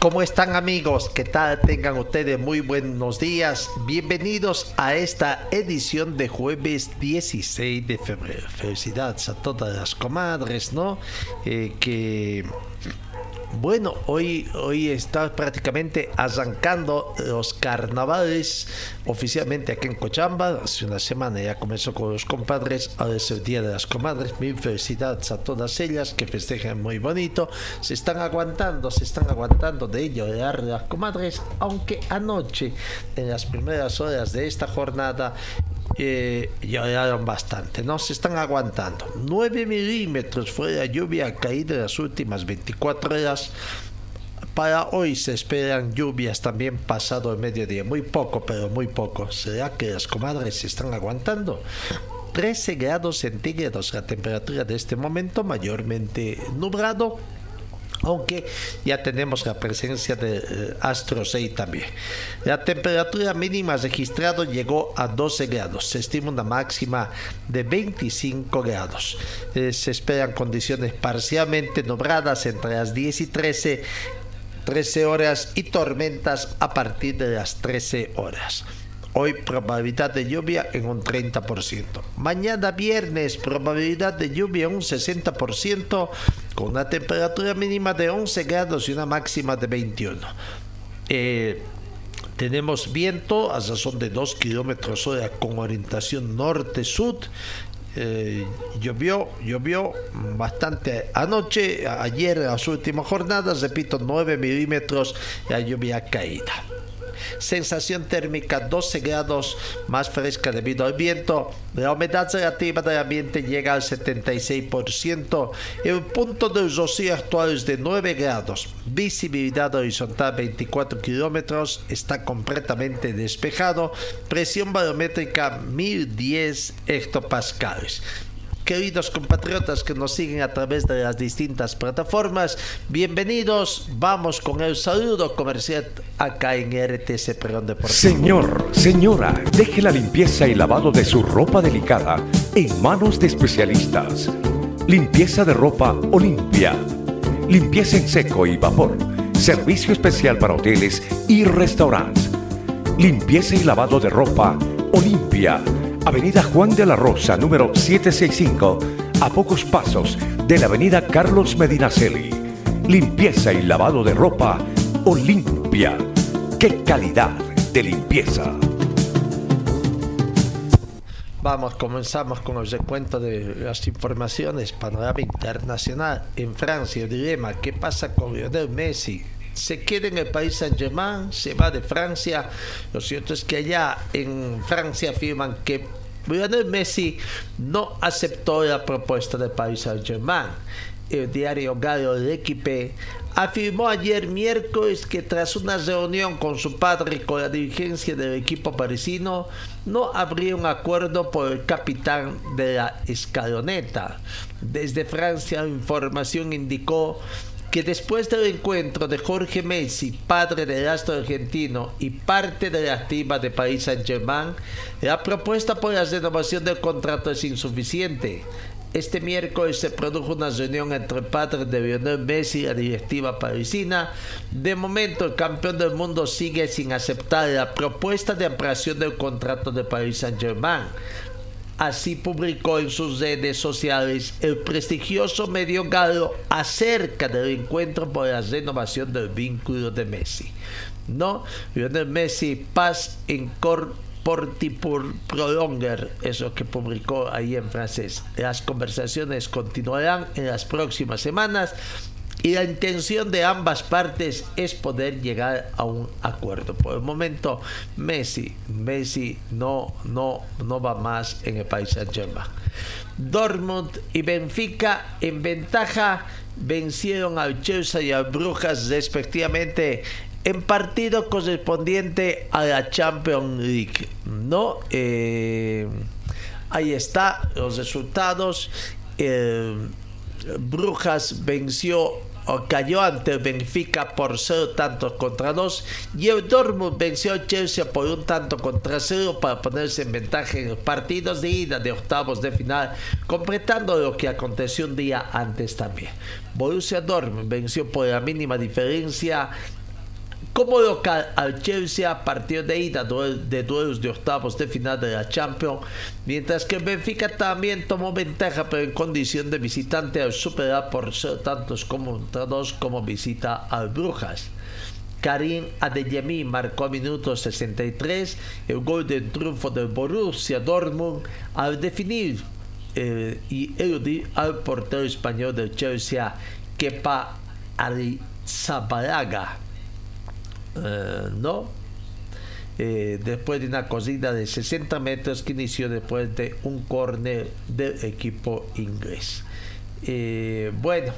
¿Cómo están amigos? ¿Qué tal? Tengan ustedes muy buenos días. Bienvenidos a esta edición de jueves 16 de febrero. Felicidades a todas las comadres, ¿no? Eh, que bueno, hoy, hoy está prácticamente arrancando los carnavales oficialmente aquí en Cochamba. Hace una semana ya comenzó con los compadres, ahora es el Día de las Comadres. Mil felicidades a todas ellas que festejan muy bonito. Se están aguantando, se están aguantando de dar las comadres, aunque anoche, en las primeras horas de esta jornada, eh, lloraron bastante, ¿no? Se están aguantando. 9 milímetros fue la lluvia caída en las últimas 24 horas. Para hoy se esperan lluvias también pasado el mediodía. Muy poco, pero muy poco. ¿Será que las comadres se están aguantando? 13 grados centígrados la temperatura de este momento, mayormente nublado aunque ya tenemos la presencia de eh, Astro 6 también. La temperatura mínima registrada llegó a 12 grados, se estima una máxima de 25 grados. Eh, se esperan condiciones parcialmente nubladas entre las 10 y 13 13 horas y tormentas a partir de las 13 horas. Hoy probabilidad de lluvia en un 30%. Mañana viernes probabilidad de lluvia en un 60% con una temperatura mínima de 11 grados y una máxima de 21. Eh, tenemos viento a razón de 2 kilómetros hora con orientación norte-sud. Eh, llovió, llovió bastante anoche, ayer en las últimas jornadas, repito, 9 milímetros, la lluvia caída. Sensación térmica 12 grados más fresca debido al viento. La humedad relativa del ambiente llega al 76%. El punto de rocío actual es de 9 grados. Visibilidad horizontal 24 kilómetros. Está completamente despejado. Presión barométrica 1010 hectopascales queridos compatriotas que nos siguen a través de las distintas plataformas, bienvenidos. Vamos con el saludo comercial acá en RTC Perón Deportivo. Señor, señora, deje la limpieza y lavado de su ropa delicada en manos de especialistas. Limpieza de ropa Olimpia. Limpieza en seco y vapor. Servicio especial para hoteles y restaurantes. Limpieza y lavado de ropa Olimpia Avenida Juan de la Rosa, número 765, a pocos pasos de la Avenida Carlos Medinaceli. Limpieza y lavado de ropa Olimpia. ¡Qué calidad de limpieza! Vamos, comenzamos con el recuento de las informaciones. Panorama internacional en Francia, dilema, ¿qué pasa con Lionel Messi? Se queda en el país Saint-Germain, se va de Francia. Lo cierto es que allá en Francia afirman que Lionel Messi no aceptó la propuesta del país Saint-Germain. El diario Gallo de Equipe afirmó ayer miércoles que tras una reunión con su padre y con la dirigencia del equipo parisino, no habría un acuerdo por el capitán de la escaloneta. Desde Francia, información indicó que después del encuentro de Jorge Messi, padre del astro argentino y parte de la activa de Paris Saint-Germain, la propuesta por la renovación del contrato es insuficiente. Este miércoles se produjo una reunión entre el padre de Lionel Messi y la directiva parisina. De momento, el campeón del mundo sigue sin aceptar la propuesta de ampliación del contrato de Paris Saint-Germain. Así publicó en sus redes sociales el prestigioso medio galo acerca del encuentro por la renovación del vínculo de Messi. ¿No? Lionel Messi, paz en cor por Prolonger, eso que publicó ahí en francés. Las conversaciones continuarán en las próximas semanas y la intención de ambas partes es poder llegar a un acuerdo. Por el momento, Messi, Messi no, no, no va más en el país Saint-Germain. Dortmund y Benfica en ventaja vencieron al Chelsea y al Brujas respectivamente en partido correspondiente a la Champions League. ¿no? Eh, ahí está los resultados. Eh, Brujas venció cayó ante Benfica por 0 tantos contra 2 y el Dortmund venció a Chelsea por un tanto contra 0 para ponerse en ventaja en los partidos de ida de octavos de final, completando lo que aconteció un día antes también. Borussia Dortmund venció por la mínima diferencia como local al Chelsea a de ida de duelos de octavos de final de la Champions, mientras que Benfica también tomó ventaja pero en condición de visitante al superar por tantos como como visita al Brujas. Karim Adeyemi marcó minuto 63 el gol de triunfo del Borussia Dortmund al definir eh, y eludir al portero español del Chelsea Kepa Arrizabalaga eh, no. Eh, después de una cosita de 60 metros que inició después de un córner del equipo inglés. Eh, bueno,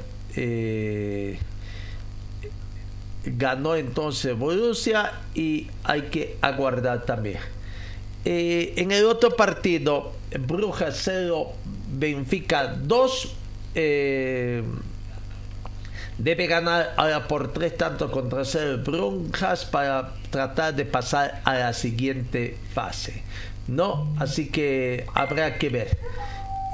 ganó entonces Borussia y hay que aguardar también. en el otro partido, Brujas 0, Benfica 2 debe ganar ahora por tres tantos contra el Brunjas para tratar de pasar a la siguiente fase. ¿No? Así que habrá que ver.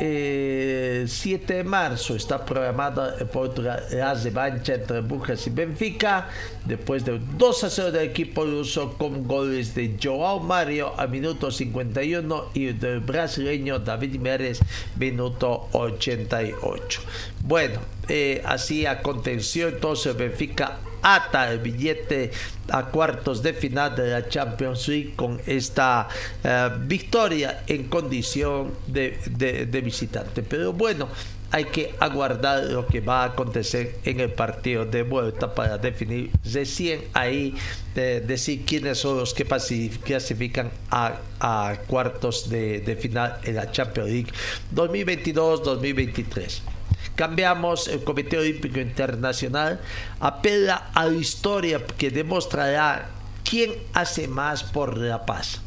Eh, 7 de marzo está programada la revancha entre Brujas y Benfica. Después de 2 a 0 del equipo ruso con goles de Joao Mario a minuto 51 y del brasileño David Mérez minuto 88 bueno eh, así aconteció entonces Benfica ata el billete a cuartos de final de la Champions League con esta eh, victoria en condición de, visitante. Pero bueno, hay que aguardar lo que va a acontecer en el partido de vuelta para definir recién ahí decir quiénes son los que clasifican a, cuartos de, de final en la Champions League 2022-2023. Cambiamos, el Comité Olímpico Internacional apela a la historia que demostrará quién hace más por la paz.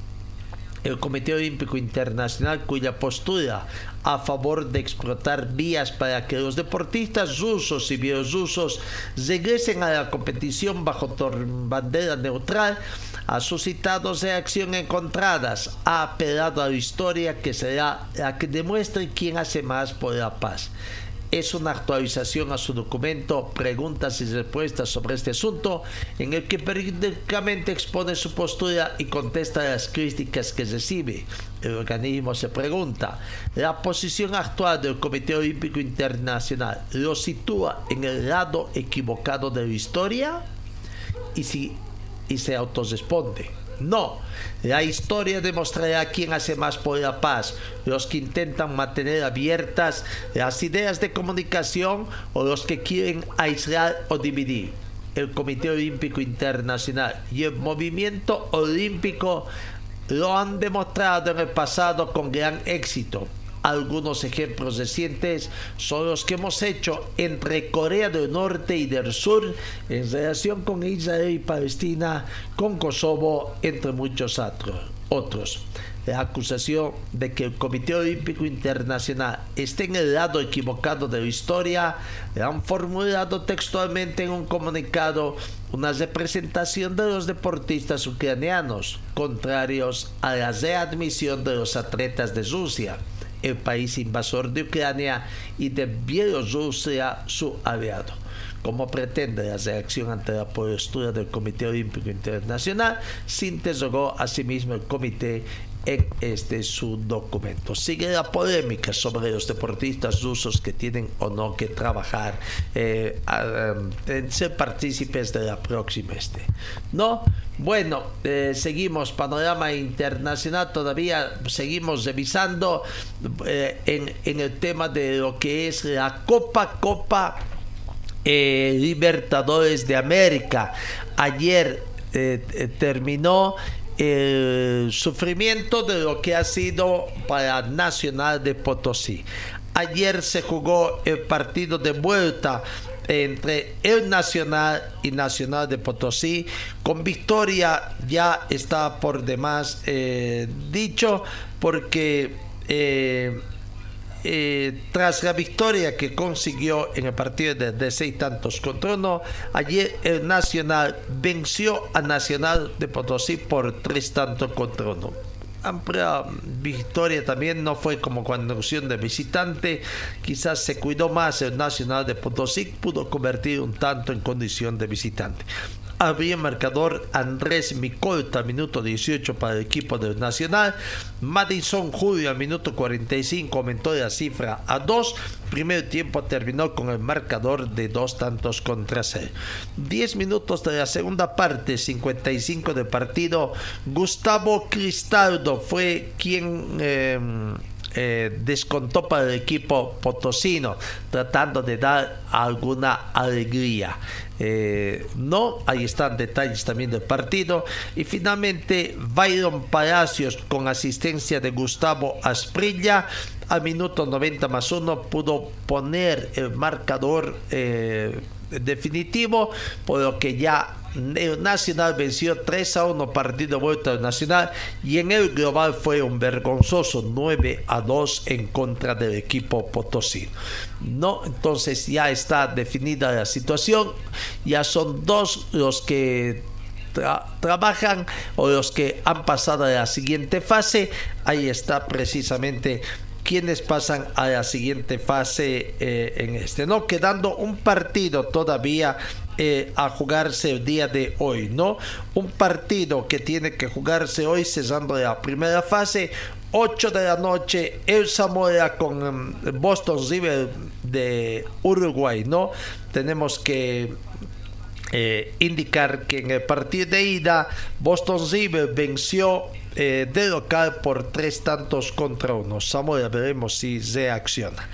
El Comité Olímpico Internacional, cuya postura a favor de explotar vías para que los deportistas rusos y bielorrusos regresen a la competición bajo bandera neutral, ha suscitado reacciones encontradas. Ha apelado a la historia que será la que demuestre quién hace más por la paz es una actualización a su documento Preguntas y Respuestas sobre este asunto, en el que periódicamente expone su postura y contesta las críticas que recibe. El organismo se pregunta, ¿la posición actual del Comité Olímpico Internacional lo sitúa en el lado equivocado de la historia? Y, si, y se autorresponde. No, la historia demostrará quién hace más por la paz, los que intentan mantener abiertas las ideas de comunicación o los que quieren aislar o dividir. El Comité Olímpico Internacional y el movimiento olímpico lo han demostrado en el pasado con gran éxito. Algunos ejemplos recientes son los que hemos hecho entre Corea del Norte y del Sur en relación con Israel y Palestina, con Kosovo, entre muchos otros. La acusación de que el Comité Olímpico Internacional esté en el lado equivocado de la historia la han formulado textualmente en un comunicado una representación de los deportistas ucranianos, contrarios a la readmisión de los atletas de Rusia el país invasor de Ucrania y de Bielorrusia, su aliado. Como pretende la reacción ante la postura del Comité Olímpico Internacional, se interrogó asimismo el Comité en este su documento. Sigue la polémica sobre los deportistas rusos que tienen o no que trabajar eh, en ser partícipes de la próxima este. No, bueno, eh, seguimos panorama internacional, todavía seguimos revisando eh, en, en, el tema de lo que es la Copa Copa Libertadores de América. Ayer terminó el sufrimiento de lo que ha sido para Nacional de Potosí. Ayer se jugó el partido de vuelta entre el Nacional y Nacional de Potosí. Con victoria ya está por demás eh, dicho porque eh, eh, tras la victoria que consiguió en el partido de, seis tantos contra uno, ayer el Nacional venció a Nacional de Potosí por tres tantos contra uno. Amplia victoria también no fue como conducción de visitante, quizás se cuidó más el Nacional de Potosí, pudo convertir un tanto en condición de visitante había marcador Andrés Micolta, minuto 18 para el equipo del Nacional. Madison Julio, minuto 45, aumentó la cifra a 2. Primer tiempo terminó con el marcador de dos tantos contra 6. 10 minutos de la segunda parte, 55 de partido. Gustavo Cristaldo fue quien. Em, eh, descontó para el equipo potosino, tratando de dar alguna alegría. Eh, no, ahí están detalles también del partido. Y finalmente, Byron Palacios con asistencia de Gustavo Asprilla al minuto 90 más 1 pudo poner el marcador eh, definitivo, por lo que ya Nacional venció 3 a 1 partido vuelta del Nacional y en el global fue un vergonzoso 9 a 2 en contra del equipo Potosí. No, entonces ya está definida la situación, ya son dos los que trabajan o los que han pasado a la siguiente fase. Ahí está precisamente quienes pasan a la siguiente fase eh, en este, ¿no? Quedando un partido todavía eh, a jugarse el día de hoy, ¿no? Un partido que tiene que jugarse hoy cesando la primera fase. 8 de la noche, el Zamora con em, Boston River de Uruguay, ¿no? Tenemos que eh, indicar que en el partido de ida, Boston River venció eh, de local por tres tantos contra uno. Zamora veremos si reacciona.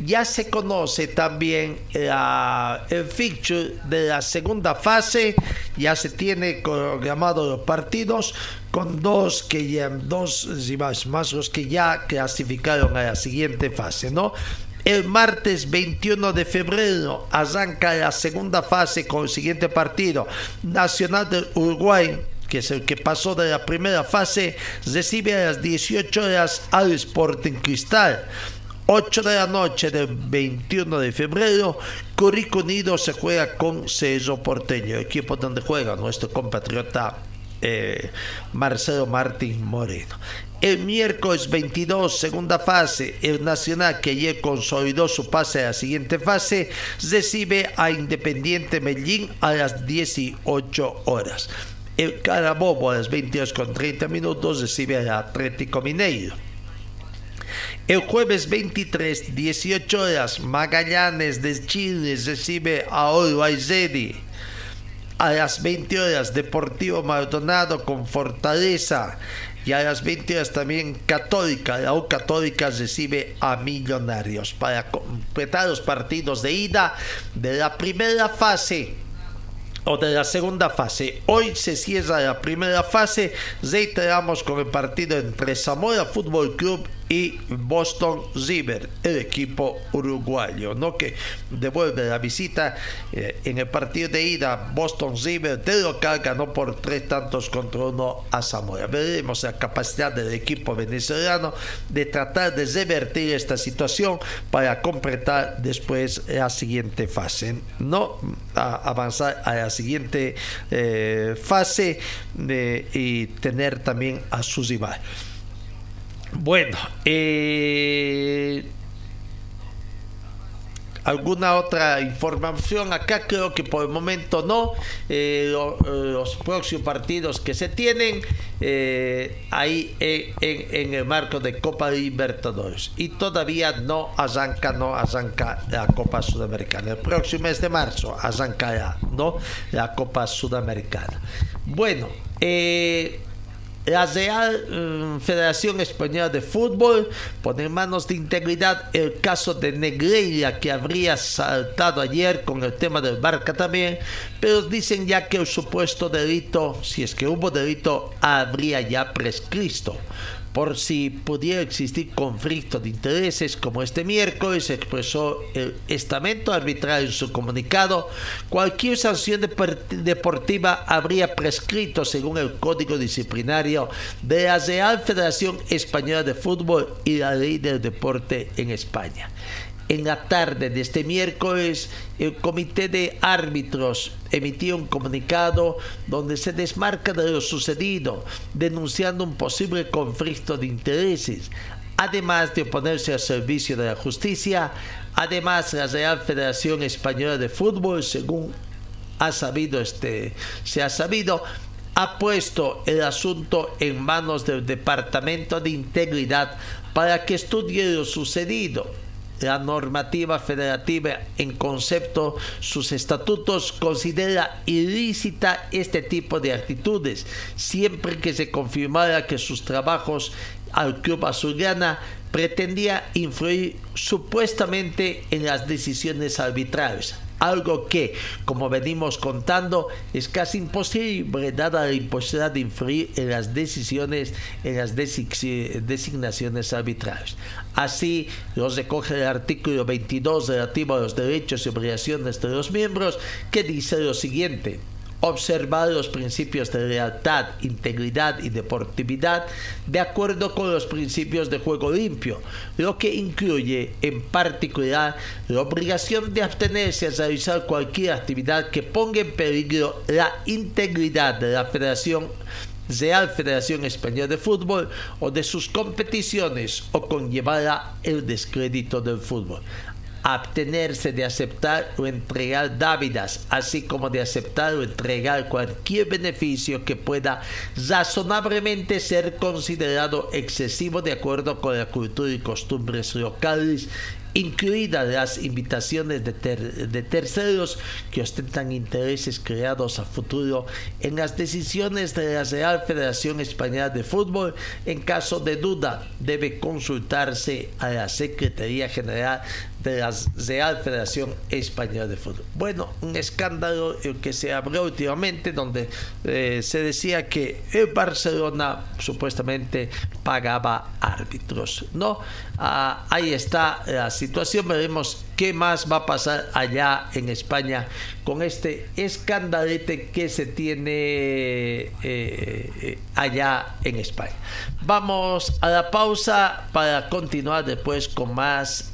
Ya se conoce también el fixture de la segunda fase. Ya se tiene programado los partidos con dos que ya, dos más, más que ya clasificaron a la siguiente fase, ¿no? El martes 21 de febrero arranca la segunda fase con el siguiente partido. Nacional de Uruguay que es el que pasó de la primera fase, recibe a las 18 horas al Sporting Cristal. 8 de la noche del 21 de febrero, Currico Unido se juega con Cerro Porteño, equipo donde juega nuestro compatriota eh, Marcelo Martín Moreno. El miércoles 22, segunda fase, el Nacional que ayer consolidó su pase a la siguiente fase, recibe a Independiente Medellín a las 18 horas. El Carabobo a las 22 con 30 minutos recibe al Atlético Mineiro. El jueves 23, 18 horas, Magallanes de Chile recibe a Zedi. A las 20 horas, Deportivo Maldonado con Fortaleza. Y a las 20 horas también Católica, la U Católica recibe a Millonarios para completar los partidos de ida de la primera fase o de la segunda fase. Hoy se cierra la primera fase. Reiteramos con el partido entre Zamora Fútbol Club y Boston River, el equipo uruguayo, ¿no? que devuelve la visita eh, en el partido de ida. Boston River de local ganó por tres tantos contra uno a Zamora. Veremos la capacidad del equipo venezolano de tratar de revertir esta situación para completar después la siguiente fase, no avanzar a la siguiente eh, fase eh, y tener también a su rival. Bueno, eh, ¿Alguna otra información? Acá creo que por el momento no. Eh, los próximos partidos que se tienen ahí en, el marco de Copa Libertadores. Y todavía no arranca, no arranca la Copa Sudamericana. El próximo mes de marzo arrancará ¿no? la Copa Sudamericana. Bueno, eh, la Real mm, Federación Española de Fútbol pone en manos de integridad el caso de Negreira que habría saltado ayer con el tema del Barca también, pero dicen ya que el supuesto delito, si es que hubo delito, habría ya prescrito por si pudiera existir conflicto de intereses, como este miércoles expresó el estamento arbitral en su comunicado, cualquier sanción deportiva habría prescrito según el Código Disciplinario de la Real Federación Española de Fútbol y la Ley del Deporte en España. En la tarde de este miércoles, el Comité de Árbitros emitió un comunicado donde se desmarca de lo sucedido, denunciando un posible conflicto de intereses. Además de oponerse al servicio de la justicia, además la Real Federación Española de Fútbol, según ha sabido este, se ha sabido, ha puesto el asunto en manos del Departamento de Integridad para que estudie lo sucedido la normativa federativa en concepto, sus estatutos considera ilícita este tipo de actitudes, siempre que se confirmara que sus trabajos al club azulgrana pretendía influir supuestamente en las decisiones arbitrales algo que, como venimos contando, es casi imposible dada la imposibilidad de influir en las decisiones, en las designaciones arbitrales. Así lo recoge el artículo 22 relativo a los derechos y obligaciones de los miembros, que dice lo siguiente observar los principios de lealtad, integridad y deportividad de acuerdo con los principios de juego limpio, lo que incluye en particular la obligación de abstenerse a realizar cualquier actividad que ponga en peligro la integridad de la Federación Real Federación Española de Fútbol o de sus competiciones o conllevará el descrédito del fútbol abstenerse de aceptar o entregar dávidas, así como de aceptar o entregar cualquier beneficio que pueda razonablemente ser considerado excesivo de acuerdo con la cultura y costumbres locales incluidas las invitaciones de, de, terceros que ostentan intereses creados a futuro en las decisiones de la Real Federación Española de Fútbol. En caso de duda, debe consultarse a la Secretaría General de la Real Federación Española de Fútbol. Bueno, un escándalo que se abrió últimamente donde eh, se decía que el Barcelona supuestamente pagaba árbitros. No, ah, ahí está la situación. Veremos qué más va a pasar allá en España con este escandalete que se tiene eh, eh, allá en España. Vamos a la pausa para continuar después con más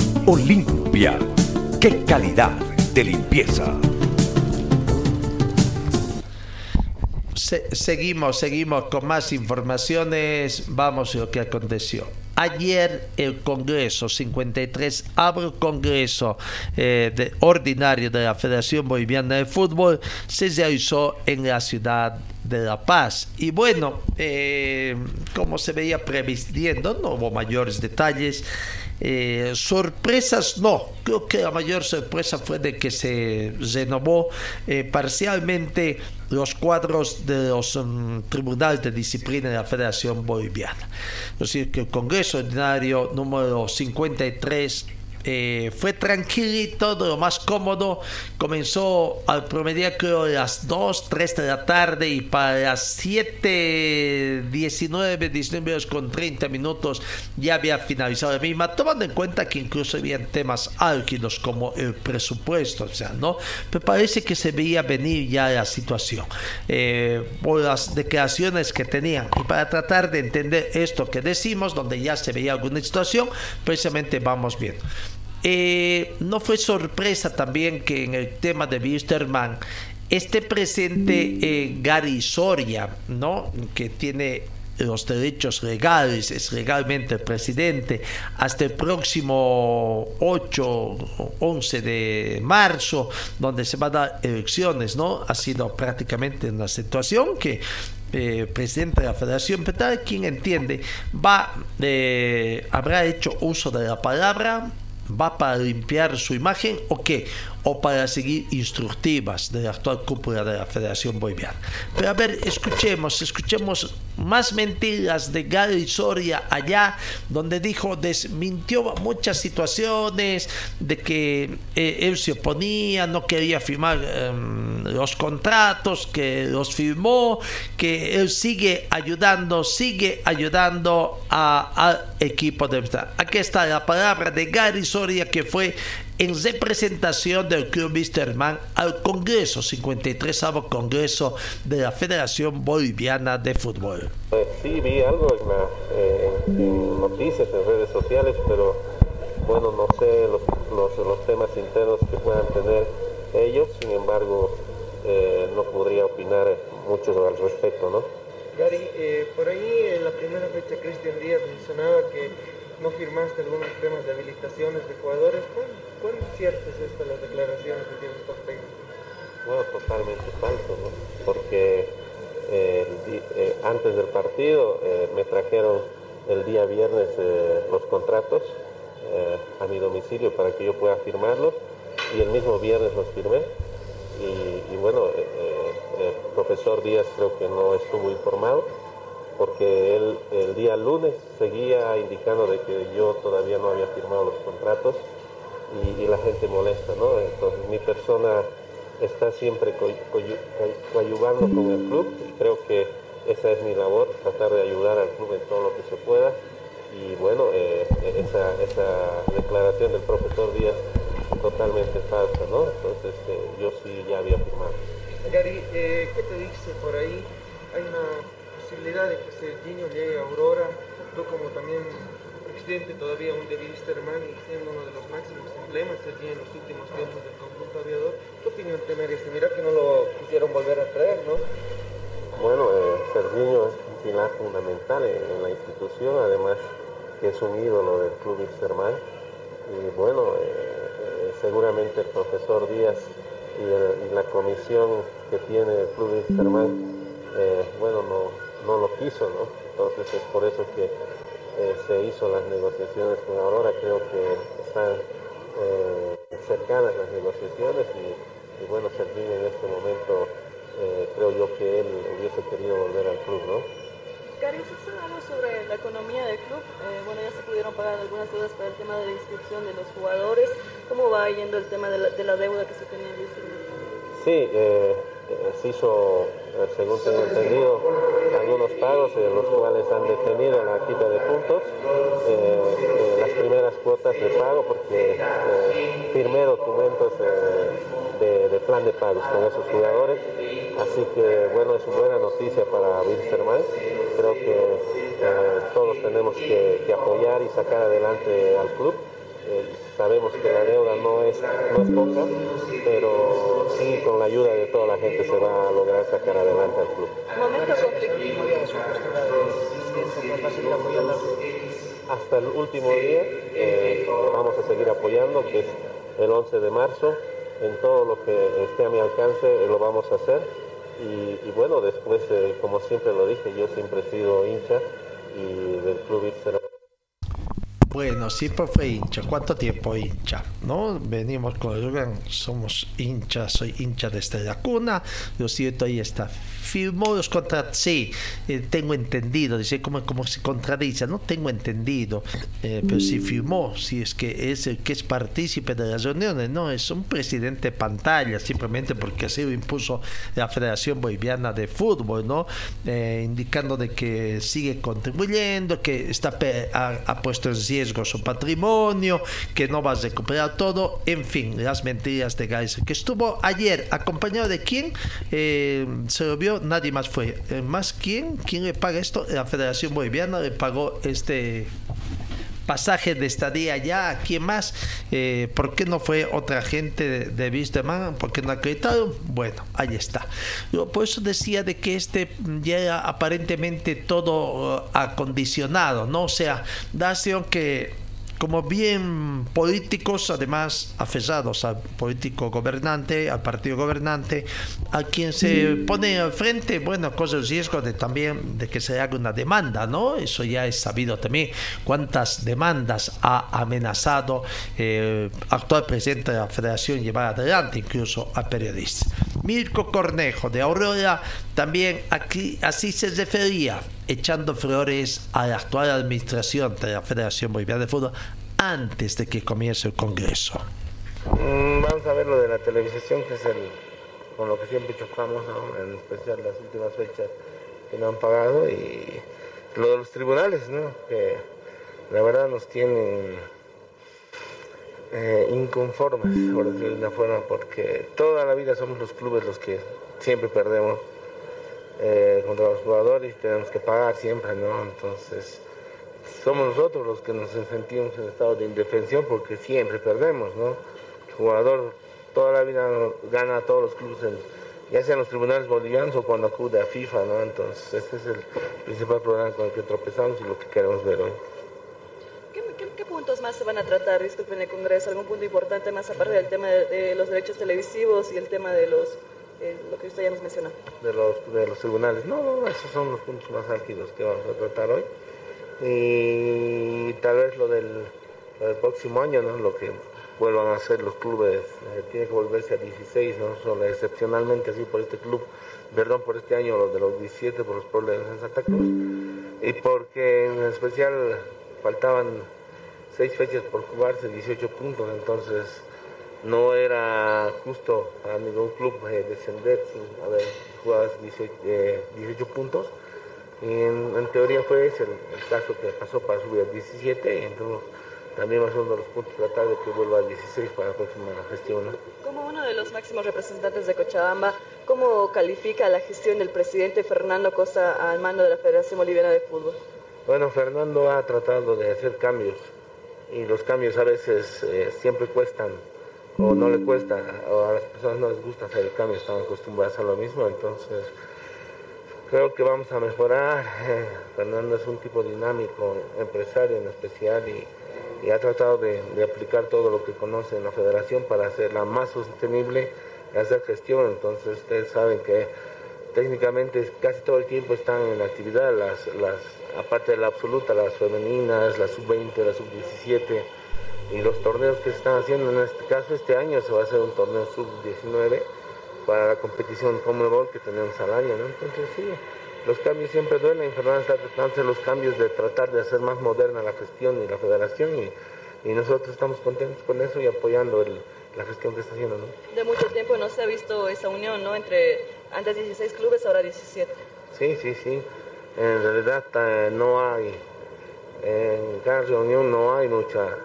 ¡Qué calidad de limpieza! seguimos, seguimos con más informaciones. Vamos a lo que aconteció. Ayer el Congreso 53 abre el Congreso eh, ordinario de la Federación Boliviana de Fútbol se realizó en la ciudad de La Paz. Y bueno, eh, como se veía previstiendo, no hubo mayores detalles. Eh, sorpresas no, creo que la mayor sorpresa fue de que se renovó eh, parcialmente los cuadros de los um, tribunales de disciplina de la Federación Boliviana. Es decir, que el Congreso Ordinario número 53 eh, fue tranquilito, lo más cómodo. Comenzó al promedio creo las 2, 3 de la tarde y para las 7, 19, 19 con 30 minutos ya había finalizado la misma, tomando en cuenta que incluso habían temas álgidos como el presupuesto, o sea, ¿no? Pero parece que se veía venir ya la situación eh, por las declaraciones que tenían y para tratar de entender esto que decimos, donde ya se veía alguna situación, precisamente vamos viendo. Eh, no fue sorpresa también que en el tema de Wisterman esté presente eh, Gary Soria, ¿no? que tiene los derechos legales, es legalmente el presidente, hasta el próximo 8 o 11 de marzo, donde se van a dar elecciones, ¿no? Ha sido prácticamente una situación que eh, presidente de la Federación Petal, quien entiende, va, habrá hecho uso de la palabra va para limpiar su imagen o qué? O para seguir instructivas de la actual cúpula de la Federación Boliviana. Pero a ver, escuchemos, escuchemos más mentiras de Gary Soria allá, donde dijo, desmintió muchas situaciones de que eh, él se oponía, no quería firmar em, los contratos, que los firmó, que él sigue ayudando, sigue ayudando al equipo de... Aquí está la palabra de Gary Soria que fue en representación del Club Misterman al Congreso, 53 Congreso de la Federación Boliviana de Fútbol. Pues sí, vi algo en, noticias, en redes sociales, pero bueno, no sé los, los, temas internos que puedan tener ellos, sin embargo, eh, no podría opinar mucho al respecto, ¿no? Gary, eh, por ahí en la primera fecha Cristian Díaz mencionaba que no firmaste algunos temas de habilitaciones de jugadores. ¿Cuán, cierto es esto, las declaraciones que tiene por? Bueno, totalmente falso. Porque eh, eh, antes del partido eh, me trajeron el día viernes los contratos a mi domicilio para que yo pueda firmarlos y el mismo viernes los firmé. Y, y bueno, el profesor Díaz creo que no estuvo informado porque él el día lunes seguía indicando de que yo todavía no había firmado los contratos y, la gente molesta, ¿no? Entonces mi persona está siempre coayuvando con el club y creo que esa es mi labor, tratar de ayudar al club en todo lo que se pueda y bueno, eh, esa, declaración del profesor Díaz totalmente falsa, ¿no? Entonces eh, yo sí ya había firmado. Gary, eh, ¿qué te dice por ahí? Hay una posibilidad de que Serginho llegue a Aurora, tú como también presidente todavía un de Wisterman y siendo uno de los máximos emblemas Serginho en los últimos tiempos del conjunto aviador, ¿qué opinión te merece? Mira que no lo quisieron volver a traer, ¿no? Bueno, eh, es un pilar fundamental en, la institución, además que es un ídolo del club Wisterman y bueno, eh, eh, seguramente el profesor Díaz y, la comisión que tiene el club Wisterman, eh, bueno, no, no lo quiso, ¿no? Entonces es por eso que eh, se hizo las negociaciones con Aurora, creo que están eh, cercanas las negociaciones y, bueno, Serginho en este momento eh, creo yo que él hubiese querido volver al club, ¿no? Cari, ¿se algo sobre la economía del club? bueno, ya se pudieron pagar algunas deudas para el tema de la inscripción de los jugadores. ¿Cómo va yendo el tema de la, deuda que se tenía en Sí, se hizo, según tengo entendido, algunos pagos, en los cuales han detenido la quita de puntos, eh, eh, las primeras cuotas de pago, porque eh, firmé documentos de, plan de pagos con esos jugadores, así que bueno, es buena noticia para Wilstermann, creo que todos tenemos que apoyar y sacar adelante al club. Sabemos que la deuda no es, no es poca, pero sí con la ayuda de toda la gente se va a lograr sacar adelante al club. Hasta el último día eh, vamos a seguir apoyando, que es el 11 de marzo. En todo lo que esté a mi alcance eh, lo vamos a hacer. Y, bueno, después, eh, como siempre lo dije, yo siempre he sido hincha y del club bueno, siempre fue hincha. ¿Cuánto tiempo hincha? ¿No? Venimos con el somos hinchas, soy hincha desde la cuna. Lo cierto ahí está firmó los contratos. Sí, eh, tengo entendido. Dice, como, como se contradice, no tengo entendido. Eh, pero si firmó, si es que es el que es partícipe de las reuniones, no, es un presidente pantalla, simplemente porque así lo impuso la Federación Boliviana de Fútbol, ¿no? Eh, indicando de que sigue contribuyendo, que está ha, ha puesto en riesgo su patrimonio, que no va a recuperar todo, en fin, las mentiras de Geiser, que estuvo ayer acompañado de quién eh, se lo vio, nadie más fue. Eh, ¿Más quién? ¿Quién le paga esto? La Federación Boliviana le pagó este pasaje de estadía allá, ¿quién más? Eh, ¿Por qué no fue otra gente de, de? ¿Por qué no acreditaron? Bueno, ahí está. Yo por eso decía de que este ya era aparentemente todo uh, acondicionado, ¿no? O sea, da que como bien políticos, además aferrados al político gobernante, al partido gobernante, a quien se pone al frente, bueno, cosa el riesgo de también de que se haga una demanda, ¿no? Eso ya es sabido también cuántas demandas ha amenazado eh, actual presidente de la Federación llevar adelante, incluso a periodistas. Mirko Cornejo de Aurora también aquí así se refería echando flores a la actual administración de la Federación Boliviana de Fútbol antes de que comience el Congreso. Mm, vamos a ver lo de la televisación, que es el, con lo que siempre chocamos, en especial las últimas fechas que no han pagado, y lo de los tribunales, ¿no? que la verdad nos tienen eh, inconformes, por decirlo de una forma, porque toda la vida somos los clubes los que siempre perdemos eh, contra los jugadores tenemos que pagar siempre, ¿no? Entonces, somos nosotros los que nos sentimos en estado de indefensión porque siempre perdemos, ¿no? El jugador toda la vida gana a todos los clubes, ya sea en los tribunales bolivianos o cuando acude a FIFA, ¿no? Entonces, este es el principal problema con el que tropezamos y lo que queremos ver hoy. ¿Qué, puntos más se van a tratar, disculpen, en el Congreso? ¿Algún punto importante más aparte del tema de los derechos televisivos y el tema de los lo que usted ya nos mencionó. De los, de los tribunales. No, esos son los puntos más álgidos que vamos a tratar hoy. Y tal vez lo del, próximo año, ¿no? lo que vuelvan a hacer los clubes, eh, tiene que volverse a 16, ¿no? solo excepcionalmente así por este club, perdón, por este año, los de los 17 por los problemas en Santa Cruz, y porque en especial faltaban seis fechas por jugarse, 18 puntos, entonces no era justo para ningún club eh, descender sin haber jugado 18, eh, puntos. Y en, teoría fue ese el, caso que pasó para subir a 17, y entonces también va a ser uno de los puntos tratar de que vuelva a 16 para la próxima gestión. Como uno de los máximos representantes de Cochabamba, ¿cómo califica la gestión del presidente Fernando Costa al mando de la Federación Boliviana de Fútbol? Bueno, Fernando ha tratado de hacer cambios y los cambios a veces eh, siempre cuestan o no le cuesta, o a las personas no les gusta hacer el cambio, están acostumbradas a lo mismo, entonces creo que vamos a mejorar. Fernando es un tipo dinámico, empresario en especial, y, ha tratado de, aplicar todo lo que conoce en la federación para hacerla más sostenible y hacer gestión, entonces ustedes saben que técnicamente casi todo el tiempo están en actividad, las, las, aparte de la absoluta, las femeninas, la sub-20, la sub-17, y los torneos que se están haciendo, en este caso este año se va a hacer un torneo sub-19 para la competición Comebol que tenemos al año, ¿no? Entonces sí, los cambios siempre duelen, Fernando está tratando de hacer los cambios de tratar de hacer más moderna la gestión y la federación y, nosotros estamos contentos con eso y apoyando la gestión que está haciendo, ¿no? De mucho tiempo no se ha visto esa unión, ¿no? Entre antes 16 clubes, ahora 17. Sí, sí, sí. En realidad eh, no hay, en cada reunión no hay mucha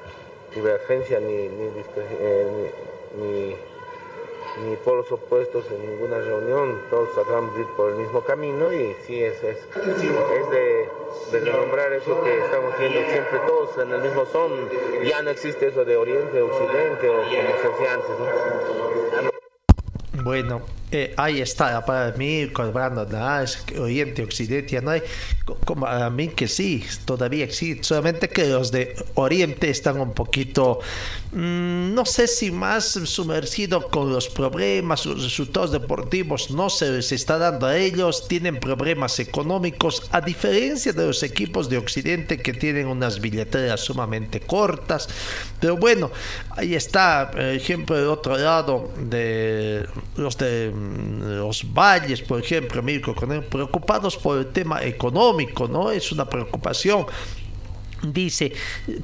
divergencia ni, ni, eh, ni, ni, polos opuestos en ninguna reunión, todos tratamos de ir por el mismo camino y sí, es, es, es de, de renombrar eso que estamos haciendo siempre todos en el mismo son, ya no existe eso de Oriente, Occidente o como se hacía antes. Bueno, eh, ahí está, para mí, cobrando nada, es Oriente, Occidente, no hay, como a mí que sí, todavía existe, solamente que los de Oriente están un poquito, mmm, no sé si más sumergidos con los problemas, los resultados deportivos no se les está dando a ellos, tienen problemas económicos, a diferencia de los equipos de Occidente que tienen unas billeteras sumamente cortas, pero bueno, ahí está, ejemplo, el otro lado de los de mm, los valles, por ejemplo, Mirko, preocupados por el tema económico, ¿no? Es una preocupación. Dice,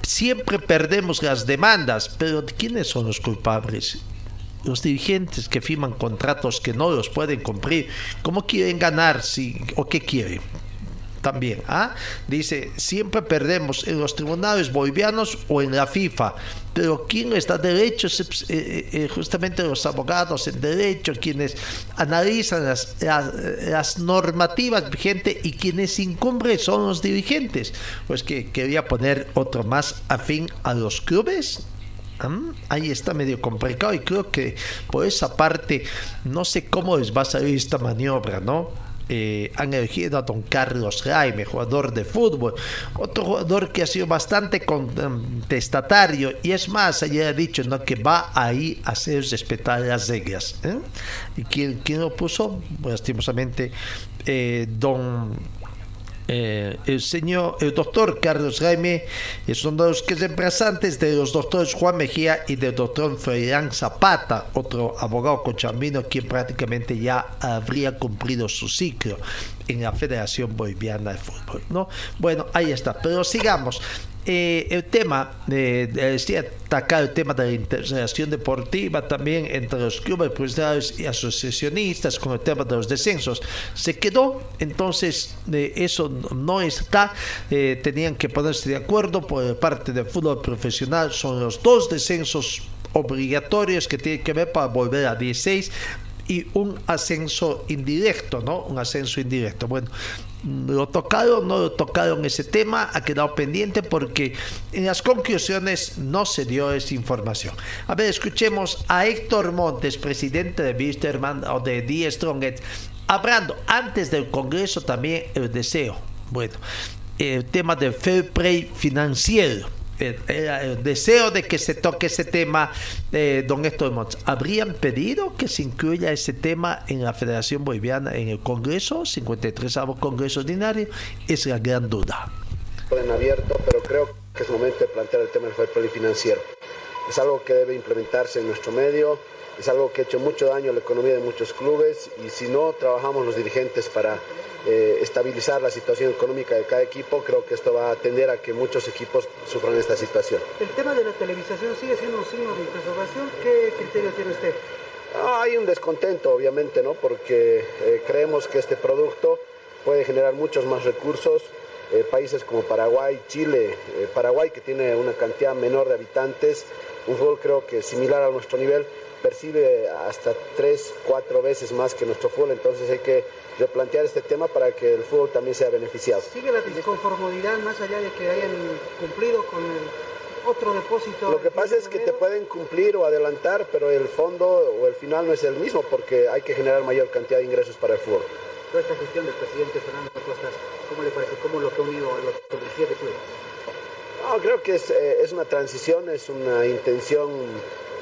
siempre perdemos las demandas, pero ¿quiénes son los culpables? los dirigentes que firman contratos que no los pueden cumplir, ¿cómo quieren ganar si, o qué quieren? También. ¿ah? Dice, siempre perdemos en los tribunales bolivianos o en la FIFA. Pero ¿quién está derecho? Eh, eh, eh, justamente los abogados en derecho, quienes analizan las, las, normativas vigentes y quienes incumplen son los dirigentes. Pues que quería poner otro más afín a los clubes. ¿ah? Ahí está medio complicado y creo que por esa parte no sé cómo les va a salir esta maniobra, ¿no? Eh, han elegido a don Carlos Jaime, jugador de fútbol, otro jugador que ha sido bastante contestatario y es más, ayer ha dicho ¿no? que va ahí a hacer respetar las reglas. ¿eh? ¿Y quién, quién, lo puso? Lastimosamente, eh, don eh, el señor, el doctor Carlos Jaime son los que reemplazantes de los doctores Juan Mejía y del doctor Freirán Zapata, otro abogado cochambino quien prácticamente ya habría cumplido su ciclo en la Federación Boliviana de Fútbol. ¿no? Bueno, ahí está, pero sigamos. Eh, el tema, de, decía, atacar el tema de la integración deportiva también entre los clubes profesionales y asociacionistas con el tema de los descensos. Se quedó, entonces eh, eso no está, eh, tenían que ponerse de acuerdo por parte del fútbol profesional, son los dos descensos obligatorios que tienen que ver para volver a 16 y un ascenso indirecto, ¿no? Un ascenso indirecto. Bueno, lo tocaron, no lo tocaron ese tema, ha quedado pendiente porque en las conclusiones no se dio esa información. A ver, escuchemos a Héctor Montes, presidente de Wisterman o de Die Stronget, hablando antes del Congreso también el deseo. Bueno, el tema del fair play financiero el, deseo de que se toque ese tema, eh, don Héctor Montes, ¿habrían pedido que se incluya ese tema en la Federación Boliviana en el Congreso, 53 Congreso Ordinario? Es la gran duda. En abierto, pero creo que es momento de plantear el tema del fair play financiero. Es algo que debe implementarse en nuestro medio, es algo que ha hecho mucho daño a la economía de muchos clubes y si no trabajamos los dirigentes para eh, estabilizar la situación económica de cada equipo, creo que esto va a tender a que muchos equipos sufran esta situación. El tema de la televisación sigue siendo un signo de interrogación. ¿Qué criterio tiene usted? hay un descontento, obviamente, ¿no? porque eh, creemos que este producto puede generar muchos más recursos. Eh, países como Paraguay, Chile, Paraguay que tiene una cantidad menor de habitantes, un fútbol creo que similar a nuestro nivel, percibe hasta tres, cuatro veces más que nuestro fútbol, entonces hay que replantear este tema para que el fútbol también sea beneficiado. ¿Sigue la disconformidad más allá de que hayan cumplido con el otro depósito? Lo que pasa es que te pueden cumplir o adelantar, pero el fondo o el final no es el mismo porque hay que generar mayor cantidad de ingresos para el fútbol. Toda esta gestión del presidente Fernando Costas, ¿cómo le parece? ¿Cómo lo que ha unido a los 37 clubes? No, creo que es, eh, es una transición, es una intención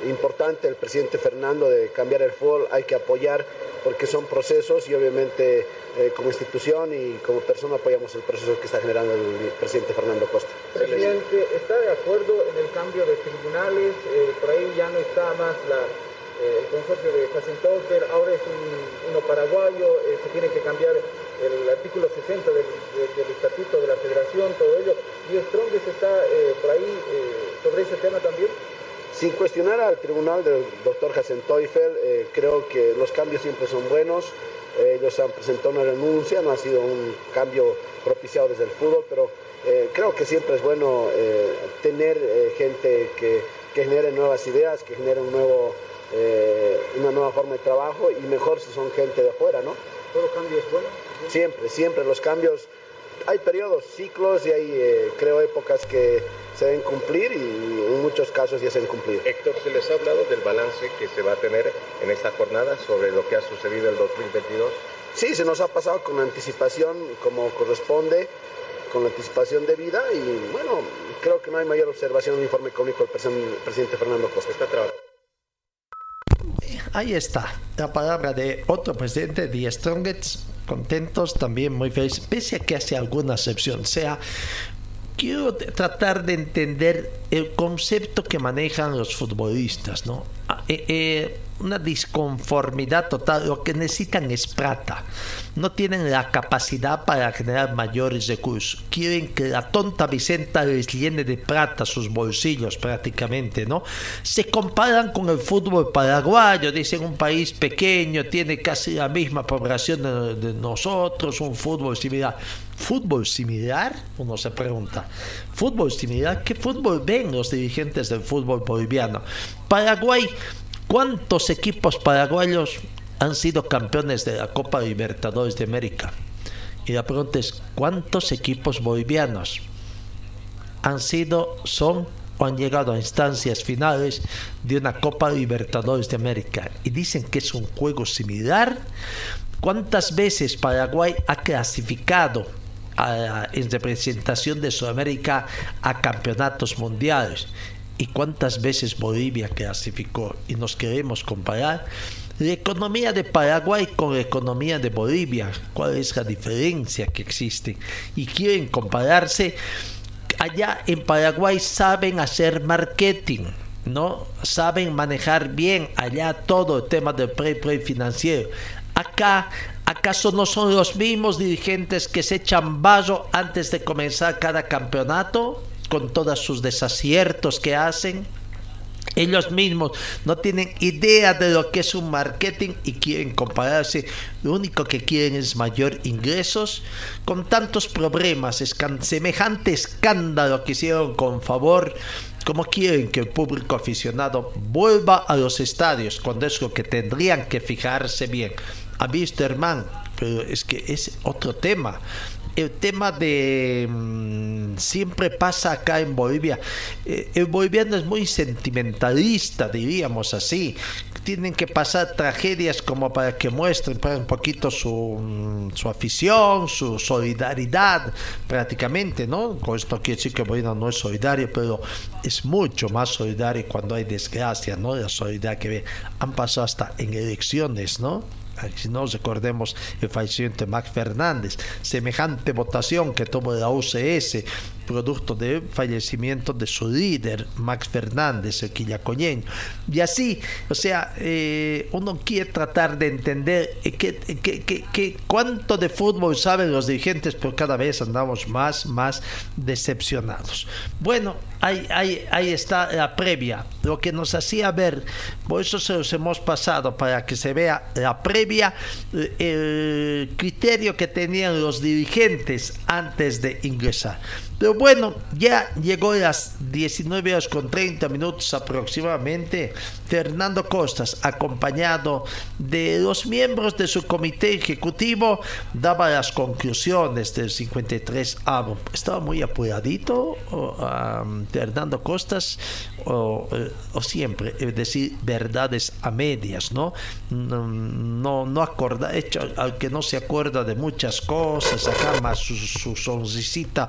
importante del presidente Fernando de cambiar el fútbol, hay que apoyar porque son procesos y obviamente eh, como institución y como persona apoyamos el proceso que está generando el presidente Fernando Costa. Presidente, ¿está de acuerdo en el cambio de tribunales? Eh, por ahí ya no está más eh, el consorcio de Jacintoper, ahora es uno paraguayo, se tiene que cambiar el artículo 60 del, estatuto de la federación, todo ello. ¿Y Strongest está por ahí sobre ese tema también? Sin cuestionar al tribunal del doctor Hassen Teufel, eh, creo que los cambios siempre son buenos. ellos han presentado una renuncia, no ha sido un cambio propiciado desde el fútbol, pero eh, creo que siempre es bueno eh, tener gente que, genere nuevas ideas, que genere un nuevo, una nueva forma de trabajo y mejor si son gente de afuera, ¿no? ¿Todo cambio es bueno? Siempre, siempre. Los cambios, hay periodos, ciclos y hay, creo, épocas que se deben cumplir y en muchos casos ya se han cumplido. Héctor, ¿se les ha hablado del balance que se va a tener en esta jornada sobre lo que ha sucedido el 2022? Sí, se nos ha pasado con anticipación como corresponde, con la anticipación debida y bueno, creo que no hay mayor observación en el informe económico del presidente Fernando Costa. Está Ahí está la palabra de otro presidente, de Strongets, contentos, también muy felices, pese a que hace alguna excepción, sea quiero tratar de entender el concepto que manejan los futbolistas, ¿no? Ah, eh, eh, una disconformidad total. Lo que necesitan es plata. No tienen la capacidad para generar mayores recursos. Quieren que la tonta Vicenta les llene de plata sus bolsillos prácticamente, ¿no? Se comparan con el fútbol paraguayo, dicen un país pequeño, tiene casi la misma población de, de nosotros, un fútbol similar. ¿Fútbol similar? Uno se pregunta. ¿Fútbol similar? ¿Qué fútbol ven los dirigentes del fútbol boliviano? Paraguay ¿Cuántos equipos paraguayos han sido campeones de la Copa Libertadores de América? Y la pregunta es, ¿cuántos equipos bolivianos han sido, son o han llegado a instancias finales de una Copa Libertadores de América? Y dicen que es un juego similar. ¿Cuántas veces Paraguay ha clasificado en representación de Sudamérica a campeonatos mundiales? Y cuántas veces Bolivia clasificó y nos queremos comparar la economía de Paraguay con la economía de Bolivia, cuál es la diferencia que existe y quieren compararse. Allá en Paraguay saben hacer marketing, ¿no? Saben manejar bien allá todo el tema del pre-pre financiero. Acá ¿Acaso no son los mismos dirigentes que se echan vaso antes de comenzar cada campeonato? Con todos sus desaciertos que hacen. Ellos mismos no tienen idea de lo que es un marketing y quieren compararse. Lo único que quieren es mayor ingresos. Con tantos problemas, semejante escándalo que hicieron con favor. como quieren que el público aficionado vuelva a los estadios? Cuando es lo que tendrían que fijarse bien. Ha visto, hermano, pero es que es otro tema el tema de mm, siempre pasa acá en Bolivia. Eh, el boliviano es muy sentimentalista, diríamos así. Tienen que pasar tragedias como para que muestren un poquito su, mm, su afición, su solidaridad, prácticamente, ¿no? Con esto quiere decir que Bolivia no es solidario, pero es mucho más solidario cuando hay desgracia, ¿no? La solidaridad que han pasado hasta en elecciones, ¿no? Si no recordemos el fallecimiento de Max Fernández, semejante votación que tuvo la UCS, producto del fallecimiento de su líder, Max Fernández, el quillacoñeño. Y así, o sea, eh, uno quiere tratar de entender eh, que, que, cuánto de fútbol saben los dirigentes, pero cada vez andamos más, más decepcionados. Bueno, ahí, ahí, ahí está la previa, lo que nos hacía ver, por eso se los hemos pasado para que se vea la previa, eh, el criterio que tenían los dirigentes antes de ingresar. Pero bueno, ya llegó a las 19 horas con 30 minutos aproximadamente. Fernando Costas, acompañado de los miembros de su comité ejecutivo, daba las conclusiones del 53 avo. Estaba muy apuradito Fernando Costas o, eh, o, siempre, es decir, verdades a medias, ¿no? No, no, acorda, hecho, al que no se acuerda de muchas cosas, acá más su, su sonrisita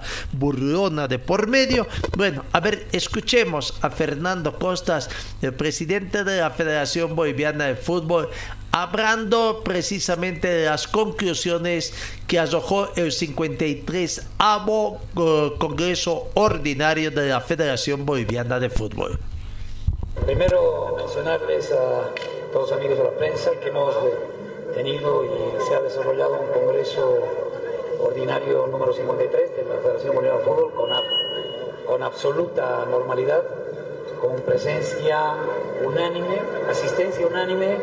de por medio. Bueno, a ver, escuchemos a Fernando Costas, el presidente de la Federación Boliviana de Fútbol, hablando precisamente de las conclusiones que arrojó el 53 avo eh, Congreso Ordinario de la Federación Boliviana de Fútbol. Primero mencionarles a todos amigos de la prensa que hemos tenido y se ha desarrollado un Congreso Ordinario número 53 de la Federación Boliviana de Fútbol con, con absoluta normalidad, con presencia unánime, asistencia unánime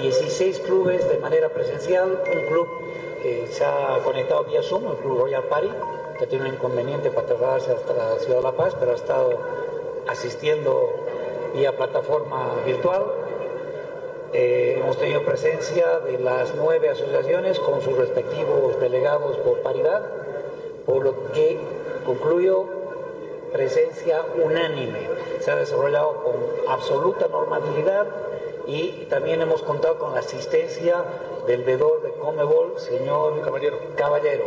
16 clubes de manera presencial, un club que se ha conectado vía Zoom, el Club Royal Party, que tiene un inconveniente para trasladarse hasta la Ciudad de La Paz, pero ha estado asistiendo vía plataforma virtual. Eh, hemos tenido presencia de las nueve asociaciones con sus respectivos delegados por paridad, por lo que concluyo presencia unánime. Se ha desarrollado con absoluta normalidad y también hemos contado con la asistencia del vedor de Comebol, señor Caballero. Caballero.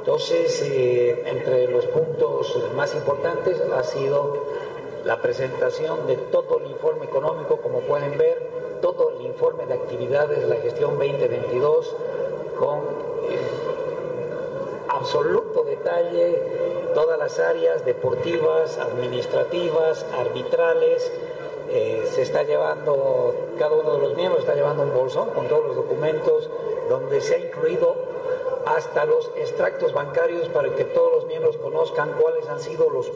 Entonces, eh, entre los puntos más importantes ha sido la presentación de todo el informe económico, como pueden ver, todo el informe de actividades de la gestión 2022 con eh, absoluto detalle todas las áreas deportivas, administrativas, arbitrales, eh, se está llevando, cada uno de los miembros está llevando un bolsón con todos los documentos donde se ha incluido hasta los extractos bancarios para que todos los miembros conozcan cuáles han sido los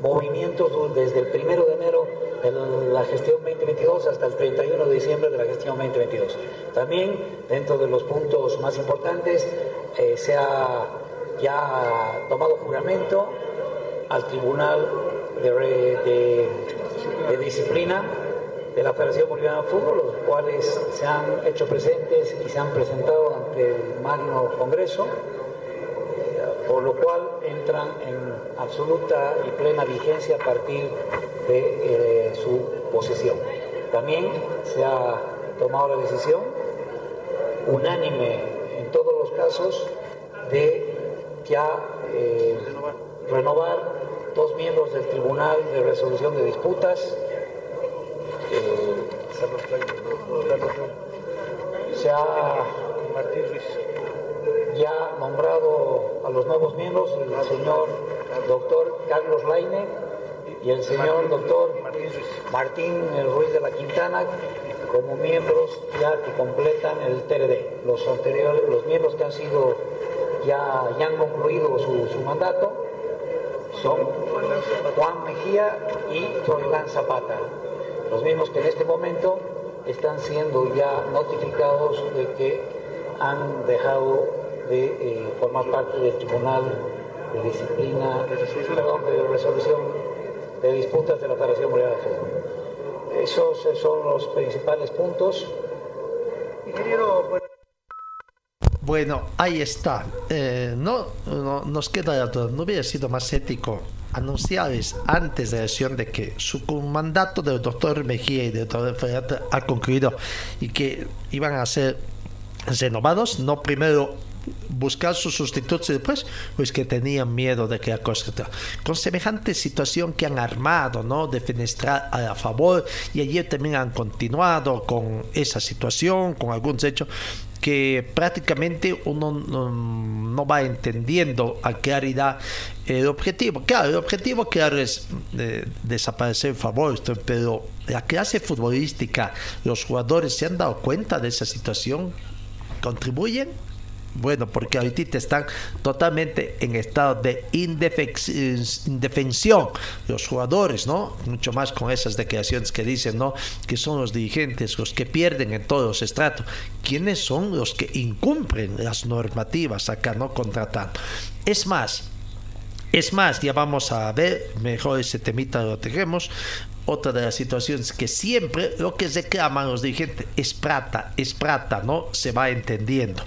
movimientos desde el primero de enero de la gestión 2022 hasta el 31 de diciembre de la gestión 2022. También, dentro de los puntos más importantes, eh, se ha ya tomado juramento al Tribunal de, de Disciplina de la Federación Boliviana de Fútbol, los cuales se han hecho presentes y se han presentado ante el Magno Congreso, por lo cual entran en absoluta y plena vigencia a partir de eh, su posesión. También se ha tomado la decisión unánime en todos los casos de ya eh, renovar dos miembros del Tribunal de Resolución de Disputas. Eh, se ha ya nombrado a los nuevos miembros el señor doctor Carlos Laine y el señor doctor Martín Ruiz de la Quintana como miembros ya que completan el TRD. Los anteriores, los miembros que han sido ya, ya han concluido su, su mandato son Juan Mejía y Froilán Zapata, los mismos que en este momento están siendo ya notificados de que han dejado de eh, formar parte del Tribunal de Disciplina, perdón, de Resolución de Disputas de la Federación Boliviana de Fútbol. Esos son los principales puntos. Bueno, ahí está. Eh, no, no, nos queda no hubiera sido más ético anunciarles antes de la elección de que su mandato del doctor Mejía y del doctor Ferreira ha concluido y que iban a ser renovados, no primero buscar sus sustitutos después, pues que tenían miedo de que la cosa con semejante situación que han armado, ¿no? De fenestrar a favor y ayer también han continuado con esa situación, con algunos hechos que prácticamente uno no, va entendiendo a claridad el objetivo. Claro, el objetivo claro es eh, desaparecer favor, pero la clase futbolística, los jugadores se han dado cuenta de esa situación, contribuyen bueno, porque ahorita están totalmente en estado de indefensión los jugadores, ¿no? Mucho más con esas declaraciones que dicen, ¿no? Que son los dirigentes los que pierden en todos los estratos. ¿Quiénes son los que incumplen las normativas acá, no contratando? Es más, es más, ya vamos a ver, mejor ese temita lo tenemos. Otra de las situaciones que siempre lo que reclaman los dirigentes es plata, es plata, ¿no? Se va entendiendo.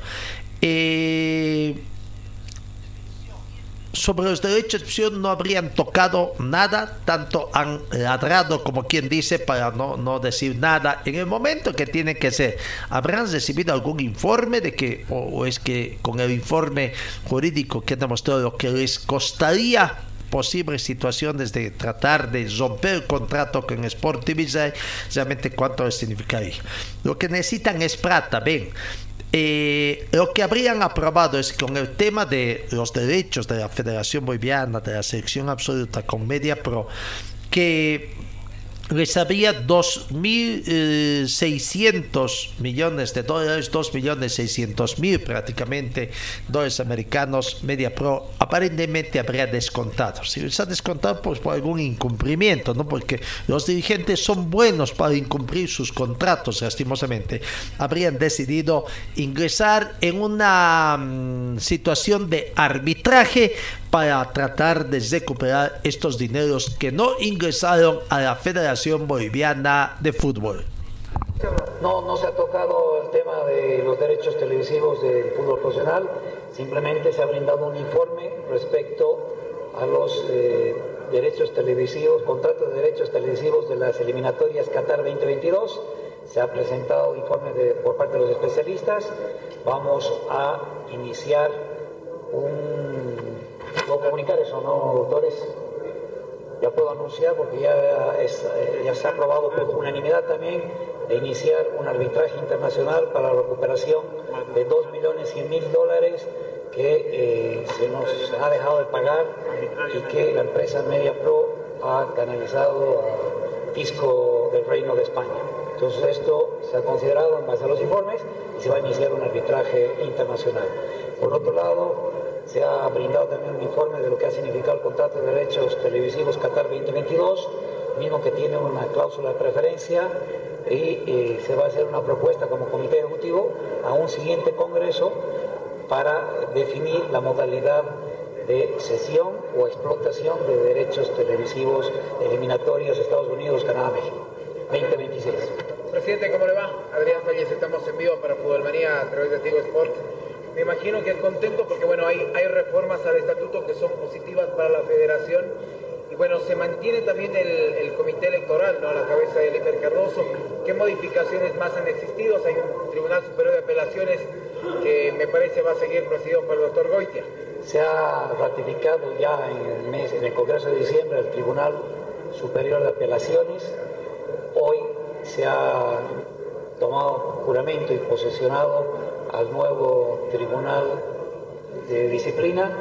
Eh, sobre los derechos de opción no habrían tocado nada, tanto han ladrado como quien dice para no, no decir nada en el momento que tiene que ser. ¿Habrán recibido algún informe de que, o, es que con el informe jurídico que ha demostrado lo que les costaría posibles situaciones de tratar de romper el contrato con Sport TV, realmente cuánto significaría. Lo que necesitan es plata, ven. Eh, lo que habrían aprobado es con el tema de los derechos de la Federación Boliviana, de la selección absoluta con Media Pro, que les había 2.600 millones de dólares, 2.600.000 prácticamente dólares americanos, Media Pro aparentemente habría descontado. Si les ha descontado, pues por algún incumplimiento, ¿no? Porque los dirigentes son buenos para incumplir sus contratos, lastimosamente. Habrían decidido ingresar en una mm, situación de arbitraje para tratar de recuperar estos dineros que no ingresaron a la Federación Boliviana de Fútbol. No, no se ha tocado el tema de los derechos televisivos del fútbol profesional, simplemente se ha brindado un informe respecto a los eh, derechos televisivos, contratos de derechos televisivos de las eliminatorias Qatar 2022. Se ha presentado informe por parte de los especialistas. Vamos a iniciar un ¿Puedo comunicar eso, no, doctores? Ya puedo anunciar, porque ya, ya se ha aprobado por unanimidad también, de iniciar un arbitraje internacional para la recuperación de 2 millones 100 mil dólares que eh, se nos ha dejado de pagar y que la empresa Media Pro ha canalizado a fisco del Reino de España. Entonces esto se ha considerado en base a los informes y se va a iniciar un arbitraje internacional. Por otro lado, se ha brindado también un informe de lo que ha significado el contrato de derechos televisivos Qatar 2022, mismo que tiene una cláusula de preferencia y eh, se va a hacer una propuesta como comité ejecutivo a un siguiente congreso para definir la modalidad de cesión o explotación de derechos televisivos eliminatorios Estados Unidos, Canadá, México. 2026. Presidente, ¿cómo le va? Adrián Falles, estamos en vivo para Manía a través de Tigo Sport. Me imagino que es contento porque bueno, hay, hay reformas al estatuto que son positivas para la federación y bueno, se mantiene también el, comité electoral, ¿no? A la cabeza de Limer Cardoso. ¿Qué modificaciones más han existido? hay un Tribunal Superior de Apelaciones que me parece va a seguir presidido por el doctor Goitia. Se ha ratificado ya en el mes, en el Congreso de diciembre, el Tribunal Superior de Apelaciones. Hoy se ha tomado juramento y posesionado al nuevo Tribunal de Disciplina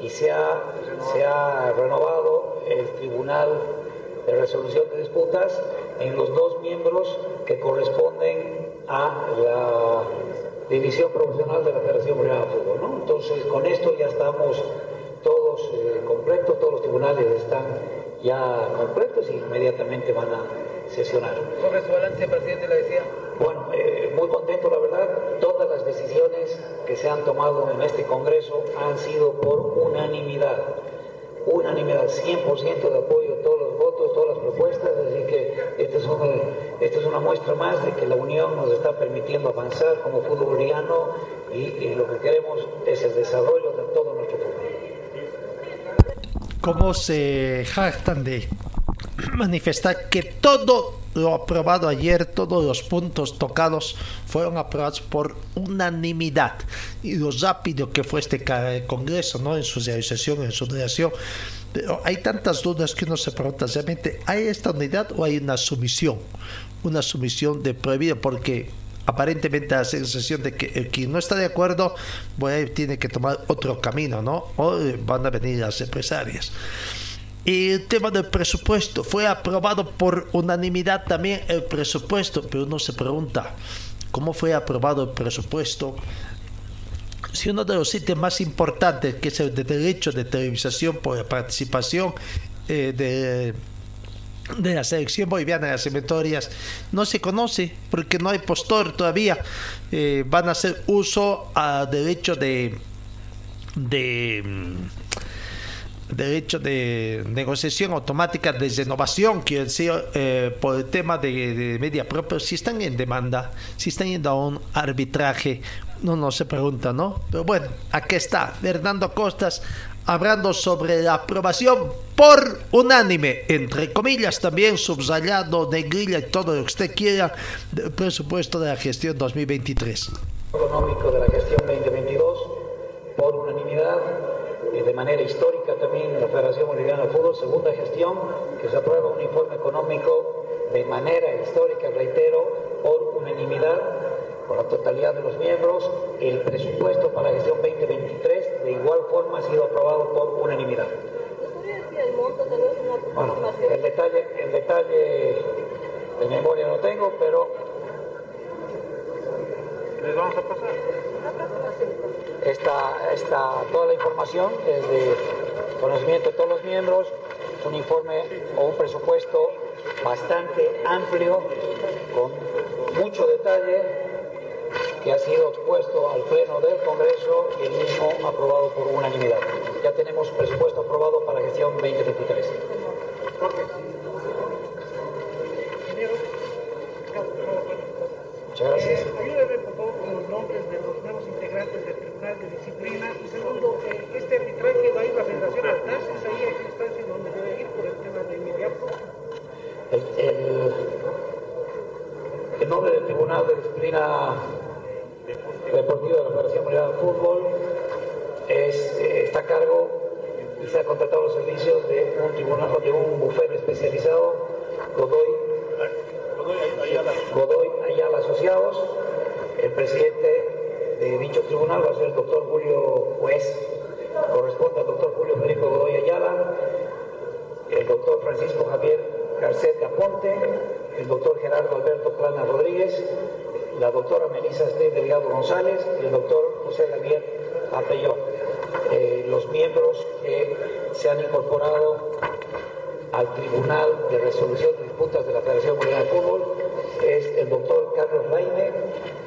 y se ha, se ha renovado el Tribunal de Resolución de Disputas en los dos miembros que corresponden a la división profesional de la Federación Boliviana de Fútbol. ¿no? Entonces, con esto ya estamos todos eh, completos, todos los tribunales están ya completos y inmediatamente van a sesionar. ¿Sobre su balance, presidente, le decía? Bueno, eh, muy contento, la verdad. Todas las decisiones que se han tomado en este Congreso han sido por unanimidad. Unanimidad, 100% de apoyo, todos los votos, todas las propuestas. Así que esta es, una, es una muestra más de que la unión nos está permitiendo avanzar como fútbol y, lo que queremos es el desarrollo de todo nuestro fútbol. ¿Cómo se jactan de manifestar que todo lo aprobado ayer, todos los puntos tocados fueron aprobados por unanimidad. Y lo rápido que fue este Congreso, ¿no? En su realización, en su relación. Pero hay tantas dudas que uno se pregunta, ¿realmente hay esta unidad o hay una sumisión? Una sumisión de prohibido, porque aparentemente la sensación de que el que no está de acuerdo tiene que tomar otro camino, ¿no? O van a venir las empresarias. Y el tema del presupuesto fue aprobado por unanimidad también el presupuesto, pero uno se pregunta, ¿cómo fue aprobado el presupuesto? Si uno de los sitios más importantes, que es el de derecho de televisación por la participación eh, de, de la selección boliviana de las eliminatorias, no se conoce porque no hay postor todavía, eh, van a hacer uso a derecho de de derecho de negociación automática de renovación, quiero decir, eh, por el tema de, media propia, si están en demanda, si están yendo a un arbitraje, no no se pregunta, ¿no? Pero bueno, aquí está Fernando Costas hablando sobre la aprobación por unánime, entre comillas también subrayado, negrilla y todo lo que usted quiera, del presupuesto de la gestión 2023. Económico de la gestión 2022, por unanimidad de manera histórica también la Federación Boliviana de Fútbol, segunda gestión, que se aprueba un informe económico de manera histórica, reitero, por unanimidad, por la totalidad de los miembros. El presupuesto para la gestión 2023 de igual forma ha sido aprobado por unanimidad. Bueno, el detalle, el detalle de memoria no tengo, pero les vamos a pasar. Esta, toda la información es de conocimiento de todos los miembros, un informe o un presupuesto bastante amplio, con mucho detalle, que ha sido expuesto al Pleno del Congreso y el mismo aprobado por unanimidad. Ya tenemos presupuesto aprobado para la gestión 2023. Muchas gracias. Eh, ayúdeme, por favor, con los nombres de los nuevos integrantes del Tribunal de Disciplina. Y segundo, eh, este arbitraje va a ir la Federación a Tarsis, ahí hay instancia en donde debe ir por el tema de inmediato. El, el, el, nombre del Tribunal de Disciplina Deportiva de la Federación Mundial de Fútbol es, eh, está a cargo y se ha contratado los servicios de un tribunal, de un bufete especializado, Godoy Godoy Ayala Asociados. El presidente dicho tribunal va a ser el doctor Julio Juez, corresponde al doctor Julio Federico Godoy Ayala, el doctor Francisco Javier Garcet Aponte el doctor Gerardo Alberto Plana Rodríguez, la doctora Melissa Esther Delgado González y el doctor José Javier Apellón. Eh, los miembros que se han incorporado al Tribunal de Resolución de Disputas de la Federación Boliviana de Fútbol es el doctor Carlos Laine,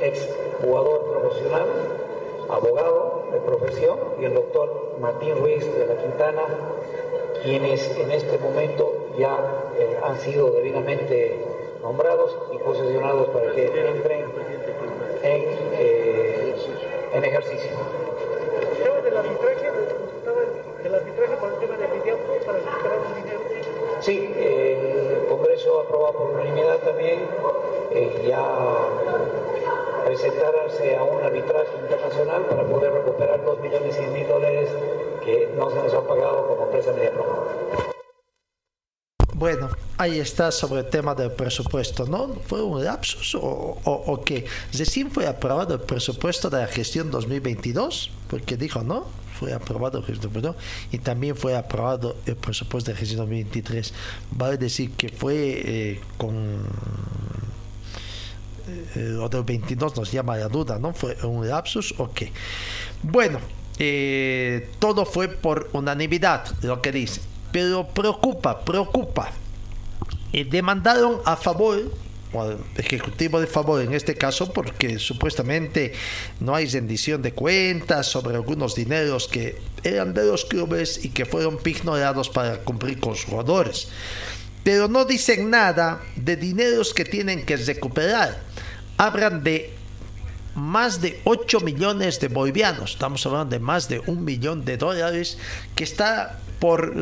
ex jugador profesional, abogado de profesión, y el doctor Martín Ruiz de la Quintana, quienes en este momento ya eh, han sido debidamente nombrados y posicionados para que entren en, eh, en ejercicio. del arbitraje, del arbitraje por el tema de video para recuperar un dinero. Sí, eh, Congreso aprobado por unanimidad también eh, ya presentarse a un arbitraje internacional para poder recuperar 2 millones y mil dólares que no se nos han pagado como empresa media Bueno, ahí está sobre el tema del presupuesto, ¿no? ¿Fue un lapsus o, o, o que recién fue aprobado el presupuesto de la gestión 2022? Porque dijo, ¿no? Fue aprobado el presupuesto y también fue aprobado el presupuesto de gestión 2023. Vale decir que fue eh, con eh, del 22 nos llama la duda, ¿no? ¿Fue un lapsus o qué? Bueno, eh, todo fue por unanimidad, lo que dice. Pero preocupa, preocupa. Eh, demandaron a favor ejecutivo de favor en este caso porque supuestamente no hay rendición de cuentas sobre algunos dineros que eran de los clubes y que fueron ignorados para cumplir con sus jugadores pero no dicen nada de dineros que tienen que recuperar. Hablan de más de 8 millones de bolivianos, estamos hablando de más de un millón de dólares que está por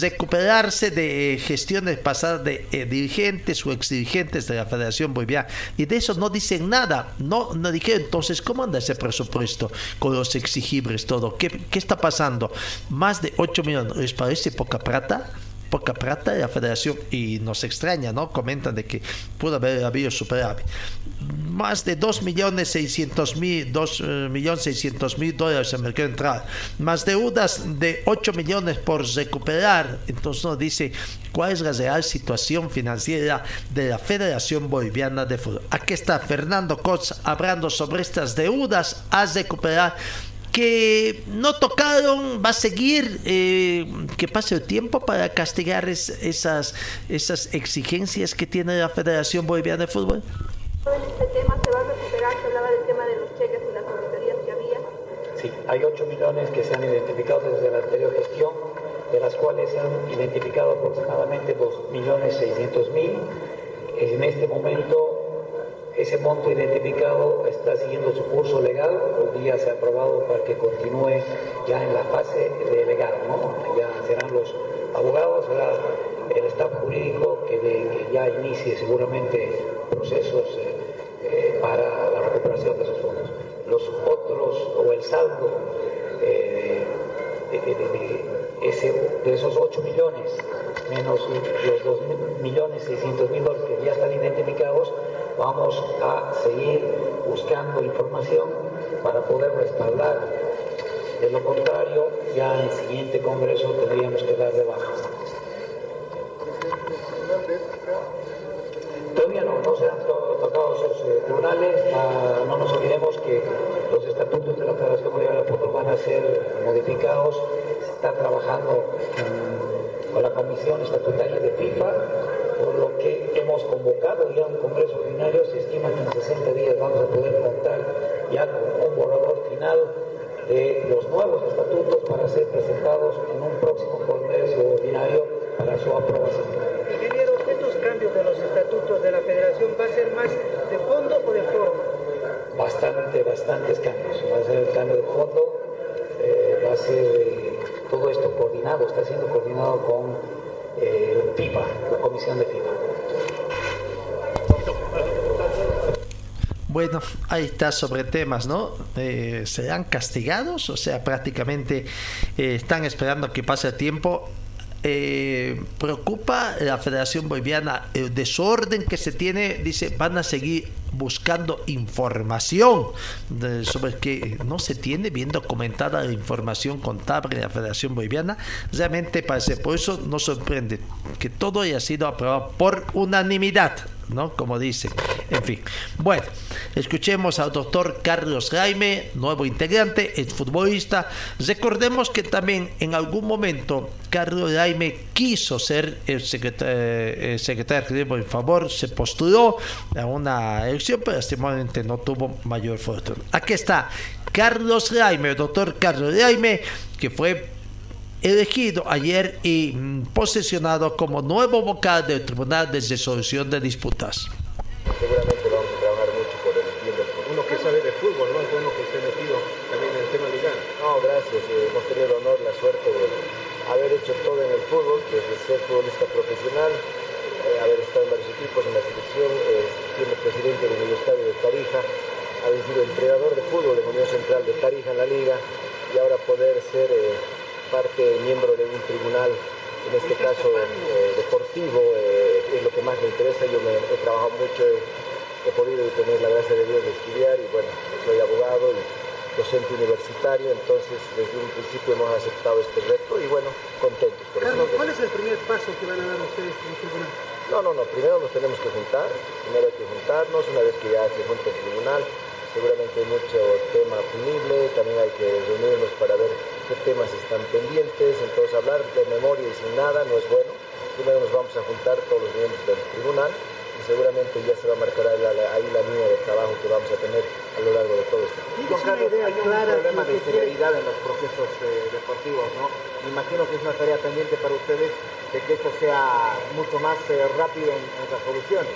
recuperarse de gestiones pasadas de eh, dirigentes o exdirigentes de la Federación Boliviana. Y de eso no dicen nada. No, no dijeron, entonces, ¿cómo anda ese presupuesto con los exigibles, todo? ¿Qué, qué está pasando? Más de 8 millones. ¿Les parece poca plata? poca plata de la federación y nos extraña, ¿no? Comentan de que pudo haber habido superávit. Más de 2 millones 600 mil, 2 eh, millones 600 mil dólares en mercado entrar, más deudas de 8 millones por recuperar. Entonces nos dice cuál es la real situación financiera de la Federación Boliviana de Fútbol. Aquí está Fernando Coz hablando sobre estas deudas a recuperar que no tocaron, va a seguir eh, que pase el tiempo para castigar esas, esas exigencias que tiene la Federación Boliviana de Fútbol? Este tema se va a recuperar, se hablaba del tema de los cheques y las auditorías que había. Sí, hay 8 millones que se han identificado desde la anterior gestión, de las cuales se han identificado aproximadamente 2 millones 600 mil. En este momento ese monto identificado está siguiendo su curso legal, hoy día se ha aprobado para que continúe ya en la fase de legal, ¿no? Ya serán los abogados, será el staff jurídico que, ya inicie seguramente procesos eh, eh, para la recuperación de esos fondos. Los otros, o el saldo eh, de, esos 8 millones, menos los 2 millones 600 mil dólares que ya están identificados, vamos a seguir buscando información para poder respaldar. De lo contrario, ya en el siguiente Congreso tendríamos que dar de baja. Todavía no, no se han tocado esos eh, tribunales, ah, no nos olvidemos que los estatutos de la Federación Boliviana de Fútbol van a ser modificados, está trabajando con la Comisión Estatutaria de FIFA por lo que hemos convocado ya un congreso ordinario, se estima que en 60 días vamos a poder contar ya con un borrador final de los nuevos estatutos para ser presentados en un próximo congreso ordinario para su aprobación. Ingeniero, estos cambios de los de la federación va a ser más de fondo o de forma? Bastante, bastantes cambios. Va a ser el cambio de fondo, eh, va a ser eh, todo esto coordinado, está siendo coordinado con eh, FIFA, la comisión de FIFA. Bueno, ahí está sobre temas, ¿no? Eh, ¿Serán castigados? O sea, prácticamente eh, están esperando que pase el tiempo. Eh, preocupa la Federación Boliviana el desorden que se tiene, dice, van a seguir buscando información sobre que no se tiene bien documentada la información contable de la Federación Boliviana, realmente parece, por eso nos sorprende que todo haya sido aprobado por unanimidad, ¿no? Como dicen. En fin. Bueno, escuchemos al doctor Carlos Jaime, nuevo integrante, es futbolista. Recordemos que también en algún momento Carlos Jaime quiso ser el secretario, el secretario en favor, se postuló a una elección, pero lastimosamente no tuvo mayor fortuna. Aquí está Carlos Jaime, el doctor Carlos Jaime, que fue elegido ayer y mm, posesionado como nuevo vocal del Tribunal de Resolución de Disputas. Seguramente vamos a trabajar mucho por el bien del fútbol. Uno que sabe de fútbol, ¿no? Es bueno que esté metido también en el tema legal. No, gracias. eh, hemos tenido el honor, la suerte de haber hecho todo en el fútbol, desde ser futbolista profesional, eh, haber estado en varios equipos, en la selección, eh, siendo presidente del Universitario de Tarija, haber sido entrenador de fútbol en Unión Central de Tarija en la liga y ahora poder ser eh, parte, miembro de un tribunal, en este caso eh, deportivo, eh, es lo que más me interesa. Yo me, he trabajado mucho, he, he podido tener la gracia de Dios de estudiar y bueno, soy abogado y docente universitario, entonces desde un principio hemos aceptado este reto y bueno, contentos por Carlos, eso. ¿cuál es el primer paso que van a dar ustedes en el tribunal? No, no, no, primero nos tenemos que juntar, primero hay que juntarnos, una vez que ya se junta el tribunal, seguramente hay mucho tema punible, también hay que reunirnos para ver qué temas están pendientes, entonces hablar de memoria y sin nada no es bueno, primero nos vamos a juntar todos los miembros del tribunal y seguramente ya se va a marcar ahí la, ahí la línea de trabajo que vamos a tener a lo largo de todo este tiempo. Don Carlos, hay un problema de celeridad en los procesos eh, deportivos, ¿no? Me imagino que es una tarea pendiente para ustedes de que esto sea mucho más eh, rápido en, en resolución.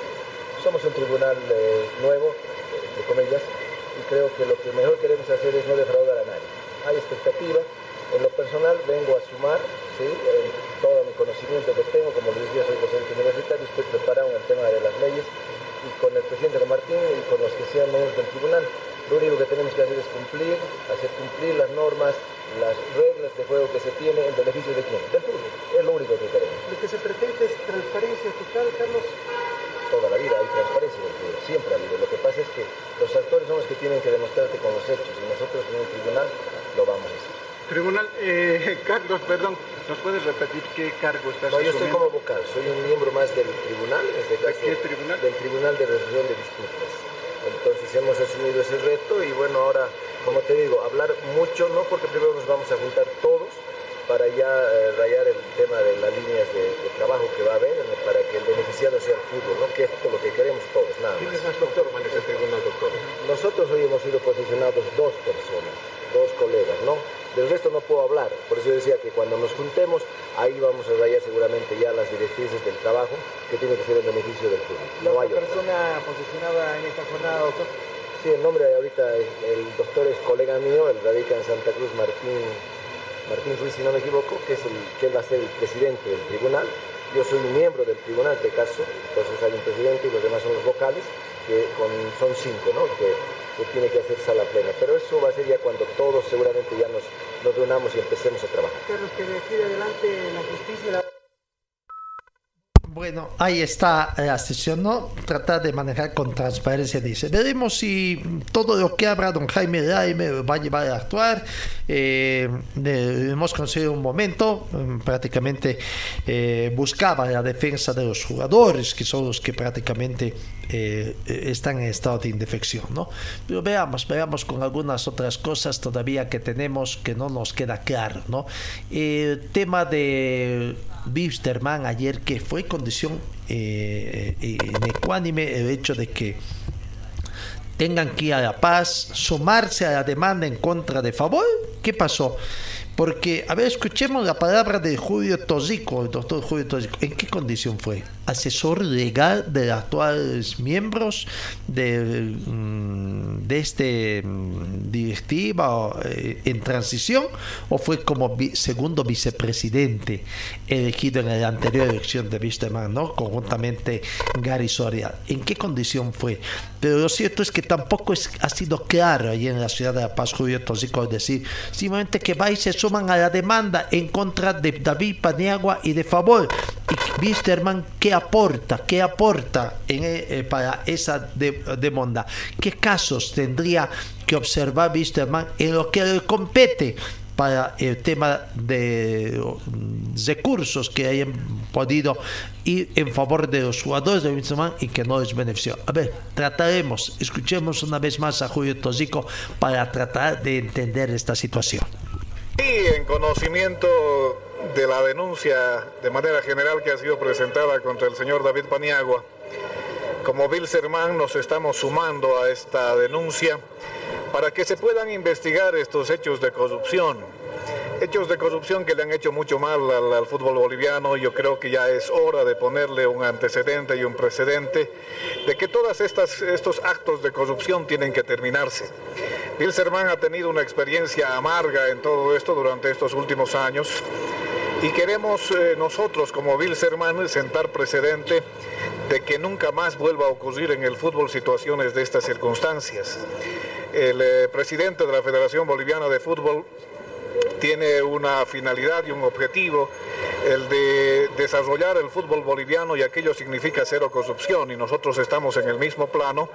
Somos un tribunal eh, nuevo, entre comillas, y creo que lo que mejor queremos hacer es no defraudar a nadie. Hay expectativa. En lo personal vengo a sumar todo mi conocimiento que tengo, como les decía, soy docente universitario, estoy preparado en el tema de las leyes y con el presidente Martín y con los que sean miembros del tribunal, lo único que tenemos que hacer es cumplir, hacer cumplir las normas, las reglas de juego que se tiene en beneficio de quién, del público. Es lo único que queremos. Lo que se pretende es transparencia total, Carlos. Toda la vida hay transparencia en el fútbol, siempre ha habido. Lo que pasa es que los actores son los que tienen que demostrarte con los hechos y nosotros en un tribunal lo vamos a hacer. Tribunal, eh, Carlos, perdón, ¿nos puedes repetir qué cargo estás No, yo estoy como vocal, soy un miembro más del tribunal, en este caso, qué tribunal? del Tribunal de Resolución de Disputas. Entonces hemos asumido ese reto y bueno, ahora, como te digo, hablar mucho, no porque primero nos vamos a juntar todos para ya eh, rayar el tema de las líneas de, de trabajo que va a haber, para que el beneficiado sea el fútbol, ¿no? que es lo que queremos todos, nada más. ¿Quién es más doctor en ese tribunal, doctor? Nosotros hoy hemos sido posicionados dos personas, dos colegas, ¿no? Del resto no puedo hablar, por eso yo decía que cuando nos juntemos, ahí vamos a rayar seguramente ya las directrices del trabajo que tiene que ser en beneficio del público. La No hay otra. persona posicionada en esta jornada, doctor. Sí, el nombre ahorita, el doctor es colega mío, él radica en Santa Cruz, Martín, Martín Ruiz, si no me equivoco, que es el que él va a ser el presidente del tribunal. Yo soy un miembro del tribunal, en este caso, entonces hay un presidente y los demás son los vocales, que son cinco, ¿no? Que tiene que hacer sala plena. Pero eso va a ser ya cuando todos seguramente ya nos, nos reunamos y empecemos a trabajar. Carlos, que de de adelante la justicia... Bueno, ahí está la sesión, ¿no? Tratar de manejar con transparencia, dice. Veremos si todo lo que habla don Jaime Jaime va a llevar a actuar. Eh, eh, hemos conseguido un momento, mm, prácticamente eh, buscaba la defensa de los jugadores, que son los que prácticamente eh, están en estado de indefección, ¿no? Pero veamos, veamos con algunas otras cosas todavía que tenemos que no nos queda claro, ¿no? El tema de Wisterman ayer que fue condición eh, eh, inecuánime el hecho de que tengan que ir a La Paz, sumarse a la demanda en contra de favor. ¿Qué pasó? Porque, a ver, escuchemos la palabra de Julio Tosico, el doctor Julio Tosico. ¿En qué condición fue? ¿Asesor legal de los actuales miembros de, mm, de este mm, directiva eh, en transición? ¿O fue como segundo vicepresidente elegido en la anterior elección de Wisterman, ¿no? Conjuntamente Gary Soria. ¿En qué condición fue? Pero lo cierto es que tampoco es- ha sido claro allí en la ciudad de La Paz, Julio Tosico, decir, simplemente que va y se suman a la demanda en contra de David Paniagua y de favor. Y Wisterman, ¿qué aporta? ¿Qué aporta en, eh, eh, para esa de- demanda? ¿Qué casos tendría que observar Wisterman en lo que le compete? para el tema de mm, recursos que hayan podido ir en favor de los jugadores de Wisterman y que no les benefició. A ver, trataremos, escuchemos una vez más a Julio Tosico para tratar de entender esta situación. Y en conocimiento de la denuncia de manera general que ha sido presentada contra el señor David Paniagua, como Bilserman nos estamos sumando a esta denuncia para que se puedan investigar estos hechos de corrupción. Hechos de corrupción que le han hecho mucho mal al, al fútbol boliviano. Yo creo que ya es hora de ponerle un antecedente y un precedente de que todos estos actos de corrupción tienen que terminarse. Bilserman ha tenido una experiencia amarga en todo esto durante estos últimos años y queremos eh, nosotros como Bilserman sentar precedente de que nunca más vuelva a ocurrir en el fútbol situaciones de estas circunstancias. El eh, presidente de la Federación Boliviana de Fútbol tiene una finalidad y un objetivo, el de desarrollar el fútbol boliviano y aquello significa cero corrupción y nosotros estamos en el mismo plano.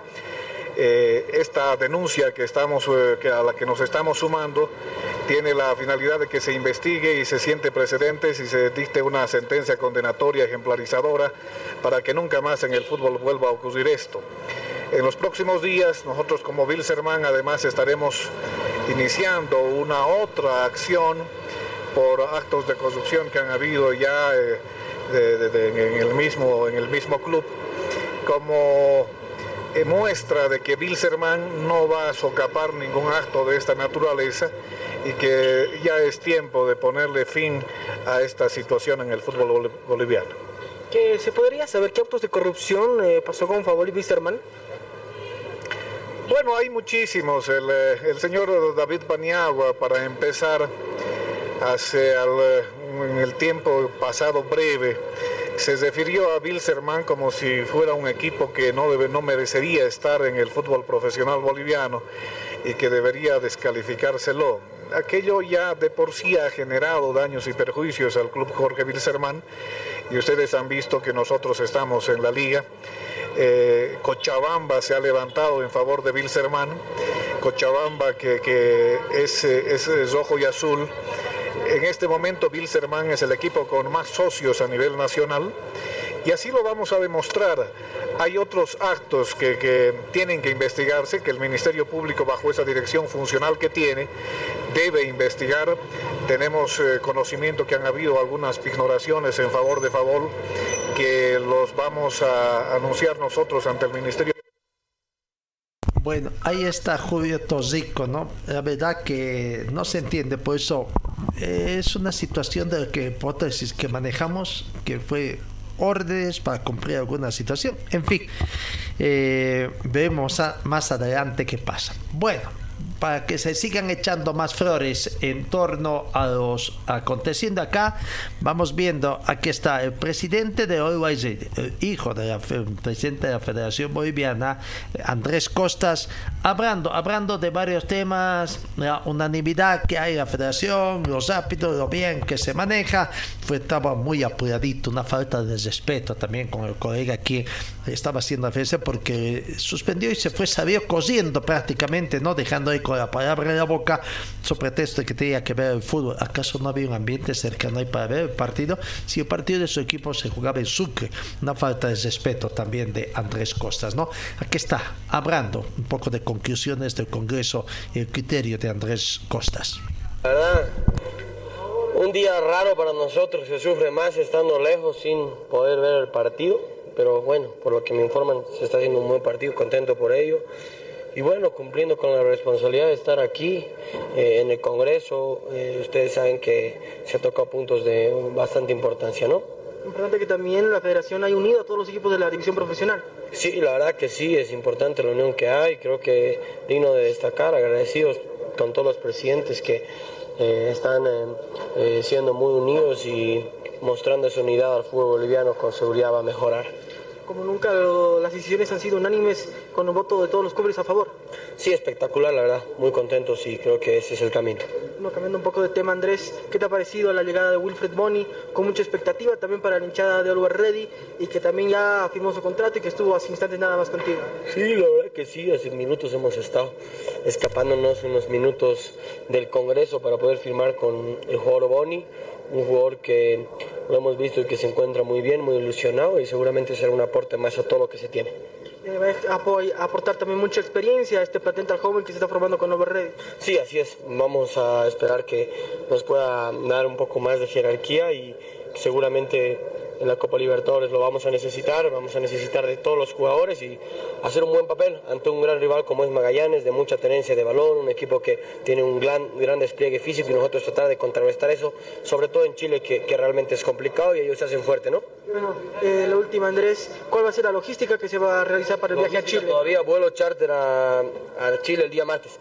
Eh, esta denuncia que estamos, eh, a la que nos estamos sumando tiene la finalidad de que se investigue y se siente precedentes y se dicte una sentencia condenatoria ejemplarizadora para que nunca más en el fútbol vuelva a ocurrir esto. En los próximos días, nosotros como Bilserman además estaremos iniciando una otra acción por actos de corrupción que han habido ya eh, en, el mismo, en el mismo club, como eh, muestra de que Bilserman no va a socapar ningún acto de esta naturaleza y que ya es tiempo de ponerle fin a esta situación en el fútbol boliviano. ¿Que ¿Se podría saber qué actos de corrupción eh, pasó con Favor y Bilserman? Bueno, hay muchísimos. El, el, señor David Paniagua, para empezar, hace al, en el tiempo pasado breve, se refirió a Bilserman como si fuera un equipo que no, debe, no merecería estar en el fútbol profesional boliviano y que debería descalificárselo. Aquello ya de por sí ha generado daños y perjuicios al club Jorge Bilserman y ustedes han visto que nosotros estamos en la liga. Eh, Cochabamba se ha levantado en favor de Bilserman, Cochabamba que, que es, es rojo y azul. En este momento Bilserman es el equipo con más socios a nivel nacional y así lo vamos a demostrar. Hay otros actos que, que, tienen que investigarse, que el Ministerio Público bajo esa dirección funcional que tiene debe investigar. Tenemos eh, conocimiento que han habido algunas ignoraciones en favor de favor que los vamos a anunciar nosotros ante el Ministerio. Bueno, ahí está Julio Tosico, ¿no? La verdad que no se entiende, por eso eh, es una situación de que hipótesis que manejamos, que fue órdenes para cumplir alguna situación. En fin, eh, vemos más adelante qué pasa. Bueno, para que se sigan echando más flores en torno a los aconteciendo acá, vamos viendo, aquí está el presidente de Always el hijo del presidente de la Federación Boliviana, Andrés Costas, hablando, hablando de varios temas, la unanimidad que hay en la federación, los rápidos, lo bien que se maneja, fue, estaba muy apuradito, una falta de respeto también con el colega que estaba haciendo referencia porque suspendió y se fue, salió cosiendo prácticamente, no dejando ahí con la palabra en la boca, sobre pretexto de que tenía que ver el fútbol. ¿Acaso no había un ambiente cercano ahí para ver el partido? Si el partido de su equipo se jugaba en Sucre, una falta de respeto también de Andrés Costas, ¿no? Aquí está, hablando un poco de conclusiones del Congreso y el criterio de Andrés Costas. Un día raro para nosotros, se sufre más estando lejos sin poder ver el partido, pero bueno, por lo que me informan, se está haciendo un buen partido, contento por ello y bueno, cumpliendo con la responsabilidad de estar aquí eh, en el Congreso, eh, ustedes saben que se ha tocado puntos de bastante importancia, ¿no? Importante que también la federación haya unido a todos los equipos de la división profesional. Sí, la verdad que sí, es importante la unión que hay, creo que digno de destacar, agradecidos con todos los presidentes que eh, están siendo muy unidos y mostrando esa unidad al fútbol boliviano con seguridad va a mejorar. Como nunca las decisiones han sido unánimes con el voto de todos los clubes a favor. Sí, espectacular, la verdad. Muy contentos y creo que ese es el camino. Bueno, cambiando un poco de tema, Andrés, ¿qué te ha parecido la llegada de Wilfred Boni? Con mucha expectativa también para la hinchada de Oliver Ready y que también ya firmó su contrato y que estuvo hace instantes nada más contigo. Sí, la verdad que sí, hace minutos hemos estado escapándonos unos minutos del Congreso para poder firmar con el jugador Boni un jugador que lo hemos visto y que se encuentra muy bien, muy ilusionado y seguramente será un aporte más a todo lo que se tiene. Eh, va a aportar también mucha experiencia a este patente al joven que se está formando con Red. Sí, así es. Vamos a esperar que nos pueda dar un poco más de jerarquía y seguramente en la Copa Libertadores lo vamos a necesitar, vamos a necesitar de todos los jugadores y hacer un buen papel ante un gran rival como es Magallanes, de mucha tenencia de balón, un equipo que tiene un gran, gran despliegue físico y nosotros tratar de contrarrestar eso, sobre todo en Chile que, que realmente es complicado y ellos se hacen fuerte, ¿no? Bueno, eh, la última Andrés, ¿cuál va a ser la logística que se va a realizar para el viaje a Chile? Todavía vuelo charter a, a Chile el día martes.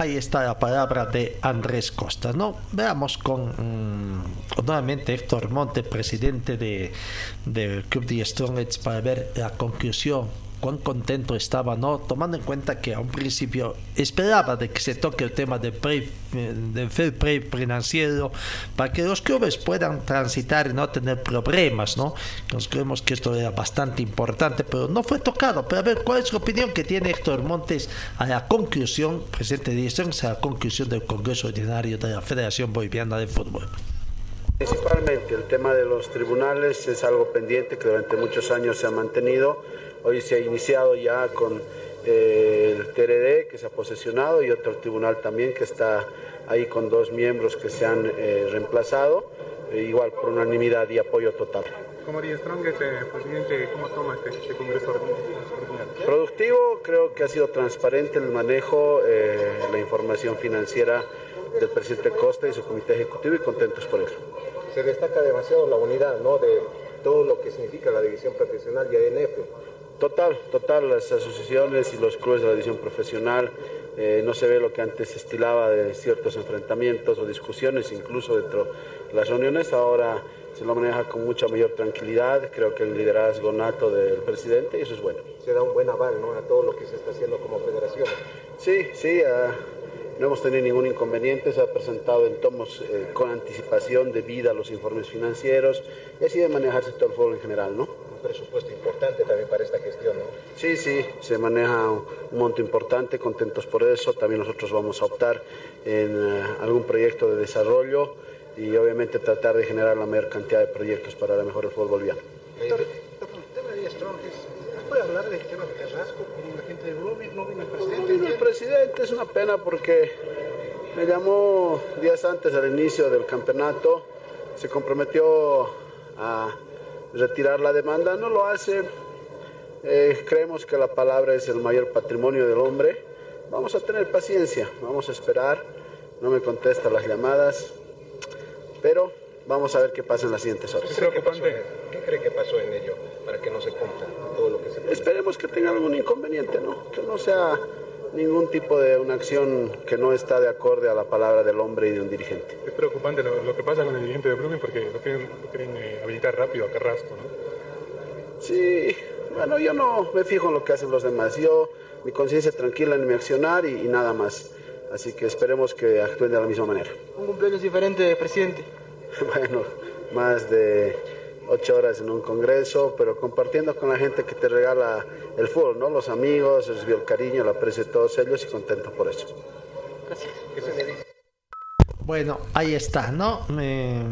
Ahí está la palabra de Andrés Costa, ¿no? Veamos con mm, nuevamente Héctor Monte, presidente del de Club de Strongets, para ver la conclusión cuán contento estaba, ¿no? Tomando en cuenta que a un principio esperaba de que se toque el tema del, pre, del fair play financiero para que los clubes puedan transitar y no tener problemas, ¿no? Nos creemos que esto era bastante importante, pero no fue tocado. Pero a ver, ¿cuál es la opinión que tiene Héctor Montes a la conclusión, presidente de dirección, a la conclusión del Congreso Ordinario de la Federación Boliviana de Fútbol? Principalmente el tema de los tribunales es algo pendiente que durante muchos años se ha mantenido Hoy se ha iniciado ya con eh, el TRD que se ha posesionado y otro tribunal también que está ahí con dos miembros que se han eh, reemplazado, eh, igual por unanimidad y apoyo total. Como Strong, presidente, ¿cómo toma este, este Congreso Productivo, creo que ha sido transparente el manejo, la información financiera del presidente Costa y su comité ejecutivo y contentos por eso. Se destaca demasiado la unidad ¿no? de todo lo que significa la división profesional y ANF Total, total, las asociaciones y los clubes de la división profesional, eh, no se ve lo que antes se estilaba de ciertos enfrentamientos o discusiones, incluso dentro de las reuniones, ahora se lo maneja con mucha mayor tranquilidad, creo que el liderazgo nato del presidente y eso es bueno. Se da un buen aval ¿no? a todo lo que se está haciendo como federación. Sí, sí, ah, no hemos tenido ningún inconveniente, se ha presentado en tomos eh, con anticipación de vida los informes financieros y así de manejarse todo el foro en general, ¿no? Presupuesto importante también para esta gestión, ¿no? Sí, sí, se maneja un monto importante, contentos por eso. También nosotros vamos a optar en eh, algún proyecto de desarrollo y obviamente tratar de generar la mayor cantidad de proyectos para la mejor el fútbol boliviano. Doctor, el tema de Strong ¿puede hablar del tema de Carrasco con la gente de Blooming? ¿No vino el presidente? No el presidente, es una pena porque me llamó días antes del inicio del campeonato, se comprometió a retirar la demanda, no lo hace. Eh, creemos que la palabra es el mayor patrimonio del hombre. Vamos a tener paciencia, vamos a esperar. No me contesta las llamadas, pero vamos a ver qué pasa en las siguientes horas. ¿Qué cree que pasó en, ello para que no se cumpla todo lo que se Esperemos que tenga algún inconveniente, ¿no? Que no sea ningún tipo de una acción que no está de acorde a la palabra del hombre y de un dirigente. Es preocupante lo, que pasa con el dirigente de Blooming porque lo quieren, eh, habilitar rápido a Carrasco, ¿no? Sí, bueno, yo no me fijo en lo que hacen los demás. Yo, mi conciencia tranquila en mi accionar y, nada más. Así que esperemos que actúen de la misma manera. Un cumpleaños diferente, presidente. bueno, más de ocho horas en un congreso, pero compartiendo con la gente que te regala el fútbol, ¿no? Los amigos, recibió el cariño, la aprecio de todos ellos y contento por eso. Bueno, ahí está, ¿no? Eh,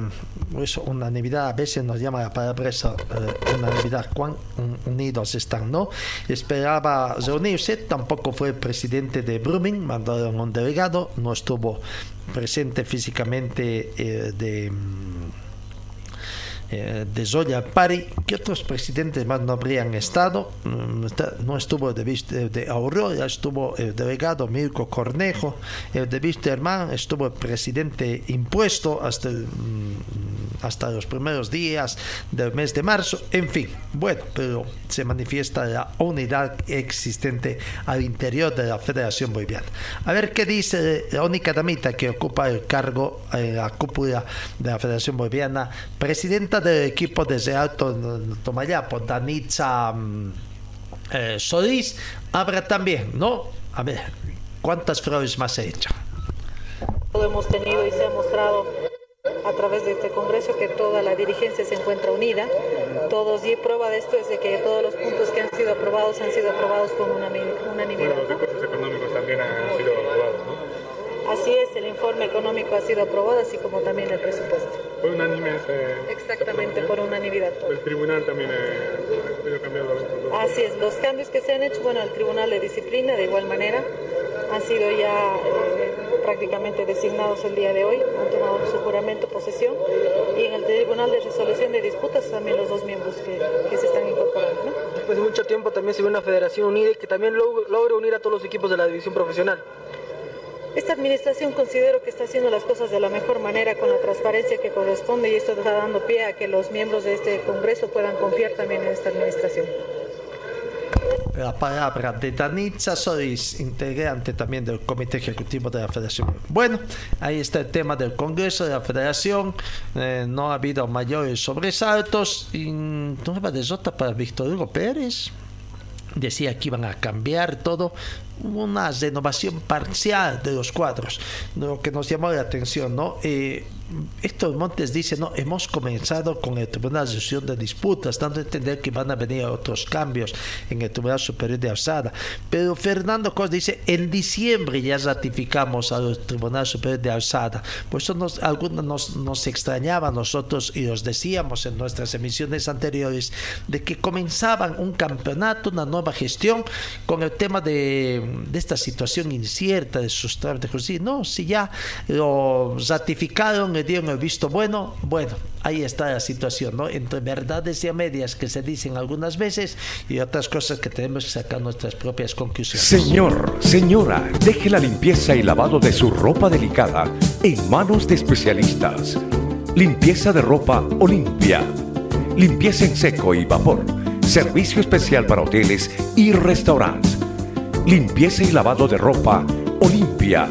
una Navidad, a veces nos llama la palabra esa, eh, una Navidad, cuán unidos están, ¿no? Esperaba reunirse, tampoco fue el presidente de Brumming, mandaron un delegado, no estuvo presente físicamente eh, de eh, de Zoya Pari, que otros presidentes más no habrían estado. Mm, no estuvo de, de Aurora, estuvo el delegado Mirko Cornejo, el de Wisterman, estuvo el presidente impuesto hasta mm, hasta los primeros días del mes de marzo. En fin, bueno, pero se manifiesta la unidad existente al interior de la Federación Boliviana. A ver qué dice la única damita que ocupa el cargo en la cúpula de la Federación Boliviana, presidenta del equipo desde Alto Tomayapo, Danitza mm, eh, Solís, habrá también, ¿no? A ver, ¿cuántas flores más se echan? hemos tenido y se ha mostrado a través de este Congreso que toda la dirigencia se encuentra unida. Todos, y prueba de esto es de que todos los puntos que han sido aprobados han sido aprobados con una unanimidad. Bueno, los recursos económicos también han sido aprobados, ¿no? Así es, el informe económico ha sido aprobado, así como también el presupuesto. Fue unánime. Eh, Exactamente, por unanimidad. El tribunal también eh, ha sido cambiado. Así es, los cambios que se han hecho, bueno, el tribunal de disciplina de igual manera han sido ya eh, prácticamente designados el día de hoy, han tomado su juramento, posesión, y en el Tribunal de Resolución de Disputas también los dos miembros que, que se están incorporando. ¿no? Después de mucho tiempo también se ve una federación unida y que también logre unir a todos los equipos de la división profesional. Esta administración considero que está haciendo las cosas de la mejor manera, con la transparencia que corresponde, y esto está dando pie a que los miembros de este Congreso puedan confiar también en esta administración la palabra de Danitza Solís, integrante también del Comité Ejecutivo de la Federación. Bueno, ahí está el tema del Congreso de la Federación. Eh, no ha habido mayores sobresaltos. Y nueva desota para Víctor Hugo Pérez. Decía que iban a cambiar todo una renovación parcial de los cuadros, lo que nos llamó la atención, ¿no? Eh, Héctor Montes dice, no, hemos comenzado con el Tribunal de Resolución de Disputas, dando a entender que van a venir otros cambios en el Tribunal Superior de Alzada. Pero Fernando Cos dice, en diciembre ya ratificamos al Tribunal Superior de Alzada. Por eso nos, algunos nos, nos extrañaba a nosotros y os decíamos en nuestras emisiones anteriores de que comenzaban un campeonato, una nueva gestión con el tema de, de esta situación incierta de sus trámites. No, si ya lo ratificaron me dieron el visto bueno, bueno, ahí está la situación, ¿no? Entre verdades y a medias que se dicen algunas veces y otras cosas que tenemos que sacar nuestras propias conclusiones. Señor, señora, deje la limpieza y lavado de su ropa delicada en manos de especialistas. Limpieza de ropa Olimpia. Limpieza en seco y vapor. Servicio especial para hoteles y restaurantes. Limpieza y lavado de ropa Olimpia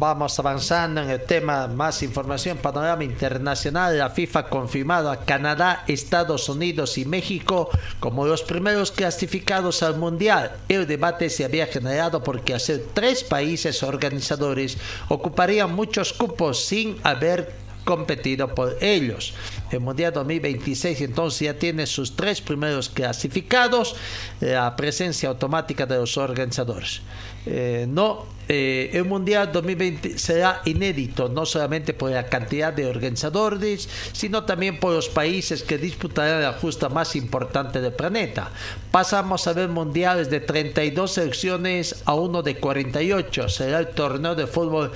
Vamos avanzando en el tema, más información, panorama internacional. La FIFA confirmado a Canadá, Estados Unidos y México como los primeros clasificados al Mundial. El debate se había generado porque hacer tres países organizadores ocuparían muchos cupos sin haber competido por ellos. El Mundial 2026 entonces ya tiene sus tres primeros clasificados, la presencia automática de los organizadores. Eh, no, eh, el Mundial 2020 será inédito, no solamente por la cantidad de organizadores, sino también por los países que disputarán la justa más importante del planeta. Pasamos a ver mundiales de 32 selecciones a uno de 48. Será el torneo de fútbol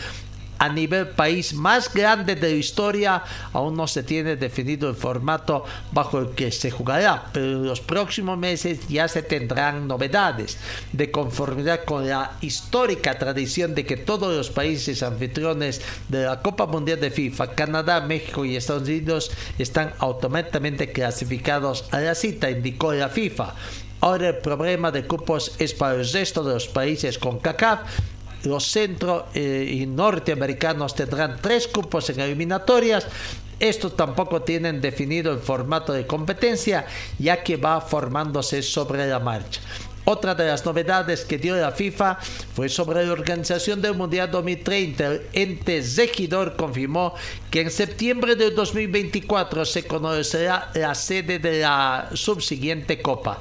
a nivel país más grande de la historia, aún no se tiene definido el formato bajo el que se jugará, pero en los próximos meses ya se tendrán novedades. De conformidad con la histórica tradición de que todos los países anfitriones de la Copa Mundial de FIFA, Canadá, México y Estados Unidos están automáticamente clasificados a la cita, indicó la FIFA. Ahora el problema de cupos es para el resto de los países con CACAF los centro eh, y norteamericanos tendrán tres cupos en eliminatorias. Estos tampoco tienen definido el formato de competencia, ya que va formándose sobre la marcha. Otra de las novedades que dio la FIFA fue sobre la organización del Mundial 2030. El ente regidor confirmó que en septiembre del 2024 se conocerá la sede de la subsiguiente Copa.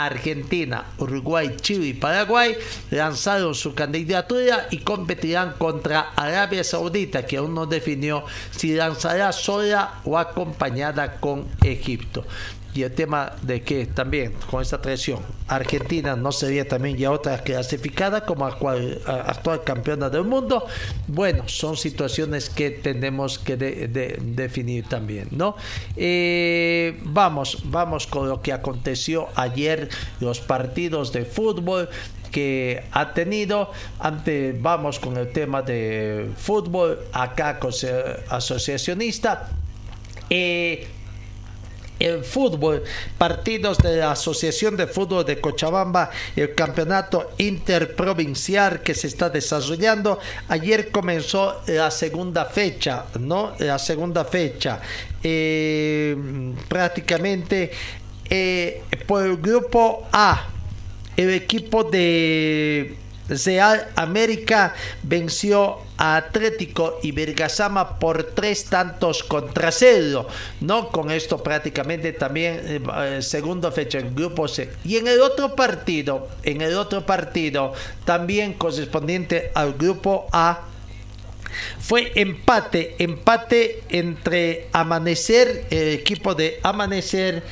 Argentina, Uruguay, Chile y Paraguay lanzaron su candidatura y competirán contra Arabia Saudita, que aún no definió si lanzará sola o acompañada con Egipto. Y el tema de que también con esta traición Argentina no sería también ya otra clasificada como actual, campeona del mundo. Bueno, son situaciones que tenemos que definir también, ¿no? Eh, vamos, vamos con lo que aconteció ayer, los partidos de fútbol que ha tenido. Antes vamos con el tema de fútbol acá con asociacionista. Eh, el fútbol, partidos de la Asociación de Fútbol de Cochabamba, el campeonato interprovincial que se está desarrollando. Ayer comenzó la segunda fecha, ¿no? La segunda fecha. Eh, prácticamente eh, por el grupo A el equipo de Real América venció a Atlético y Bergasama por tres tantos contra cero, ¿no? Con esto prácticamente también eh, eh, segundo fecha en grupo C. Y en el otro partido, en el otro partido, también correspondiente al grupo A, fue empate, empate entre Amanecer, el equipo de Amanecer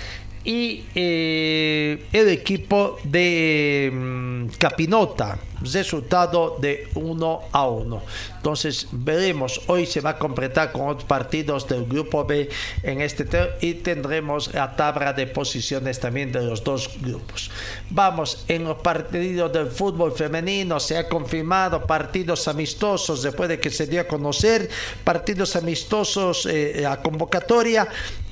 y eh, el equipo de mm, Capinota resultado de 1 a 1. Entonces veremos, hoy se va a completar con otros partidos del grupo B en este y tendremos la tabla de posiciones también de los dos grupos. Vamos, en los partidos del fútbol femenino se ha confirmado partidos amistosos después de que se dio a conocer partidos amistosos eh, a convocatoria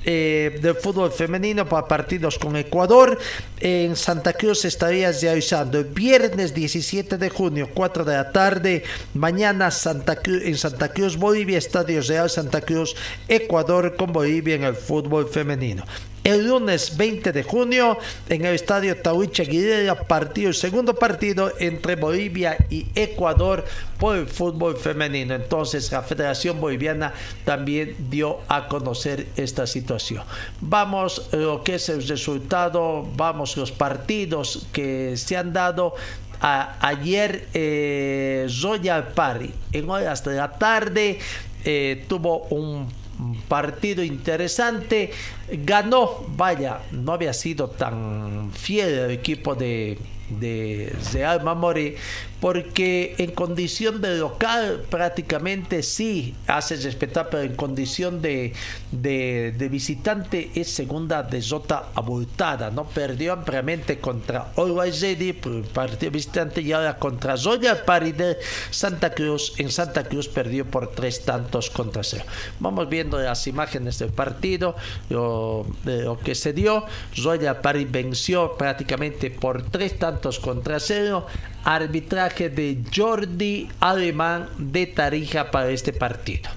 eh, del fútbol femenino para partidos con Ecuador. En Santa Cruz estaría realizando el viernes 17 de junio, 4 de la tarde. Mañana Santa Cruz, en Santa Cruz, Bolivia, Estadio Real Santa Cruz, Ecuador con Bolivia en el fútbol femenino. El lunes 20 de junio, en el estadio Tauiche Guerrera, partido, segundo partido entre Bolivia y Ecuador por el fútbol femenino. Entonces, la Federación Boliviana también dio a conocer esta situación. Vamos, lo que es el resultado, vamos, los partidos que se han dado ayer eh, Royal Party en horas de la tarde eh, tuvo un partido interesante. Ganó vaya no había sido tan fiel el equipo de de Real Mamori porque en condición de local prácticamente sí hace respetar, pero en condición de, de, visitante es segunda derrota abultada, ¿no? Perdió ampliamente contra Always Ready, partido visitante, y ahora contra Royal Party de Santa Cruz. En Santa Cruz perdió por tres tantos contra cero. Vamos viendo las imágenes del partido, lo, lo que se dio. Royal Party venció prácticamente por tres tantos contra cero arbitraje de Jordi Alemán de Tarija para este partido.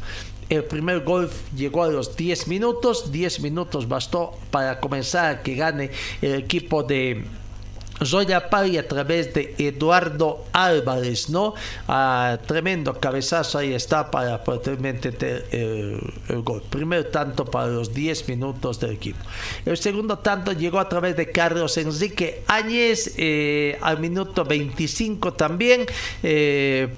El primer gol llegó a los 10 minutos, 10 minutos bastó para comenzar a que gane el equipo de Zoya Pari a través de Eduardo Álvarez, ¿no? Ah, tremendo cabezazo ahí está para potencialmente el, el, gol. Primero tanto para los 10 minutos del equipo. El segundo tanto llegó a través de Carlos Enrique Áñez eh, al minuto 25 también. Eh,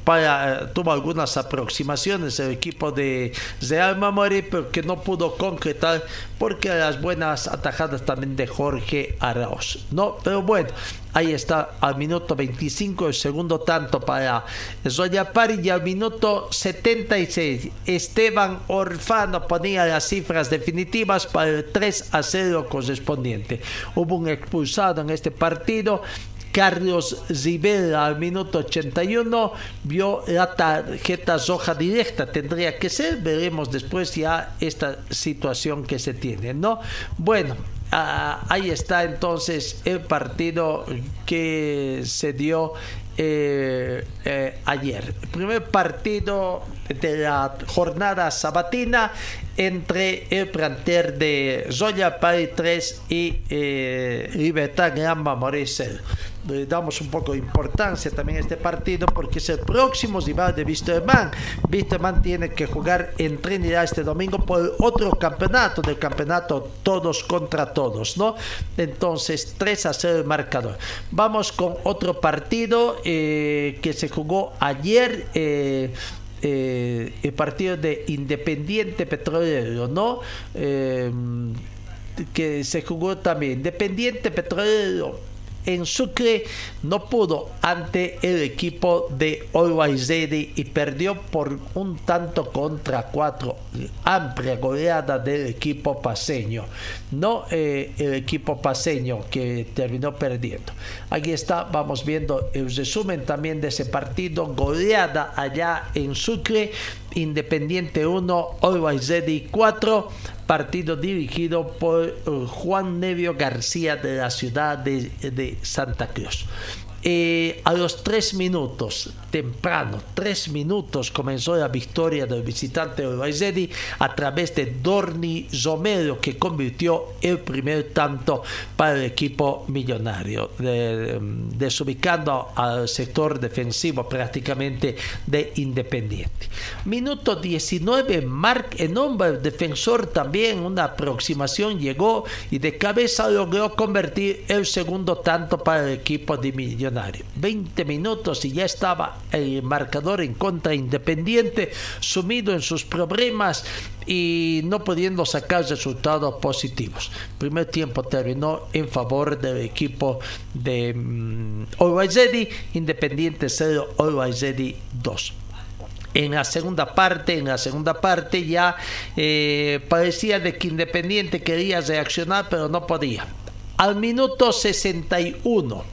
tuvo algunas aproximaciones el equipo de Real Mamori, pero que no pudo concretar porque las buenas atajadas también de Jorge Arauz, ¿no? Pero bueno. Ahí está al minuto 25 el segundo tanto para Pari y al minuto 76 Esteban Orfano ponía las cifras definitivas para el 3 a 0 correspondiente. Hubo un expulsado en este partido Carlos Rivera al minuto 81 vio la tarjeta roja directa, tendría que ser, veremos después ya esta situación que se tiene, ¿no? Bueno, Ah, ahí está entonces el partido que se dio eh, eh, ayer. Primer partido de la jornada sabatina entre el planter de Zoya Pari 3 y eh, Libertad Gamba Morisel le damos un poco de importancia también a este partido porque es el próximo rival de Wisterman. Wisterman tiene que jugar en Trinidad este domingo por otro campeonato, del campeonato todos contra todos, ¿no? Entonces, 3 a 0 el marcador. Vamos con otro partido eh, que se jugó ayer. Eh, eh, el partido de Independiente Petrolero, ¿no? que se jugó también. Independiente Petrolero en Sucre no pudo ante el equipo de Always y perdió por un tanto contra cuatro. Amplia goleada del equipo paseño. No eh, el equipo paseño que terminó perdiendo. Aquí está, vamos viendo el resumen también de ese partido. Goleada allá en Sucre. Independiente 1, Always 4 partido dirigido por eh, Juan Nevio García de la ciudad de, Santa Cruz. Eh, a los tres minutos, temprano, tres minutos, comenzó la victoria del visitante de a través de Dorni Romero, que convirtió el primer tanto para el equipo millonario, desubicando al sector defensivo prácticamente de Independiente. Minuto 19, Mark nombre el defensor también, una aproximación llegó y de cabeza logró convertir el segundo tanto para el equipo de Millonario 20 minutos y ya estaba el marcador en contra Independiente, sumido en sus problemas y no pudiendo sacar resultados positivos. primer tiempo terminó en favor del equipo de um, Independiente 0, Always 2 en la segunda parte, en la segunda parte ya eh, parecía de que Independiente quería reaccionar pero no podía. Al minuto 61,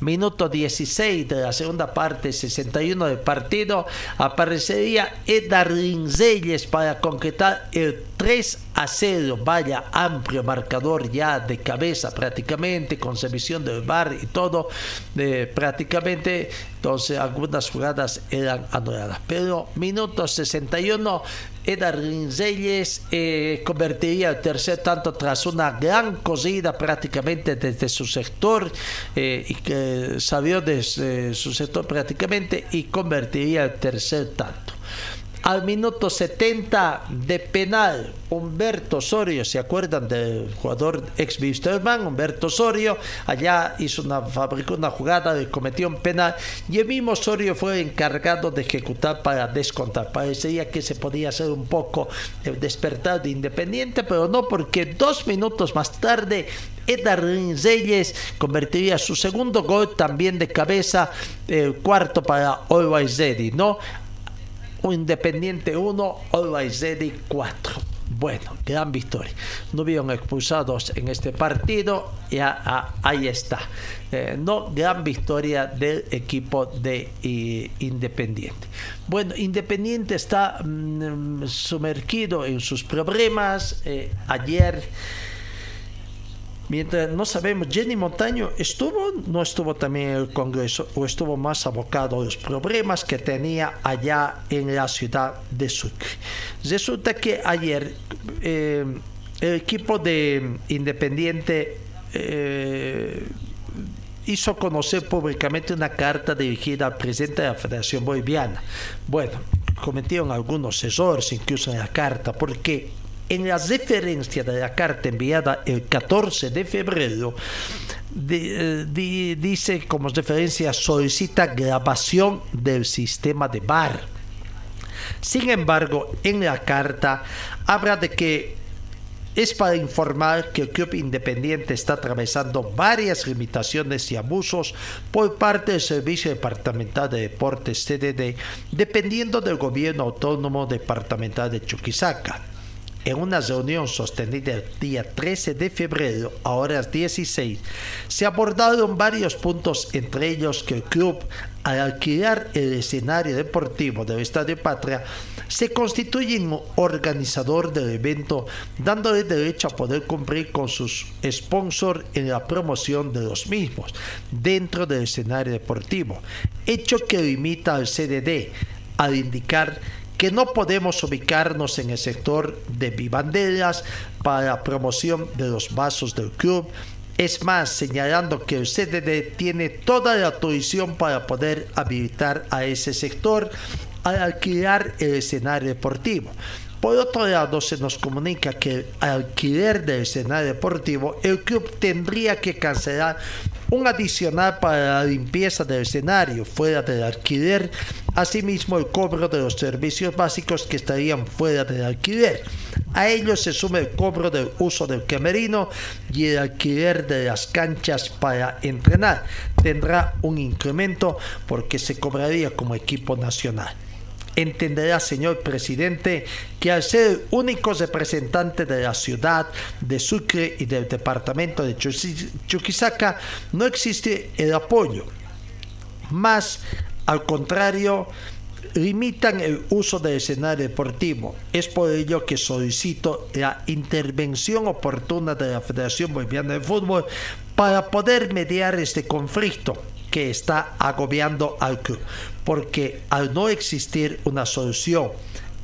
minuto 16 de la segunda parte, 61 del partido, aparecería Edar Reyes para concretar el 3 a 0. Vaya amplio marcador ya de cabeza prácticamente, con visión del bar y todo, de, prácticamente. Entonces algunas jugadas eran anuladas. Pero minuto 61 Edar Reyes eh, convertiría el tercer tanto tras una gran cosida prácticamente desde su sector eh, y que salió desde su sector prácticamente y convertiría el tercer tanto al minuto 70 de penal, Humberto Osorio, ¿se acuerdan del jugador ex Wisterman? Humberto Osorio, allá hizo una, fabricó una jugada, cometió un penal y el mismo Osorio fue encargado de ejecutar para descontar. Parecía que se podía hacer un poco el despertar de Independiente, pero no, porque dos minutos más tarde Edar Reyes convertiría su segundo gol también de cabeza, el cuarto para Always Ready, ¿no? Independiente 1, Always Ready 4. Bueno, gran victoria. No vieron expulsados en este partido. Ya ah, ahí está. Eh, no, gran victoria del equipo de Independiente. Bueno, Independiente está mm, sumergido en sus problemas. Eh, ayer Mientras no sabemos, Jenny Montaño estuvo, no estuvo también en el Congreso o estuvo más abocado a los problemas que tenía allá en la ciudad de Sucre. Resulta que ayer eh, el equipo de Independiente eh, hizo conocer públicamente una carta dirigida al presidente de la Federación Boliviana. Bueno, cometieron algunos errores incluso en la carta, porque en la referencia de la carta enviada el 14 de febrero, eh, dice como referencia solicita grabación del sistema de bar. Sin embargo, en la carta habla de que es para informar que el Club Independiente está atravesando varias limitaciones y abusos por parte del Servicio Departamental de Deportes CDD, dependiendo del Gobierno Autónomo Departamental de Chuquisaca. En una reunión sostenida el día 13 de febrero a horas 16, se abordaron varios puntos, entre ellos que el club, al alquilar el escenario deportivo del Estadio Patria, se constituye en organizador del evento, dándole derecho a poder cumplir con sus sponsors en la promoción de los mismos dentro del escenario deportivo, hecho que limita al CDD al indicar que no podemos ubicarnos en el sector de vivanderas para promoción de los vasos del club. Es más, señalando que el CDD tiene toda la autorización para poder habilitar a ese sector al alquilar el escenario deportivo. Por otro lado, se nos comunica que al alquiler del escenario deportivo, el club tendría que cancelar un adicional para la limpieza del escenario fuera del alquiler, asimismo el cobro de los servicios básicos que estarían fuera del alquiler. A ello se suma el cobro del uso del camerino y el alquiler de las canchas para entrenar. Tendrá un incremento porque se cobraría como equipo nacional entenderá, señor presidente, que al ser único representante de la ciudad de Sucre y del departamento de Chuquisaca, no existe el apoyo. Más, al contrario, limitan el uso del escenario deportivo. Es por ello que solicito la intervención oportuna de la Federación Boliviana de Fútbol para poder mediar este conflicto que está agobiando al club porque al no existir una solución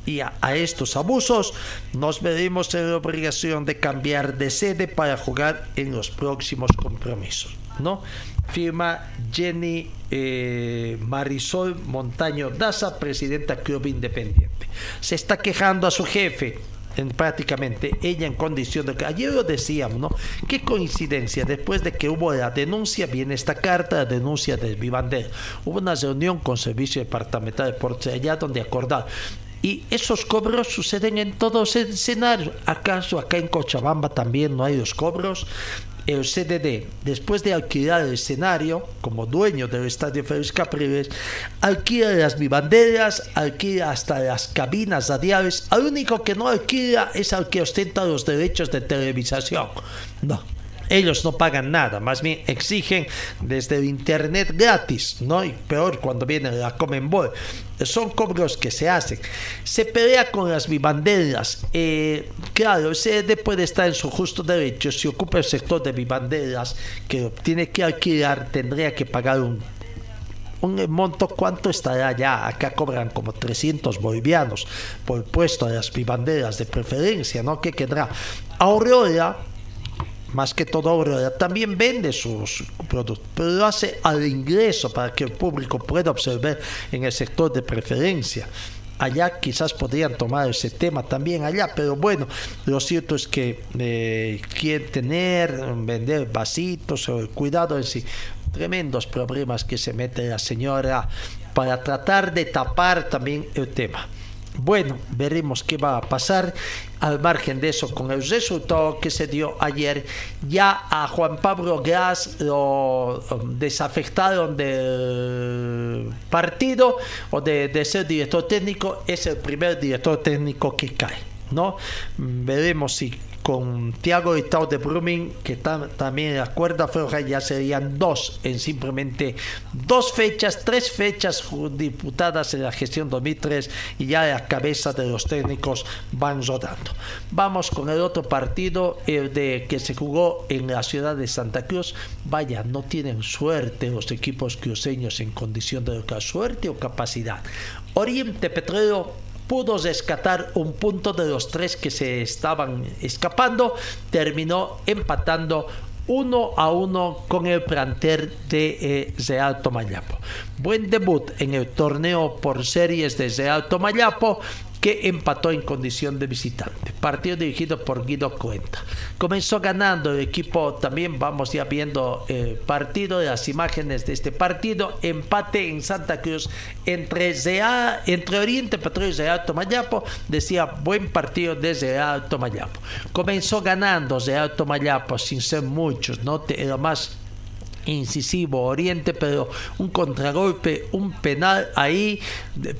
y a, estos abusos, nos veremos en la obligación de cambiar de sede para jugar en los próximos compromisos. ¿no? Firma Jenny eh, Marisol Montaño Daza, presidenta Club Independiente. Se está quejando a su jefe en prácticamente ella en condición de que ayer lo decíamos, ¿no? Qué coincidencia, después de que hubo la denuncia, viene esta carta, la denuncia del Vivander. Hubo una reunión con Servicio Departamental de Porte allá donde acordar. Y esos cobros suceden en todos escenarios. ¿Acaso acá en Cochabamba también no hay los cobros? El CDD, después de alquilar el escenario como dueño del estadio Félix Capriles, alquila las vivanderas, alquila hasta las cabinas radiales. Al único que no alquila es al que ostenta los derechos de televisación. No, ellos no pagan nada, más bien exigen desde el internet gratis, ¿no? Y peor cuando viene la Comenbol. Son cobros que se hacen. Se pelea con las vivanderas. Eh, claro, el CD puede estar en su justo derecho. Si ocupa el sector de vivanderas que tiene que alquilar, tendría que pagar un un monto, ¿cuánto estará ya? Acá cobran como 300 bolivianos por puesto de las vivanderas de preferencia, ¿no? ¿Qué quedará? Aurora más que todo también vende sus productos, pero lo hace al ingreso para que el público pueda observar en el sector de preferencia. Allá quizás podrían tomar ese tema también allá, pero bueno, lo cierto es que eh, quieren tener, vender vasitos, o cuidado en sí, tremendos problemas que se mete la señora para tratar de tapar también el tema. Bueno, veremos qué va a pasar. Al margen de eso, con el resultado que se dio ayer, ya a Juan Pablo Gas lo um, desafectaron del partido o de, de ser director técnico. Es el primer director técnico que cae. ¿no? Veremos si con Thiago Estado de Brumming, que también en la cuerda floja ya serían dos en simplemente dos fechas, tres fechas diputadas en la gestión 2003 y ya la cabeza de los técnicos van rodando. Vamos con el otro partido, de que se jugó en la ciudad de Santa Cruz. Vaya, no tienen suerte los equipos cruceños en condición de suerte o capacidad. Oriente Petróleo pudo rescatar un punto de los tres que se estaban escapando, terminó empatando uno a uno con el planter de eh, Real Tomayapo. Buen debut en el torneo por series de Real Tomayapo que empató en condición de visitante. Partido dirigido por Guido Cuenta. Comenzó ganando el equipo, también vamos ya viendo el partido, las imágenes de este partido. Empate en Santa Cruz entre, entre Oriente Petróleo y Real Tomayapo. Decía buen partido desde Real Tomayapo. Comenzó ganando Real Tomayapo sin ser muchos, ¿no? Era más incisivo Oriente, pero un contragolpe, un penal ahí,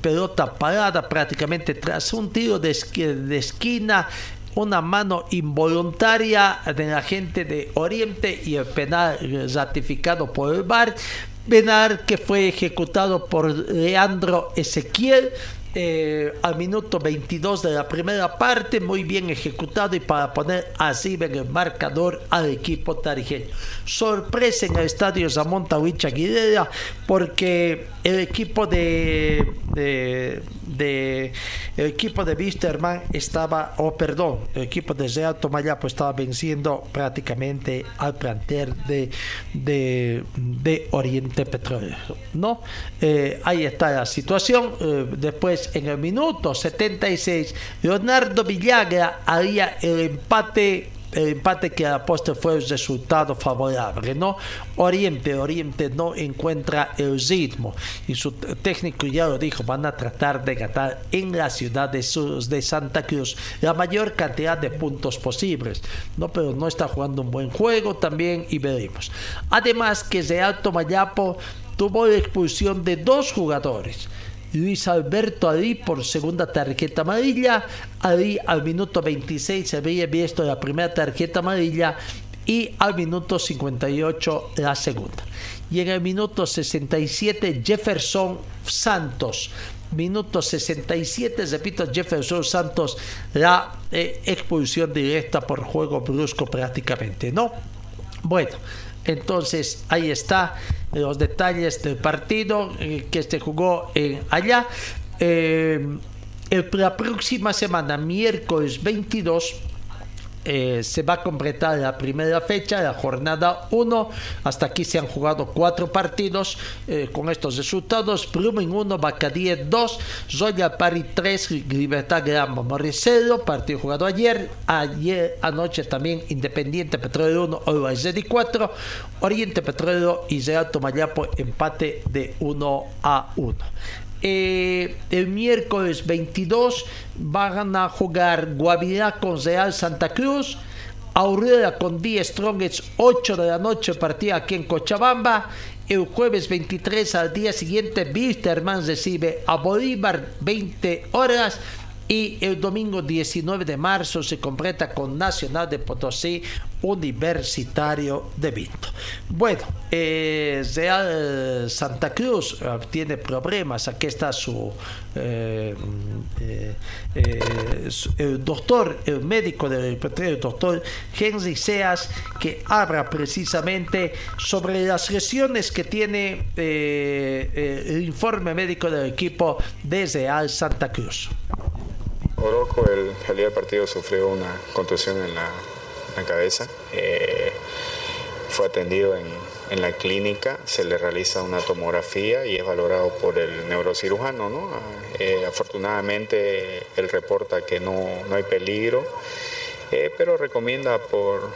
pelota parada prácticamente tras un tiro de, de esquina una mano involuntaria de la gente de Oriente y el penal ratificado por el VAR. Penal que fue ejecutado por Leandro Ezequiel eh, al minuto 22 de la primera parte, muy bien ejecutado y para poner así en el marcador al equipo tarijeño. Sorpresa en el estadio Zamón Tawicha Aguilera porque el equipo de, de, el equipo de Wisterman estaba, o oh, perdón, el equipo de Real Tomayapo estaba venciendo prácticamente al plantel de, de, Oriente Petróleo. ¿no? Eh, ahí está la situación. Eh, después En el minuto 76, Leonardo Villagra haría el empate el empate que a postre fue el resultado favorable, ¿no? Oriente, Oriente no encuentra el ritmo y su técnico ya lo dijo, van a tratar de ganar en la ciudad de, de Santa Cruz la mayor cantidad de puntos posibles, ¿no? Pero no está jugando un buen juego también y veremos. Además que de Alto Mayapo tuvo la expulsión de dos jugadores. Luis Alberto Adí por segunda tarjeta amarilla. Adí al minuto 26 se había visto la primera tarjeta amarilla y al minuto 58 la segunda. Y en el minuto 67 Jefferson Santos. Minuto 67, repito, Jefferson Santos, la eh, expulsión directa por juego brusco prácticamente, ¿no? Bueno, entonces ahí está los detalles del partido eh, que se jugó en allá. Eh, la próxima semana, miércoles 22, eh, se va a completar la primera fecha, la jornada 1. Hasta aquí se han jugado cuatro partidos eh, con estos resultados. Brumen 1, Bacadie 2, Zoya Pari 3, Libertad Grama Moricero, partido jugado ayer. Ayer anoche también Independiente Petróleo 1, Orbazedi 4, Oriente Petróleo y Real Tomayapo empate de 1 a 1. Eh, el miércoles 22 van a jugar Guavirá con Real Santa Cruz. Aurora con 10 Strongets 8 de la noche partida aquí en Cochabamba. El jueves 23 al día siguiente Bisterman recibe a Bolívar 20 horas y el domingo 19 de marzo se completa con Nacional de Potosí Universitario de Vinto. Bueno, eh, Real Santa Cruz eh, tiene problemas. Aquí está su, eh, el doctor, el médico del el doctor Henry Seas, que habla precisamente sobre las lesiones que tiene el informe médico del equipo de Real Santa Cruz. Oroco el, del partido sufrió una contusión en la, cabeza. Eh, fue atendido en, la clínica, se le realiza una tomografía y es valorado por el neurocirujano. ¿no? Eh, afortunadamente él reporta que no, hay peligro, eh, pero recomienda por,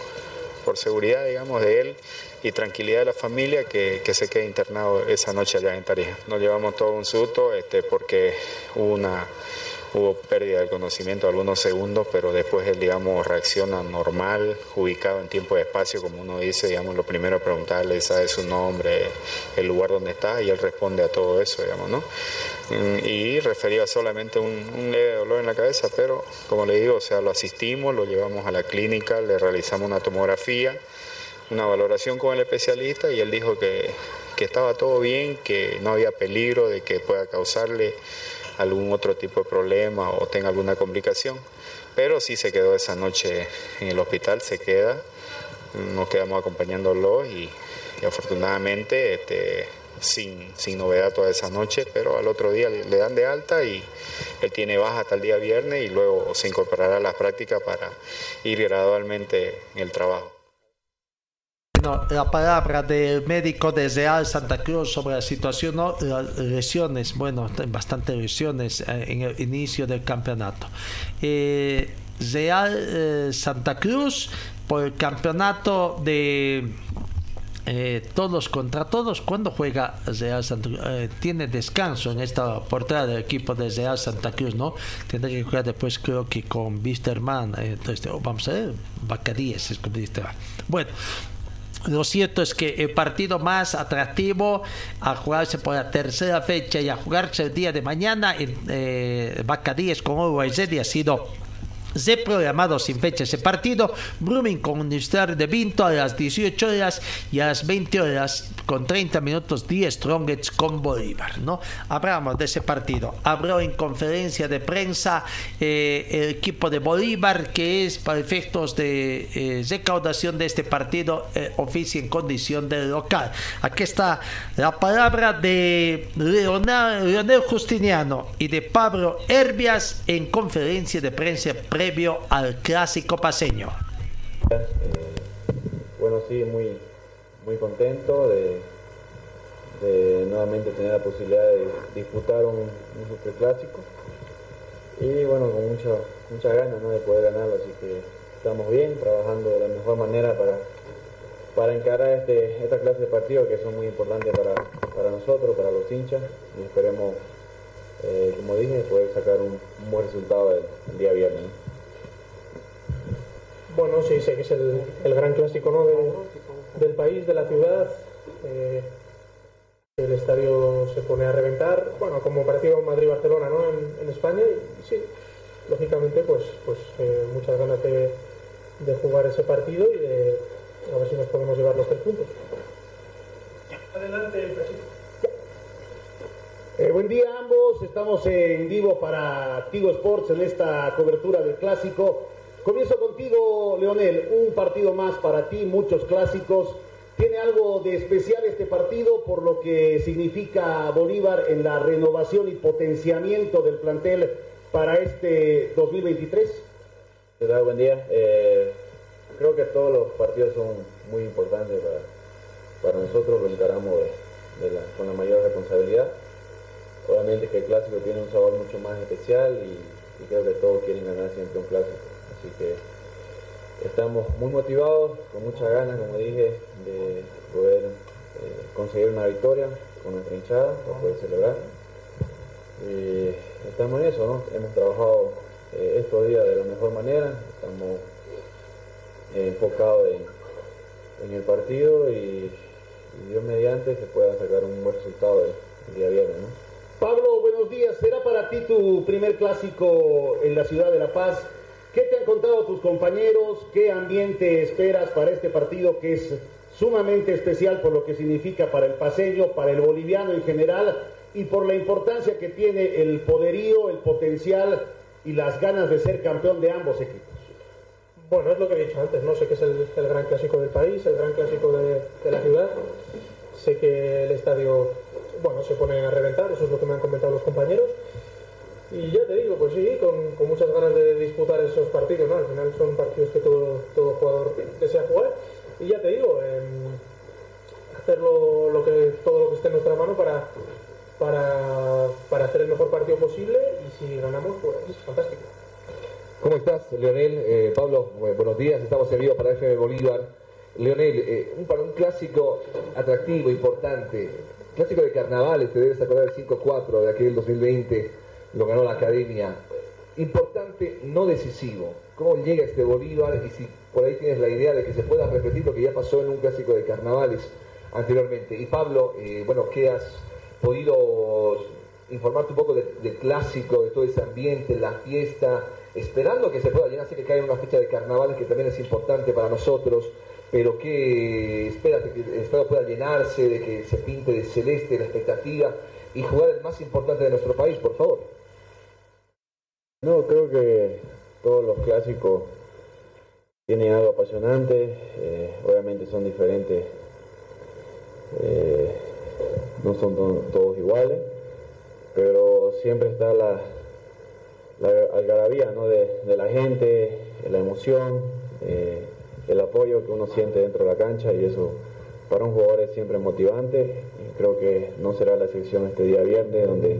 por seguridad digamos, de él y tranquilidad de la familia que, que, se quede internado esa noche allá en Tarija. Nos llevamos todo un susto este, porque hubo una hubo pérdida del conocimiento algunos segundos, pero después él, digamos, reacciona normal, ubicado en tiempo y espacio, como uno dice, digamos, lo primero es preguntarle, sabe su nombre, el lugar donde está, y él responde a todo eso, digamos, ¿no? Mm, y refería solamente un, un leve dolor en la cabeza, pero como le digo, o sea, lo asistimos, lo llevamos a la clínica, le realizamos una tomografía, una valoración con el especialista y él dijo que, que estaba todo bien, que no había peligro de que pueda causarle algún otro tipo de problema o tenga alguna complicación. Pero sí se quedó esa noche en el hospital, se queda, nos quedamos acompañándolo y, afortunadamente este, sin, sin, novedad toda esa noche, pero al otro día le, dan de alta y él tiene baja hasta el día viernes y luego se incorporará a las prácticas para ir gradualmente en el trabajo la palabra del médico de Real Santa Cruz sobre la situación, ¿no? las lesiones, bueno, bastantes lesiones eh, en el inicio del campeonato. Eh, Real eh, Santa Cruz por el campeonato de todos contra todos. Cuando juega Real Santa Cruz? tiene descanso en esta portada del equipo de Real Santa Cruz, ¿no? Tendrá que jugar después, creo que con Wisterman. entonces, vamos a ver, Bacadíes es como Bueno, lo cierto es que el partido más atractivo a jugarse por la tercera fecha y a jugarse el día de mañana en eh, Bacadíes con Uruguay ha sido se programado sin fecha ese partido. Brumming con de Vinto a las 18 horas y a las 20 horas con 30 minutos 10 Strongets con Bolívar. ¿no? Hablamos de ese partido. Habló en conferencia de prensa eh, el equipo de Bolívar que es para efectos de eh, recaudación de este partido eh, oficia en condición de local. Aquí está la palabra de Leonel Justiniano y de Pablo Herbias en conferencia de prensa previo al clásico paseño. bueno, sí, muy, muy contento de, nuevamente tener la posibilidad de disputar un, un superclásico y bueno, con mucha, mucha ganas ¿no? de poder ganarlo, así que estamos bien, trabajando de la mejor manera para, para encarar este, esta clase de partidos que son muy importantes para, para nosotros, para los hinchas y esperemos, eh, como dije, poder sacar un, buen resultado el, día viernes. Bueno, sí, sé que es el, el gran clásico ¿no? de- del país, de la ciudad. eh, el estadio se pone a reventar, bueno, como pareció Madrid-Barcelona ¿no? en, en España. Y sí, lógicamente, pues, pues eh, muchas ganas de, de jugar ese partido y de a ver si nos podemos llevar los tres puntos. Adelante, Francisco. Eh, buen día a ambos, estamos en vivo para Tigo Sports en esta cobertura del clásico. Comienzo contigo, Leonel, un partido más para ti, muchos clásicos. ¿Tiene algo de especial este partido por lo que significa Bolívar en la renovación y potenciamiento del plantel para este 2023? ¿Qué tal? Buen día. Eh, creo que todos los partidos son muy importantes para, para nosotros, lo encaramos con la mayor responsabilidad. Obviamente que el clásico tiene un sabor mucho más especial y creo que todos quieren ganar siempre un clásico. Así que estamos muy motivados, con muchas ganas, como dije, de poder eh, conseguir una victoria con nuestra hinchada para poder celebrar. Y estamos en eso, ¿no? Hemos trabajado eh, estos días de la mejor manera, estamos eh, enfocados en, el partido y, y Dios mediante se pueda sacar un buen resultado el, el día viernes, ¿no? Pablo, buenos días. ¿Será para ti tu primer clásico en la ciudad de La Paz? ¿Qué te han contado tus compañeros? ¿Qué ambiente esperas para este partido que es sumamente especial por lo que significa para el paseño, para el boliviano en general y por la importancia que tiene el poderío, el potencial y las ganas de ser campeón de ambos equipos? Bueno, es lo que he dicho antes, no sé que es el, el gran clásico del país, el gran clásico de, de la ciudad. Sé que el estadio, bueno, se pone a reventar, eso es lo que me han comentado los compañeros. Y ya te digo, pues sí, con, con muchas ganas de disputar esos partidos, ¿no? Al final son partidos que todo, todo jugador desea jugar. Y ya te digo, em, hacer lo, que, todo lo que esté en nuestra mano para, para, para hacer el mejor partido posible y si ganamos, pues fantástico. ¿Cómo estás, Leonel? Eh, Pablo, bu- buenos días, estamos en vivo para FM Bolívar. Leonel, eh, un, un clásico atractivo, importante, clásico de carnavales, te debes acordar del 5-4 de aquel 2020, lo ganó la Academia. Importante, no decisivo. ¿Cómo llega este Bolívar? Y si por ahí tienes la idea de que se pueda repetir lo que ya pasó en un clásico de carnavales anteriormente. Y Pablo, eh, bueno, ¿qué has podido informarte un poco de- del clásico, de todo ese ambiente, la fiesta, esperando que se pueda llenar, sé que cae una fecha de carnavales que también es importante para nosotros, pero que esperas que el estadio pueda llenarse, de que se pinte de celeste la expectativa y jugar el más importante de nuestro país, por favor. No, creo que todos los clásicos tienen algo apasionante, eh, obviamente son diferentes, eh, no son to- todos iguales, pero siempre está la, algarabía ¿no? de, de la gente, la emoción, eh, el apoyo que uno siente dentro de la cancha y eso para un jugador es siempre motivante y creo que no será la excepción este día viernes donde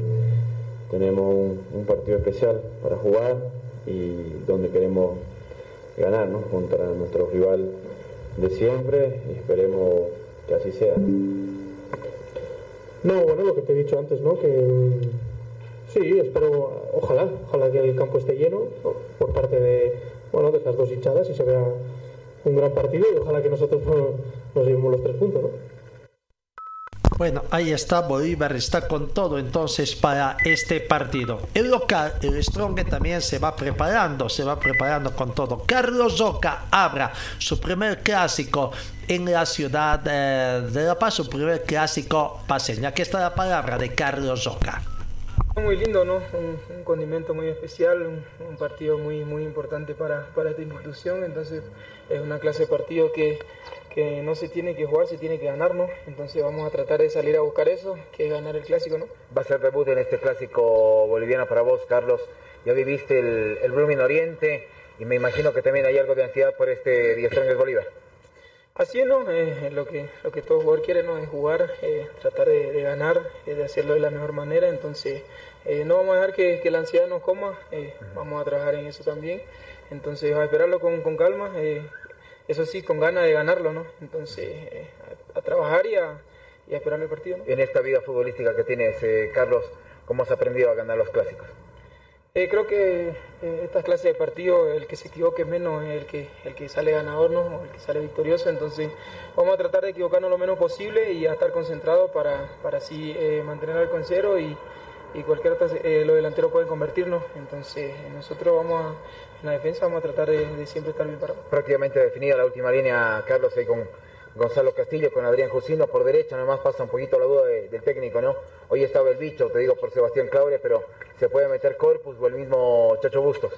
tenemos un, partido especial para jugar y donde queremos ganar ¿no? contra nuestro rival de siempre y esperemos que así sea. No, bueno, lo que te he dicho antes, ¿no? Que sí, espero, ojalá, ojalá que el campo esté lleno ¿no? por parte de, bueno, de las dos hinchadas y se vea un gran partido y ojalá que nosotros no- nos llevemos los tres puntos, ¿no? Bueno, ahí está, Bolívar está con todo entonces para este partido. El local, el Strong también se va preparando, se va preparando con todo. Carlos Oca abra su primer clásico en la ciudad eh, de La Paz, su primer clásico paseño. Aquí está la palabra de Carlos Oca. Muy lindo, ¿no? Un, un condimento muy especial, un, un partido muy, muy importante para, para esta institución. Entonces, es una clase de partido que, que no se tiene que jugar, se tiene que ganar, ¿no? Entonces, vamos a tratar de salir a buscar eso, que es ganar el clásico, ¿no? Va a ser debut en este clásico boliviano para vos, Carlos. Ya viviste el, el Blooming Oriente y me imagino que también hay algo de ansiedad por este Díaz Bolívar. Así ¿no? Eh, lo, que, lo que todo jugador quiere ¿no? es jugar, eh, tratar de, ganar, eh, de hacerlo de la mejor manera. Entonces, no vamos a dejar que, que la ansiedad nos coma, vamos a trabajar en eso también. Entonces, a esperarlo con, con calma, eso sí, con ganas de ganarlo, ¿no? Entonces, a, trabajar y a, y a, esperar el partido. En esta vida futbolística que tienes, Carlos, ¿cómo has aprendido a ganar los clásicos? Eh, creo que eh, estas clases de partido, el que se equivoque menos es el que, el que sale ganador, ¿no? O el que sale victorioso. Entonces, vamos a tratar de equivocarnos lo menos posible y a estar concentrados para, para así eh, mantener al con cero y, y cualquier otro, los delanteros pueden convertirnos. Entonces, nosotros vamos a, en la defensa vamos a tratar de, de siempre estar bien parados. Prácticamente definida la última línea, Carlos, ahí con Gonzalo Castillo con Adrián Jusino por derecha, nomás pasa un poquito la duda del técnico, ¿no? Hoy estaba el bicho, te digo por Sebastián Claure, pero se puede meter Corpus o el mismo Chacho Bustos.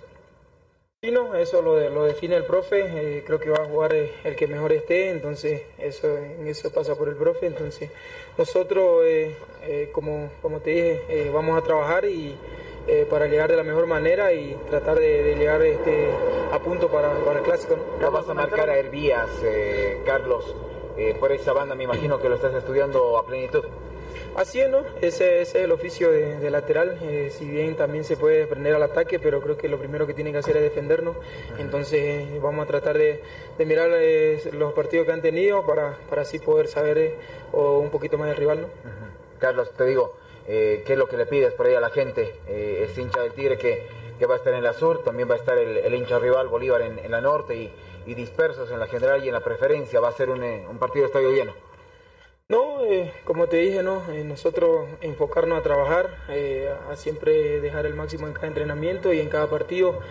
Sí, no, eso lo, lo define el profe, eh, creo que va a jugar eh, el que mejor esté, entonces eso, en eso pasa por el profe, entonces nosotros, eh, como, como te dije, vamos a trabajar y para llegar de la mejor manera y tratar de, llegar este, a punto para, para el clásico. ¿no? vas a marcar a Hervías, Carlos, por esa banda me imagino que lo estás estudiando a plenitud. Así es, ¿no? Ese, es el oficio de, lateral, eh, si bien también se puede prender al ataque, pero creo que lo primero que tienen que hacer es defendernos. Entonces eh, vamos a tratar de, mirar eh, los partidos que han tenido para, para así poder saber un poquito más del rival, ¿no? Carlos, te digo, ¿qué es lo que le pides por ahí a la gente? es hincha del Tigre que, que, va a estar en la sur, también va a estar el, hincha rival Bolívar en, la norte y, dispersos en la general y en la preferencia. Va a ser un, un partido de estadio lleno. No, eh, como te dije, no, eh, nosotros enfocarnos a trabajar, eh, a siempre dejar el máximo en cada entrenamiento y en cada partido.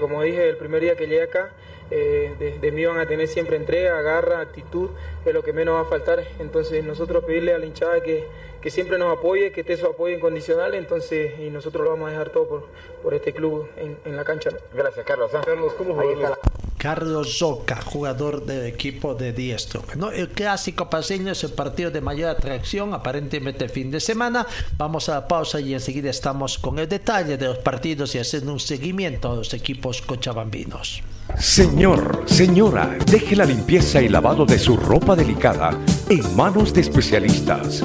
como dije el primer día que llegué acá, de, mí van a tener siempre entrega, garra, actitud, es lo que menos va a faltar. Entonces nosotros pedirle a la hinchada que, que siempre nos apoye, que esté su apoyo incondicional, entonces y nosotros lo vamos a dejar todo por, por este club en, en la cancha. Gracias, Carlos. Carlos, ¿cómo Carlos Zoca, jugador del equipo de Diestro. ¿no? El clásico paseño es el partido de mayor atracción, aparentemente el fin de semana. Vamos a la pausa y enseguida estamos con el detalle de los partidos y haciendo un seguimiento a los equipos cochabambinos. Señor, señora, deje la limpieza y lavado de su ropa delicada en manos de especialistas.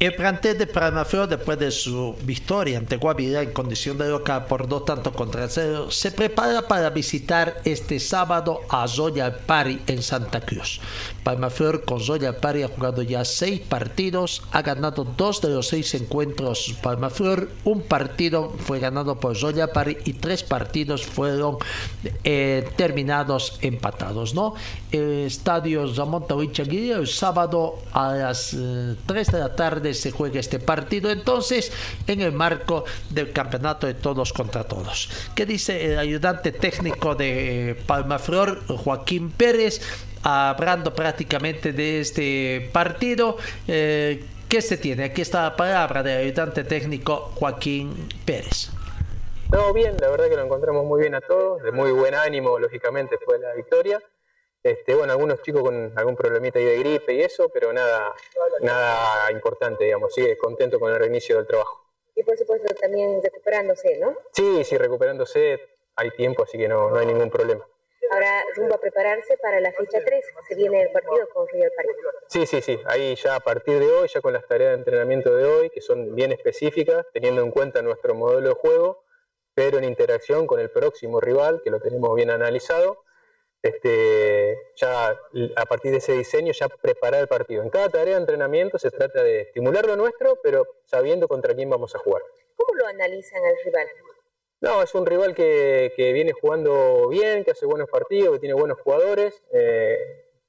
El plantel de Palmaflor, después de su victoria ante Guavirá en condición de local por dos tantos contra cero, se prepara para visitar este sábado a Zoya Pari en Santa Cruz. Palmaflor con Zoya Pari ha jugado ya seis partidos, ha ganado dos de los seis encuentros Palmaflor, un partido fue ganado por Zoya Pari y tres partidos fueron eh, terminados empatados. ¿no? El estadio el sábado a las eh, tres 3 de la tarde se juega este partido entonces en el marco del campeonato de todos contra todos. ¿Qué dice el ayudante técnico de Palmaflor, Joaquín Pérez, hablando prácticamente de este partido? Eh, ¿Qué se tiene? Aquí está la palabra del ayudante técnico Joaquín Pérez. Todo bien, la verdad que lo encontramos muy bien a todos, de muy buen ánimo, lógicamente, fue la victoria. Este, bueno, algunos chicos con algún problemita ahí de gripe y eso, pero nada, nada importante, digamos, sigue contento con el reinicio del trabajo. Y por supuesto también recuperándose, ¿no? Sí, sí, recuperándose, hay tiempo, así que no, no hay ningún problema. Ahora rumbo a prepararse para la fecha 3, se viene el partido con Real París. Sí, sí, sí, ahí ya a partir de hoy, ya con las tareas de entrenamiento de hoy, que son bien específicas, teniendo en cuenta nuestro modelo de juego, pero en interacción con el próximo rival, que lo tenemos bien analizado, este, ya a partir de ese diseño, ya preparar el partido. En cada tarea de entrenamiento se trata de estimular lo nuestro, pero sabiendo contra quién vamos a jugar. ¿Cómo lo analizan al rival? No, es un rival que, viene jugando bien, que hace buenos partidos, que tiene buenos jugadores. Eh,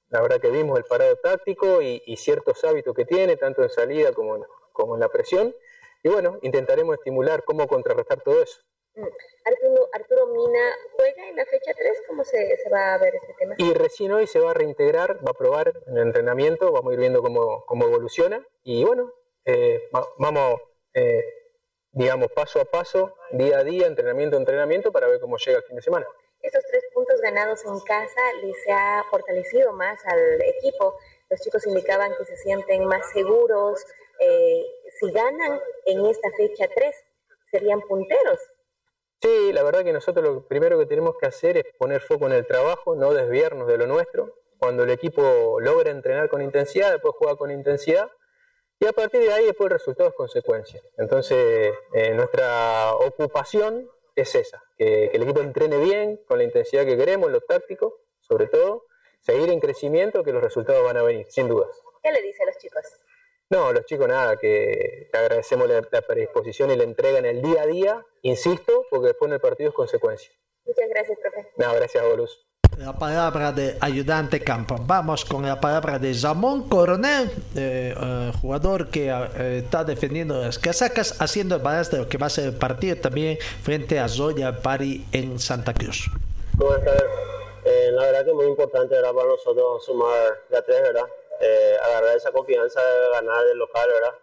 la verdad que vimos el parado táctico y, ciertos hábitos que tiene, tanto en salida como como en la presión. Y bueno, intentaremos estimular cómo contrarrestar todo eso. Mm. Arturo, Arturo Mina juega en la fecha 3, ¿cómo se, se, va a ver este tema? Y recién hoy se va a reintegrar, va a probar en el entrenamiento, vamos a ir viendo cómo, cómo evoluciona y bueno, eh, va, vamos, eh, digamos, paso a paso, día a día, entrenamiento a entrenamiento para ver cómo llega el fin de semana. Estos tres puntos ganados en casa les ha fortalecido más al equipo. Los chicos indicaban que se sienten más seguros. Eh, si ganan en esta fecha 3, serían punteros Sí, la verdad que nosotros lo primero que tenemos que hacer es poner foco en el trabajo, no desviarnos de lo nuestro. Cuando el equipo logra entrenar con intensidad, después juega con intensidad y a partir de ahí después el resultado es consecuencia. Entonces, eh, nuestra ocupación es esa, que, el equipo entrene bien, con la intensidad que queremos, lo táctico, sobre todo, seguir en crecimiento, que los resultados van a venir, sin dudas. ¿Qué le dice a los chicos? No, los chicos nada, que te agradecemos la, la, predisposición y la entrega en el día a día, insisto, porque después en el partido es consecuencia. Muchas gracias, profe. No, gracias a vos, La palabra de ayudante campo. Vamos con la palabra de Zamón Coronel, eh, eh, jugador que eh, está defendiendo las casacas, haciendo el balance de lo que va a ser el partido también frente a Zoya Pari en Santa Cruz. ¿Cómo estás? la verdad que es muy importante ¿verdad? para nosotros sumar la tres, ¿verdad? Eh, agarrar esa confianza de ganar el local, ¿verdad?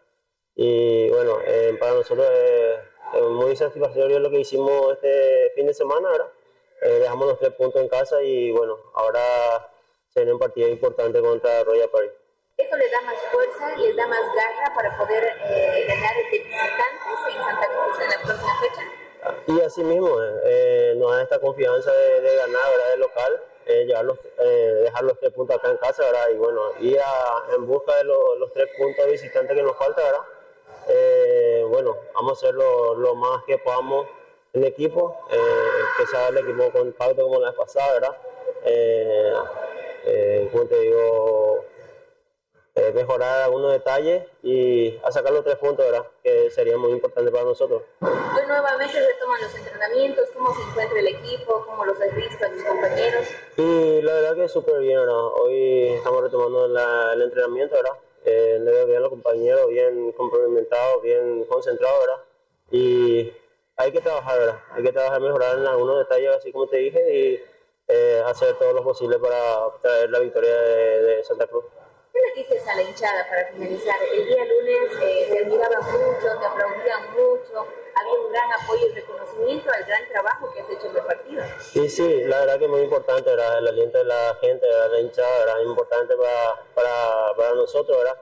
Y bueno, eh, para nosotros es, es, muy satisfactorio lo que hicimos este fin de semana, ¿verdad? Eh, dejamos los tres puntos en casa y bueno, ahora se viene un partido importante contra Royal Party. ¿Eso le da más fuerza, les da más garra para poder eh, ganar de visitantes en Santa Cruz en la próxima fecha? Y así mismo, eh, nos da esta confianza de, de ganar, ¿verdad? De local eh, los, eh, dejar los tres puntos acá en casa, ¿verdad? Y bueno, ir en busca de lo, los tres puntos visitantes que nos falta, ¿verdad? Eh, bueno, vamos a hacer lo, más que podamos en equipo, que sea el equipo compacto como la vez pasada, ¿verdad? como te digo, eh, mejorar algunos detalles y a sacar los tres puntos, ¿verdad? Que sería muy importante para nosotros. Hoy nuevamente retoman los entrenamientos, ¿cómo se encuentra el equipo? ¿Cómo los has visto a tus compañeros? Y la verdad que súper bien, ¿verdad? Hoy estamos retomando la, el entrenamiento, ¿verdad? Eh, le veo bien a los compañeros, bien complementados, bien concentrados, ¿verdad? Y hay que trabajar, ¿verdad? Hay que trabajar, mejorar en algunos detalles, así como te dije, y eh, hacer todo lo posible para traer la victoria de, de Santa Cruz. ¿Qué le dices a la hinchada para finalizar? El día lunes eh, te admiraban mucho, te aplaudían mucho, había un gran apoyo y reconocimiento al gran trabajo que has hecho en el partido. Sí, sí, la verdad que es muy importante, ¿verdad? el aliento de la gente, de la hinchada, ¿verdad? es importante para, para, para nosotros, ¿verdad?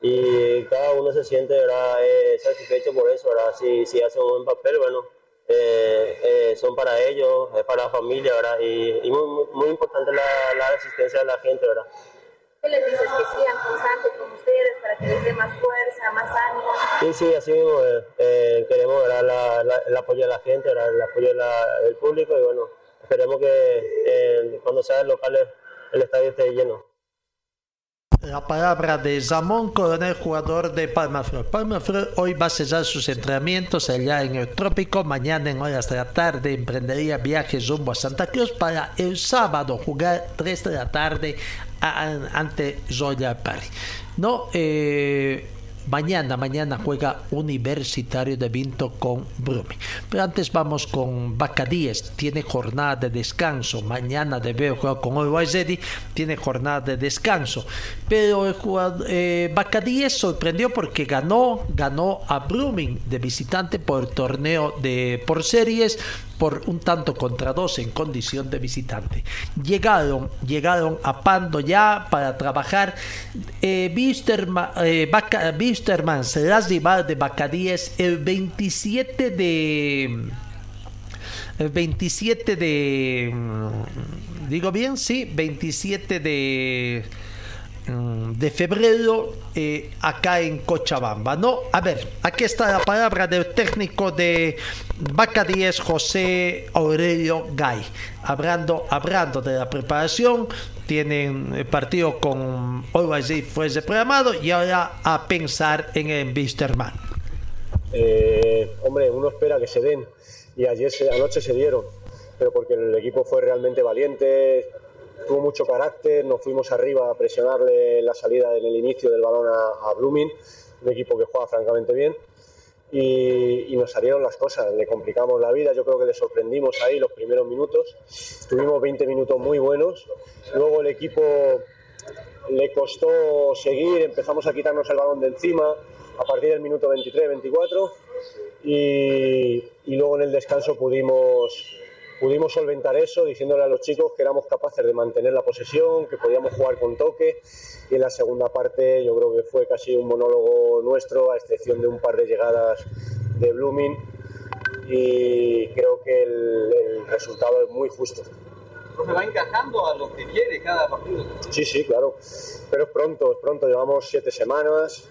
Y cada uno se siente ¿verdad? Eh, satisfecho por eso, ¿verdad? Si, si hace un buen papel, bueno, eh, eh, son para ellos, es para la familia, ¿verdad? Y, y muy, muy importante la, la asistencia de la gente, ¿verdad? ¿Qué les dices? Que sigan constantes con ustedes para que les dé más fuerza, más ánimo. Sí, sí, así mismo eh, eh, queremos. La, la, el apoyo de la gente, ¿verdad? el apoyo de la, del público y bueno, esperemos que eh, cuando sea el local el estadio esté lleno. La palabra de Zamón Coronel, jugador de Palmaflor. Palmaflor hoy va a cesar sus entrenamientos allá en el trópico. Mañana en horas de la tarde emprendería viajes rumbo a Santa Cruz para el sábado jugar 3 de la tarde ante Zoya Parry. No, eh, mañana, mañana juega Universitario de Vinto con Brumi. Pero antes vamos con Bacadíes, tiene jornada de descanso. Mañana debe jugar con Oiwaizedi, tiene jornada de descanso. Pero el jugador, eh, Bacadíes sorprendió porque ganó, ganó a Brumming de visitante por torneo de por series por un tanto contra dos en condición de visitante. Llegaron, llegaron a Pando ya para trabajar. Eh, Bisterman, eh, Bisterman será rival de Bacadíes el 27 de. El 27 de. Digo bien, sí, 27 de de febrero eh, acá en Cochabamba, ¿no? A ver, aquí está la palabra del técnico de Vaca 10, José Aurelio Gay. Hablando, hablando de la preparación, tienen partido con Always fue programado y ahora a pensar en el Bisterman. Eh, hombre, uno espera que se den y ayer anoche se dieron, pero porque el equipo fue realmente valiente, tuvo mucho carácter, nos fuimos arriba a presionarle la salida en el inicio del balón a, a Blooming, un equipo que juega francamente bien. y, nos salieron las cosas, le complicamos la vida, yo creo que le sorprendimos ahí los primeros minutos, tuvimos 20 minutos muy buenos, luego el equipo le costó seguir, empezamos a quitarnos el balón de encima a partir del minuto 23-24 y, y luego en el descanso pudimos pudimos solventar eso diciéndole a los chicos que éramos capaces de mantener la posesión, que podíamos jugar con toque. Y en la segunda parte yo creo que fue casi un monólogo nuestro a excepción de un par de llegadas de Blooming. Y creo que el, resultado es muy justo. se va encajando a lo que quiere cada partido. Sí, sí, claro, pero es pronto, es pronto, llevamos siete semanas,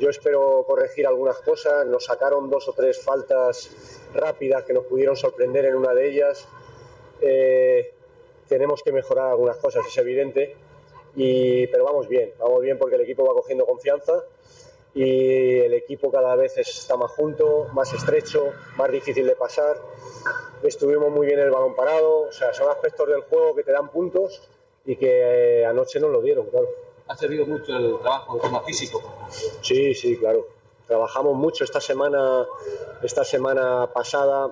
yo espero corregir algunas cosas, nos sacaron dos o tres faltas rápidas que nos pudieron sorprender en una de ellas. Eh, tenemos que mejorar algunas cosas, es evidente, y, pero vamos bien, vamos bien porque el equipo va cogiendo confianza y el equipo cada vez está más junto, más estrecho, más difícil de pasar. Estuvimos muy bien el balón parado, o sea, son aspectos del juego que te dan puntos y que eh, anoche nos lo dieron, claro. ¿Ha servido mucho el trabajo de tema físico? Sí, sí, claro. Trabajamos mucho esta semana, esta semana pasada,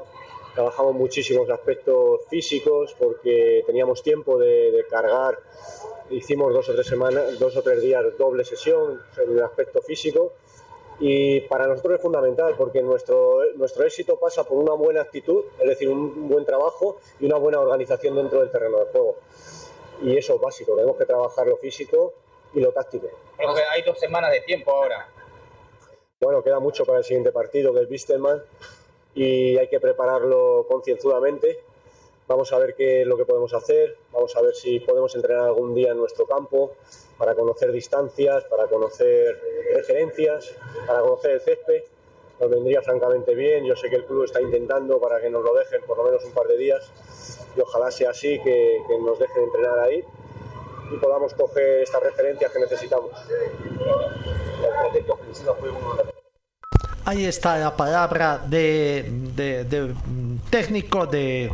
trabajamos muchísimos aspectos físicos porque teníamos tiempo de, cargar. Hicimos dos o tres semanas, dos o tres días doble sesión en el aspecto físico y para nosotros es fundamental porque nuestro, nuestro éxito pasa por una buena actitud, es decir, un buen trabajo y una buena organización dentro del terreno de juego. Y eso es básico, tenemos que trabajar lo físico y lo táctico. hay dos semanas de tiempo ahora. Bueno, queda mucho para el siguiente partido, que es Bistelman, y hay que prepararlo concienzudamente. Vamos a ver qué es lo que podemos hacer, vamos a ver si podemos entrenar algún día en nuestro campo para conocer distancias, para conocer referencias, para conocer el césped. Nos vendría francamente bien, yo sé que el club está intentando para que nos lo dejen por lo menos un par de días y ojalá sea así, que nos dejen entrenar ahí y podamos coger estas referencias que necesitamos. Ahí está la palabra de, de, técnico de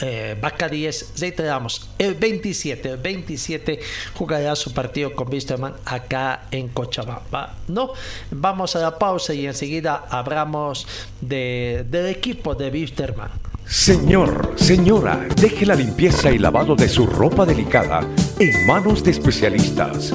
eh, Bacaríes, el 27, el 27 jugará su partido con Wisterman acá en Cochabamba. No, vamos a la pausa y enseguida hablamos de, del equipo de Wisterman. Señor, señora, deje la limpieza y lavado de su ropa delicada en manos de especialistas.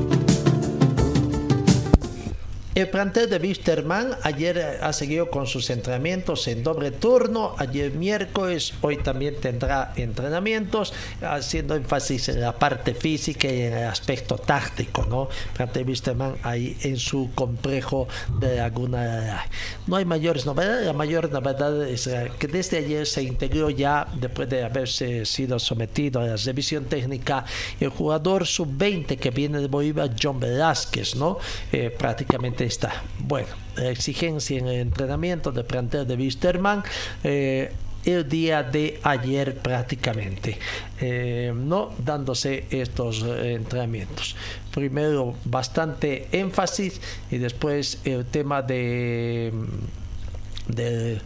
El plantel de Wisterman ayer eh, ha seguido con sus entrenamientos en doble turno, ayer miércoles, hoy también tendrá entrenamientos, haciendo énfasis en la parte física y en el aspecto táctico, ¿no? El plantel Wisterman ahí en su complejo de Laguna. No hay mayores novedades, la mayor novedad es eh, que desde ayer se integró ya, después de haberse sido sometido a la revisión técnica, el jugador sub-20 que viene de Bolívar, John Velázquez, ¿no? Eh, prácticamente está. Bueno, exigencia en el entrenamiento de plantel de Wisterman. Eh, el día de ayer prácticamente, eh, no dándose estos entrenamientos. Primero bastante énfasis y después el tema de, de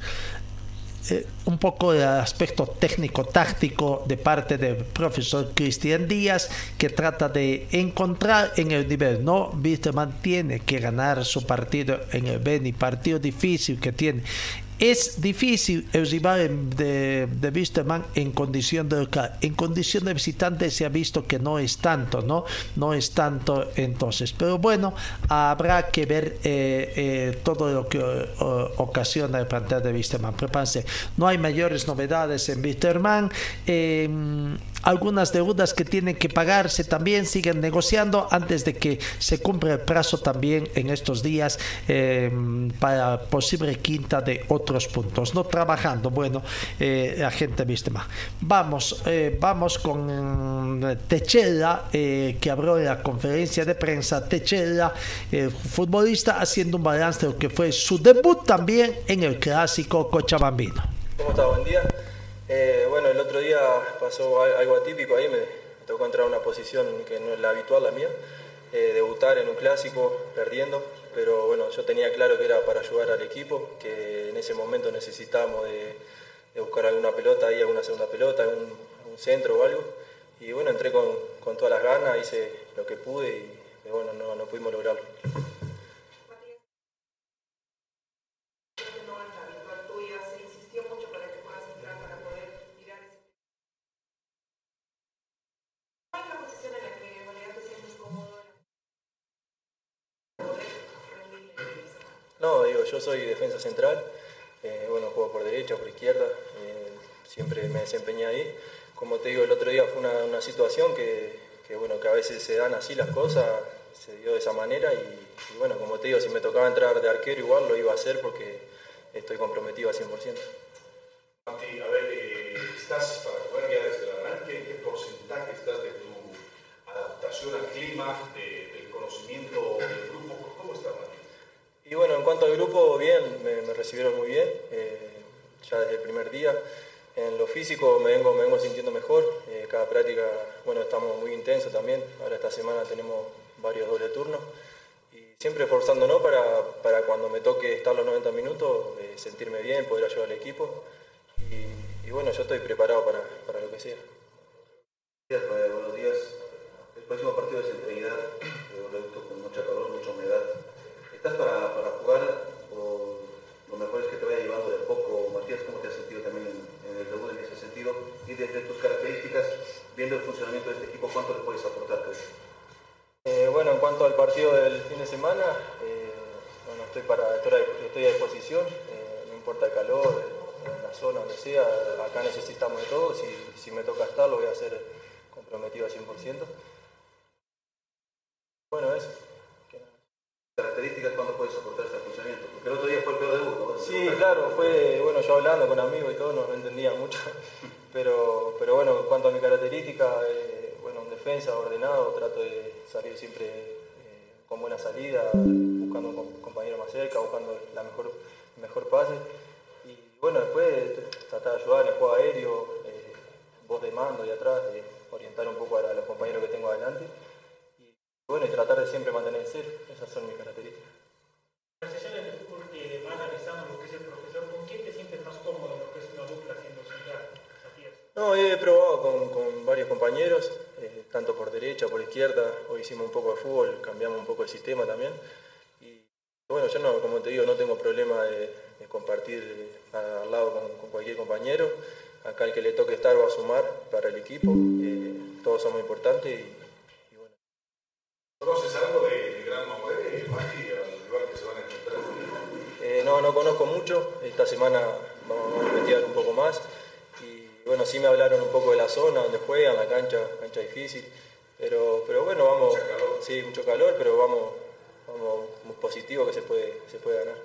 eh, un poco de aspecto técnico-táctico de parte del profesor Cristian Díaz, que trata de encontrar en el nivel, ¿no? Viste, mantiene que ganar su partido en el Beni, partido difícil que tiene es difícil el de, de Wisterman en condición de local. En condición de visitante se ha visto que no es tanto, ¿no? No es tanto entonces. Pero bueno, habrá que ver eh, eh, todo lo que ocasiona el plantel de Wisterman. Prepárense. No hay mayores novedades en Wisterman. Eh, algunas deudas que tienen que pagarse también siguen negociando antes de que se cumpla el plazo también en estos días eh, para posible quinta de otros puntos. No trabajando, bueno, eh, la gente más. Vamos, eh, vamos con Techela, que abrió la conferencia de prensa. Techela, futbolista, haciendo un balance de lo que fue su debut también en el clásico Cochabambino. ¿Cómo está? Buen día. bueno, el otro día pasó algo atípico ahí, me tocó entrar a una posición que no es la habitual, la mía, eh, debutar en un clásico perdiendo, pero bueno, yo tenía claro que era para ayudar al equipo, que en ese momento necesitábamos de, buscar alguna pelota, ahí alguna segunda pelota, un centro o algo, y bueno, entré con, con, todas las ganas, hice lo que pude y bueno, no, no pudimos lograrlo. No, digo, yo soy defensa central, eh, bueno, juego por derecha, por izquierda, eh, siempre me desempeñé ahí. Como te digo, el otro día fue una, situación que, bueno, que a veces se dan así las cosas, se dio de esa manera y, bueno, como te digo, si me tocaba entrar de arquero igual lo iba a hacer porque estoy comprometido al 100%. Santi, a ver, eh, estás para jugar ya desde el arranque, ¿qué porcentaje estás de tu adaptación al clima, del conocimiento del grupo? ¿Cómo estás, y bueno, en cuanto al grupo, bien, me, recibieron muy bien, eh, ya desde el primer día. En lo físico me vengo, me vengo sintiendo mejor, eh, cada práctica, bueno, estamos muy intensos también, ahora esta semana tenemos varios doble turnos y siempre esforzándonos para, para cuando me toque estar los 90 minutos, eh, sentirme bien, poder ayudar al equipo y, bueno, yo estoy preparado para, para lo que sea. Buenos días, el próximo partido es en Trinidad, un con mucha calor, mucha humedad. ¿Estás para, para jugar o lo mejor es que te vaya llevando de poco? Matías, ¿cómo te has sentido también en, el debut en ese sentido? Y desde tus características, viendo el funcionamiento de este equipo, ¿cuánto le puedes aportar? Eh, bueno, en cuanto al partido del fin de semana, eh, bueno, estoy, para, estoy a disposición, eh, no importa el calor, la zona, donde sea, acá necesitamos de todo, si, si me toca estar lo voy a hacer comprometido al 100%. Bueno, eso características cuando puede soportar este funcionamiento? Porque el otro día fue el peor debut, ¿no? Sí, claro, fue, bueno, yo hablando con amigos y todo, no, entendía mucho, pero, pero bueno, en cuanto a mi característica, eh, bueno, en defensa, ordenado, trato de salir siempre eh, con buena salida, buscando un compañero más cerca, buscando la mejor, mejor pase, y bueno, después tratar de ayudar en el juego aéreo, eh, voz de mando y atrás, orientar un poco a los compañeros que tengo adelante, bueno, y tratar de siempre mantener el cero, esas son mis características. Las sesiones de fútbol que van analizando lo que es el profesor, ¿con quién te sientes más cómodo en lo que es una dupla haciendo central, No, he probado con, con varios compañeros, eh, tanto por derecha, por izquierda, hoy hicimos un poco de fútbol, cambiamos un poco el sistema también. Y bueno, yo no, como te digo, no tengo problema de, compartir eh, al lado con, cualquier compañero. Acá el que le toque estar va a sumar para el equipo, eh, todos somos importantes y no, no conozco mucho. Esta semana vamos a investigar un poco más. Y bueno, sí me hablaron un poco de la zona donde juegan, la cancha, cancha difícil. Pero, pero bueno, vamos. Mucho calor. Sí, mucho calor, pero vamos, vamos positivo que se puede, se puede ganar.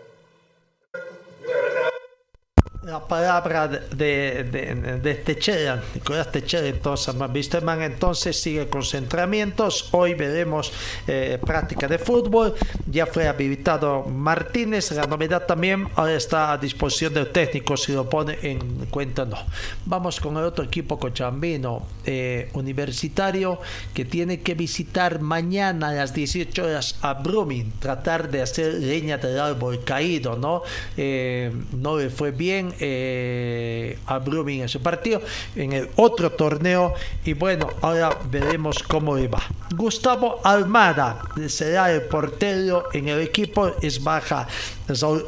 La palabra de, de, de Techera, Nicolás Techera, entonces, Wisterman entonces sigue con entrenamientos, hoy veremos eh, práctica de fútbol, ya fue habilitado Martínez, la novedad también, ahora está a disposición del técnico si lo pone en cuenta no. Vamos con el otro equipo cochambino eh, universitario que tiene que visitar mañana a las 18 horas a Brumming, tratar de hacer leña del árbol caído, ¿no? Eh, no le fue bien eh, a Blooming en ese partido, en el otro torneo. Y bueno, ahora veremos cómo va. Gustavo Almada será el portero en el equipo, es baja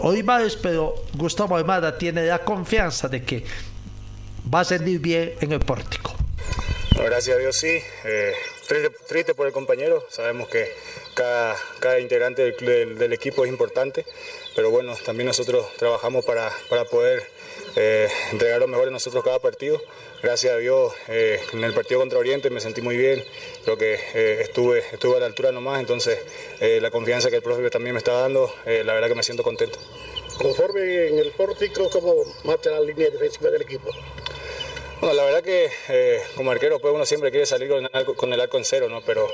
Olivares, pero Gustavo Almada tiene la confianza de que va a salir bien en el pórtico. gracias a Dios sí. Eh, triste, por el compañero. Sabemos que cada, cada integrante del, del, equipo es importante, pero bueno, también nosotros trabajamos para, para poder eh, entregar lo mejor de nosotros cada partido. Gracias a Dios, eh, en el partido contra Oriente me sentí muy bien, creo que eh, estuve, estuve a la altura nomás, entonces la confianza que el profe también me está dando, la verdad que me siento contento. Conforme en el pórtico, ¿cómo marcha la línea defensiva del equipo? Bueno, la verdad que eh, como arquero pues uno siempre quiere salir con el arco, en cero, ¿no? pero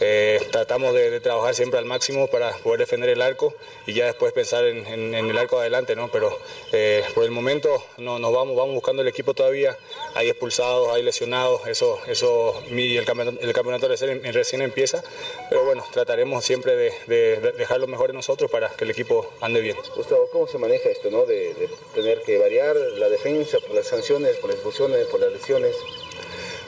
eh, tratamos de, trabajar siempre al máximo para poder defender el arco y ya después pensar en, el arco adelante, ¿no? pero eh, por el momento no, nos vamos, vamos buscando el equipo todavía, hay expulsados, hay lesionados, eso, eso y el campeonato, el campeonato recién empieza, pero bueno, trataremos siempre de, de, de, dejar lo mejor en nosotros para que el equipo ande bien. Gustavo, ¿cómo se maneja esto, ¿no? de, de tener que variar la defensa por las sanciones, por las expulsiones? Por las lesiones?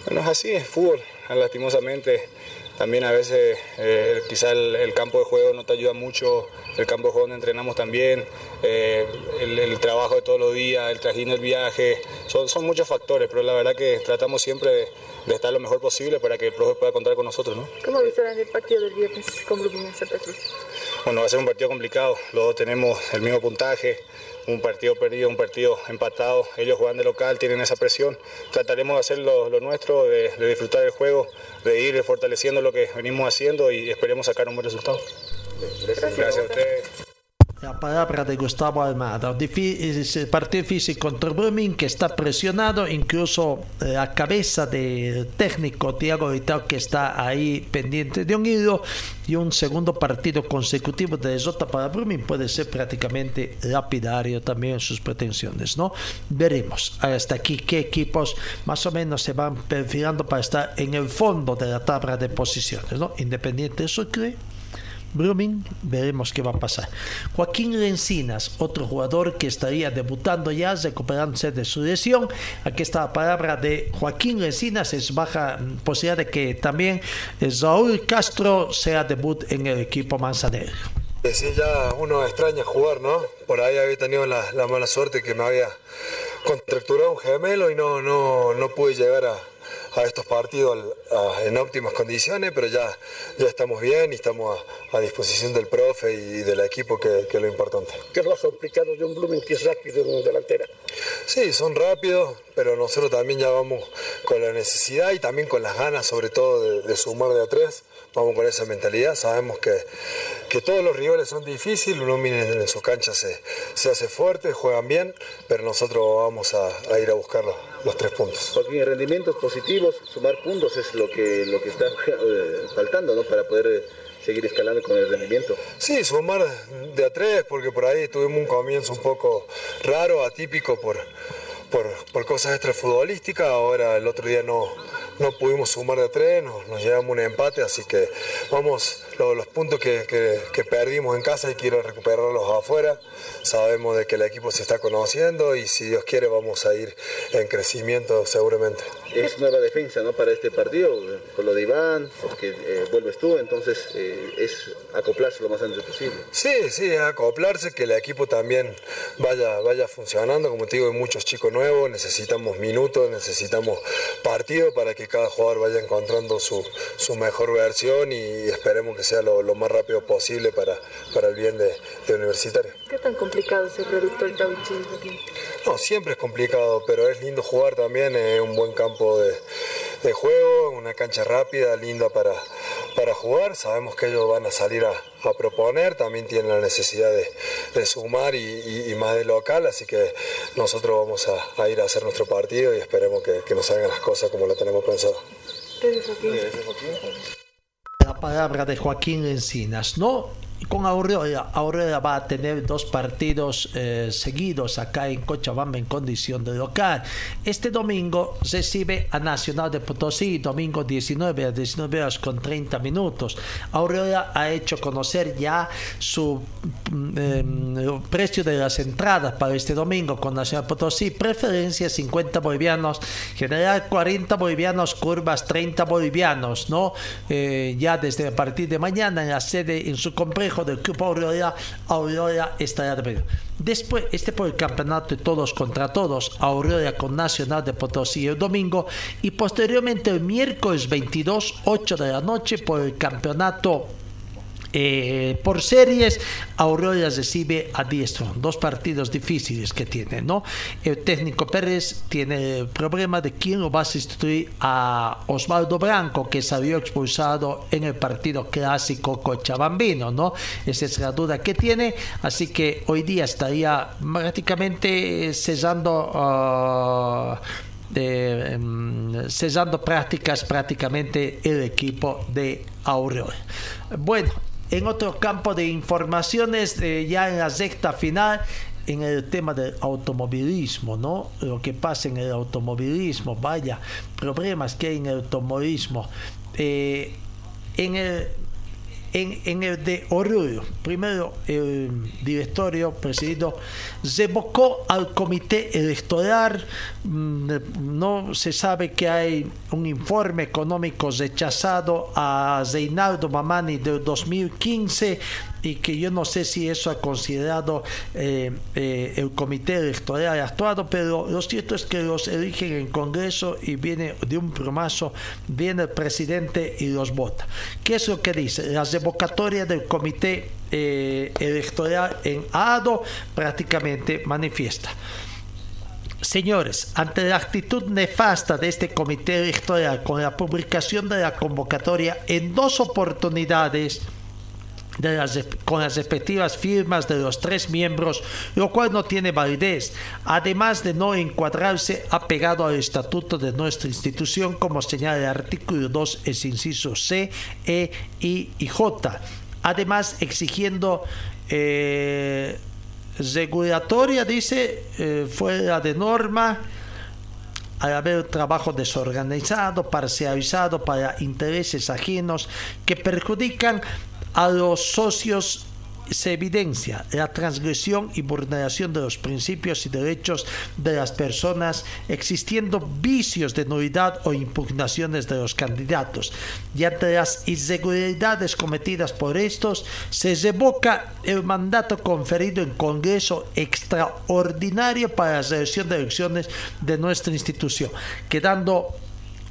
Bueno, es así, es fútbol. Lastimosamente, también a veces eh, quizá el, el, campo de juego no te ayuda mucho, el campo de juego donde entrenamos también, eh, el, el, trabajo de todos los días, el trajín del viaje, son, son muchos factores, pero la verdad que tratamos siempre de, de, estar lo mejor posible para que el profe pueda contar con nosotros. ¿no? ¿Cómo viste el partido del viernes con en Santa Cruz? Bueno, va a ser un partido complicado, los dos tenemos el mismo puntaje, un partido perdido, un partido empatado, ellos juegan de local, tienen esa presión, trataremos de hacer lo, lo nuestro, de, de, disfrutar el juego, de ir fortaleciendo lo que venimos haciendo y esperemos sacar un buen resultado. Gracias, Gracias a ustedes. La palabra de Gustavo Almada. Partido difícil contra Brumming que está presionado, incluso la cabeza del técnico Thiago Vitao que está ahí pendiente de un hilo y un segundo partido consecutivo de derrota para Brumming puede ser prácticamente lapidario también en sus pretensiones, ¿no? Veremos hasta aquí qué equipos más o menos se van perfilando para estar en el fondo de la tabla de posiciones, ¿no? Independiente Sucre Brumming, veremos qué va a pasar. Joaquín Lencinas, otro jugador que estaría debutando ya, recuperándose de su lesión. Aquí está la palabra de Joaquín Lencinas. Es baja posibilidad de que también Raúl Castro sea debut en el equipo manzanero. Sí, ya uno extraña jugar, ¿no? Por ahí había tenido la, la mala suerte que me había contracturado un gemelo y no, no, no pude llegar a, a estos partidos en óptimas condiciones, pero ya, ya estamos bien y estamos a, a disposición del profe y del equipo, que, que, es lo importante. ¿Qué es lo complicado de un Blumen que es rápido en delantera? Sí, son rápidos, pero nosotros también ya vamos con la necesidad y también con las ganas, sobre todo, de, de sumar de a tres. Vamos con esa mentalidad, sabemos que, que todos los rivales son difíciles, uno mire en su cancha se, se hace fuerte, juegan bien, pero nosotros vamos a, a ir a buscar los, tres puntos. Porque rendimientos positivos, sumar puntos es lo que, lo que está eh, faltando ¿no? para poder eh, seguir escalando con el rendimiento. Sí, sumar de a tres, porque por ahí tuvimos un comienzo un poco raro, atípico por, por, por cosas extrafutbolísticas, ahora el otro día no, no pudimos sumar de tres, nos, nos llevamos un empate, así que vamos, los, los puntos que, que, que, perdimos en casa hay que ir a recuperarlos afuera. Sabemos de que el equipo se está conociendo y si Dios quiere vamos a ir en crecimiento seguramente. Es nueva defensa ¿no? para este partido, con lo de Iván, porque eh, vuelves tú, entonces eh, es acoplarse lo más antes posible. Sí, sí, acoplarse, que el equipo también vaya, vaya funcionando. Como te digo, hay muchos chicos nuevos, necesitamos minutos, necesitamos partido para que cada jugador vaya encontrando su, su mejor versión y esperemos que sea lo, lo más rápido posible para, para el bien de, de Universitario. ¿Qué tan complicado es el producto del Tawichis aquí? No, siempre es complicado, pero es lindo jugar también, es un buen campo de, de, juego, una cancha rápida, linda para, para jugar. Sabemos que ellos van a salir a, a proponer, también tienen la necesidad de, de sumar y, y, y, más de local, así que nosotros vamos a, a ir a hacer nuestro partido y esperemos que, que, nos salgan las cosas como lo tenemos pensado. La palabra de Joaquín Encinas, ¿no? Con Aurora, Aurora va a tener dos partidos eh, seguidos acá en Cochabamba en condición de local. Este domingo recibe a Nacional de Potosí, domingo 19 a 19 horas con 30 minutos. Aurora ha hecho conocer ya su eh, precio de las entradas para este domingo con Nacional Potosí. Preferencia 50 bolivianos, general 40 bolivianos, curvas 30 bolivianos, ¿no? Eh, ya desde a partir de mañana en la sede, en su complejo del Club Aurora, Aurora estará de medio. Después, este por el campeonato de todos contra todos, Aurora con Nacional de Potosí el domingo y posteriormente el miércoles 22, 8 de la noche por el campeonato eh, por series, Aurora recibe a Diestro. Dos partidos difíciles que tiene, ¿no? El técnico Pérez tiene el problema de quién lo va a sustituir a Osvaldo Blanco, que salió expulsado en el partido clásico cochabambino, ¿no? Esa es la duda que tiene. Así que hoy día estaría prácticamente cesando. Uh, eh, em, cesando prácticas prácticamente el equipo de Aurora. Bueno, en otro campo de informaciones, eh, ya en la sexta final, en el tema del automovilismo, ¿no? Lo que pasa en el automovilismo, vaya, problemas que hay en el automovilismo. Eh, en el en, el de Oruro, primero el directorio presidido se evocó al comité electoral, mm, no se sabe que hay un informe económico rechazado a Reinaldo Mamani del 2015 y que yo no sé si eso ha considerado eh, eh, el comité electoral actuado, pero lo cierto es que los eligen en Congreso y viene de un plumazo, viene el presidente y los vota. ¿Qué es lo que dice? La revocatoria del comité eh, electoral en ADO prácticamente manifiesta. Señores, ante la actitud nefasta de este comité electoral con la publicación de la convocatoria en dos oportunidades, con las respectivas firmas de los tres miembros, lo cual no tiene validez, además de no encuadrarse apegado al estatuto de nuestra institución, como señala el artículo 2, es inciso C, E, I y J. Además, exigiendo eh, regulatoria, dice, eh, fuera de norma, al haber trabajo desorganizado, parcializado para intereses ajenos que perjudican a los socios se evidencia la transgresión y vulneración de los principios y derechos de las personas, existiendo vicios de nulidad o impugnaciones de los candidatos. Y ante las irregularidades cometidas por estos, se revoca el mandato conferido en Congreso extraordinario para la selección de elecciones de nuestra institución, quedando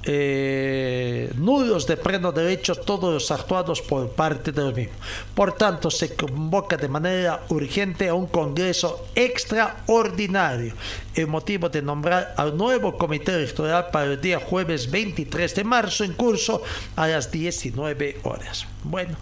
eh, nudos de pleno derecho todos los actuados por parte del mismo. Por tanto, se convoca de manera urgente a un Congreso extraordinario el motivo de nombrar al nuevo comité electoral para el día jueves 23 de marzo en curso a las 19 horas. Bueno,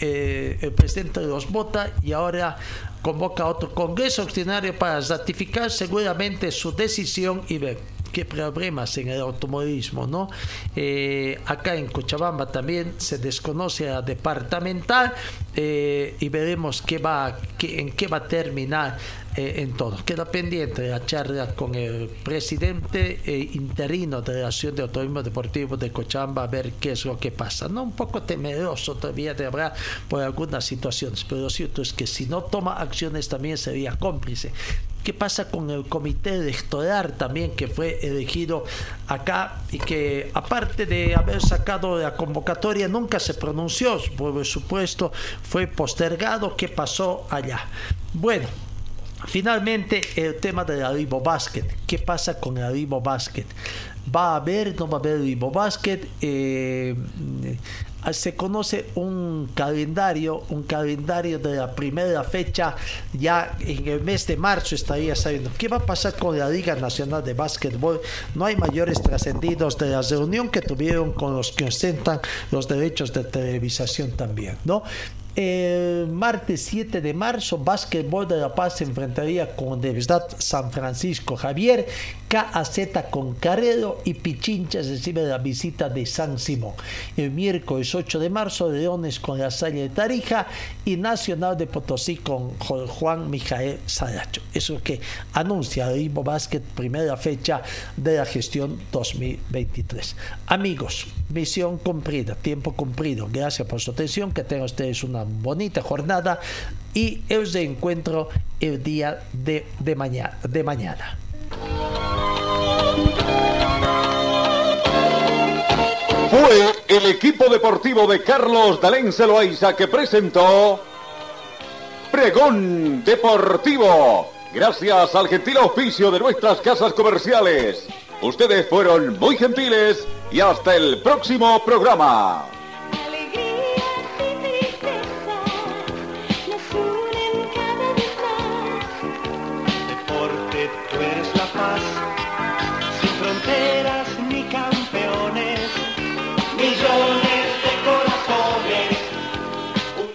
eh, el presidente los vota y ahora convoca otro Congreso extraordinario para ratificar seguramente su decisión y ver qué problemas en el automovilismo, ¿no? Eh, acá en Cochabamba también se desconoce a departamental eh, y veremos qué va, qué, en qué va a terminar eh, en todo. Queda pendiente la charla con el presidente interino de la Asociación de Automovilismo Deportivo de Cochabamba a ver qué es lo que pasa. No un poco temeroso todavía de hablar por algunas situaciones, pero lo cierto es que si no toma acciones también sería cómplice ¿Qué pasa con el comité electoral también que fue elegido acá y que aparte de haber sacado la convocatoria nunca se pronunció? Por supuesto fue postergado. ¿Qué pasó allá? Bueno, finalmente el tema del Arribo Basket. ¿Qué pasa con el Arribo Basket? ¿Va a haber, no va a haber Arribo Basket? Eh, se conoce un calendario, un calendario de la primera fecha, ya en el mes de marzo estaría sabiendo qué va a pasar con la Liga Nacional de Básquetbol. No hay mayores trascendidos de la reunión que tuvieron con los que ostentan los derechos de televisación también, ¿no? El martes 7 de marzo, Básquetbol de La Paz se enfrentaría con Universidad San Francisco Javier, KAZ con Carrero y Pichincha recibe la visita de San Simón. El miércoles 8 de marzo, Leones con la Salle de Tarija y Nacional de Potosí con Juan Mijael Saracho. Eso es que anuncia Ivo Básquet, primera fecha de la gestión 2023. Amigos, misión cumplida, tiempo cumplido. Gracias por su atención, que tengan ustedes una bonita jornada y el encuentro el día de, de, mañana, de mañana. Fue el equipo deportivo de Carlos Dalén Celoaiza que presentó Pregón Deportivo. Gracias al gentil auspicio de nuestras casas comerciales. Ustedes fueron muy gentiles y hasta el próximo programa.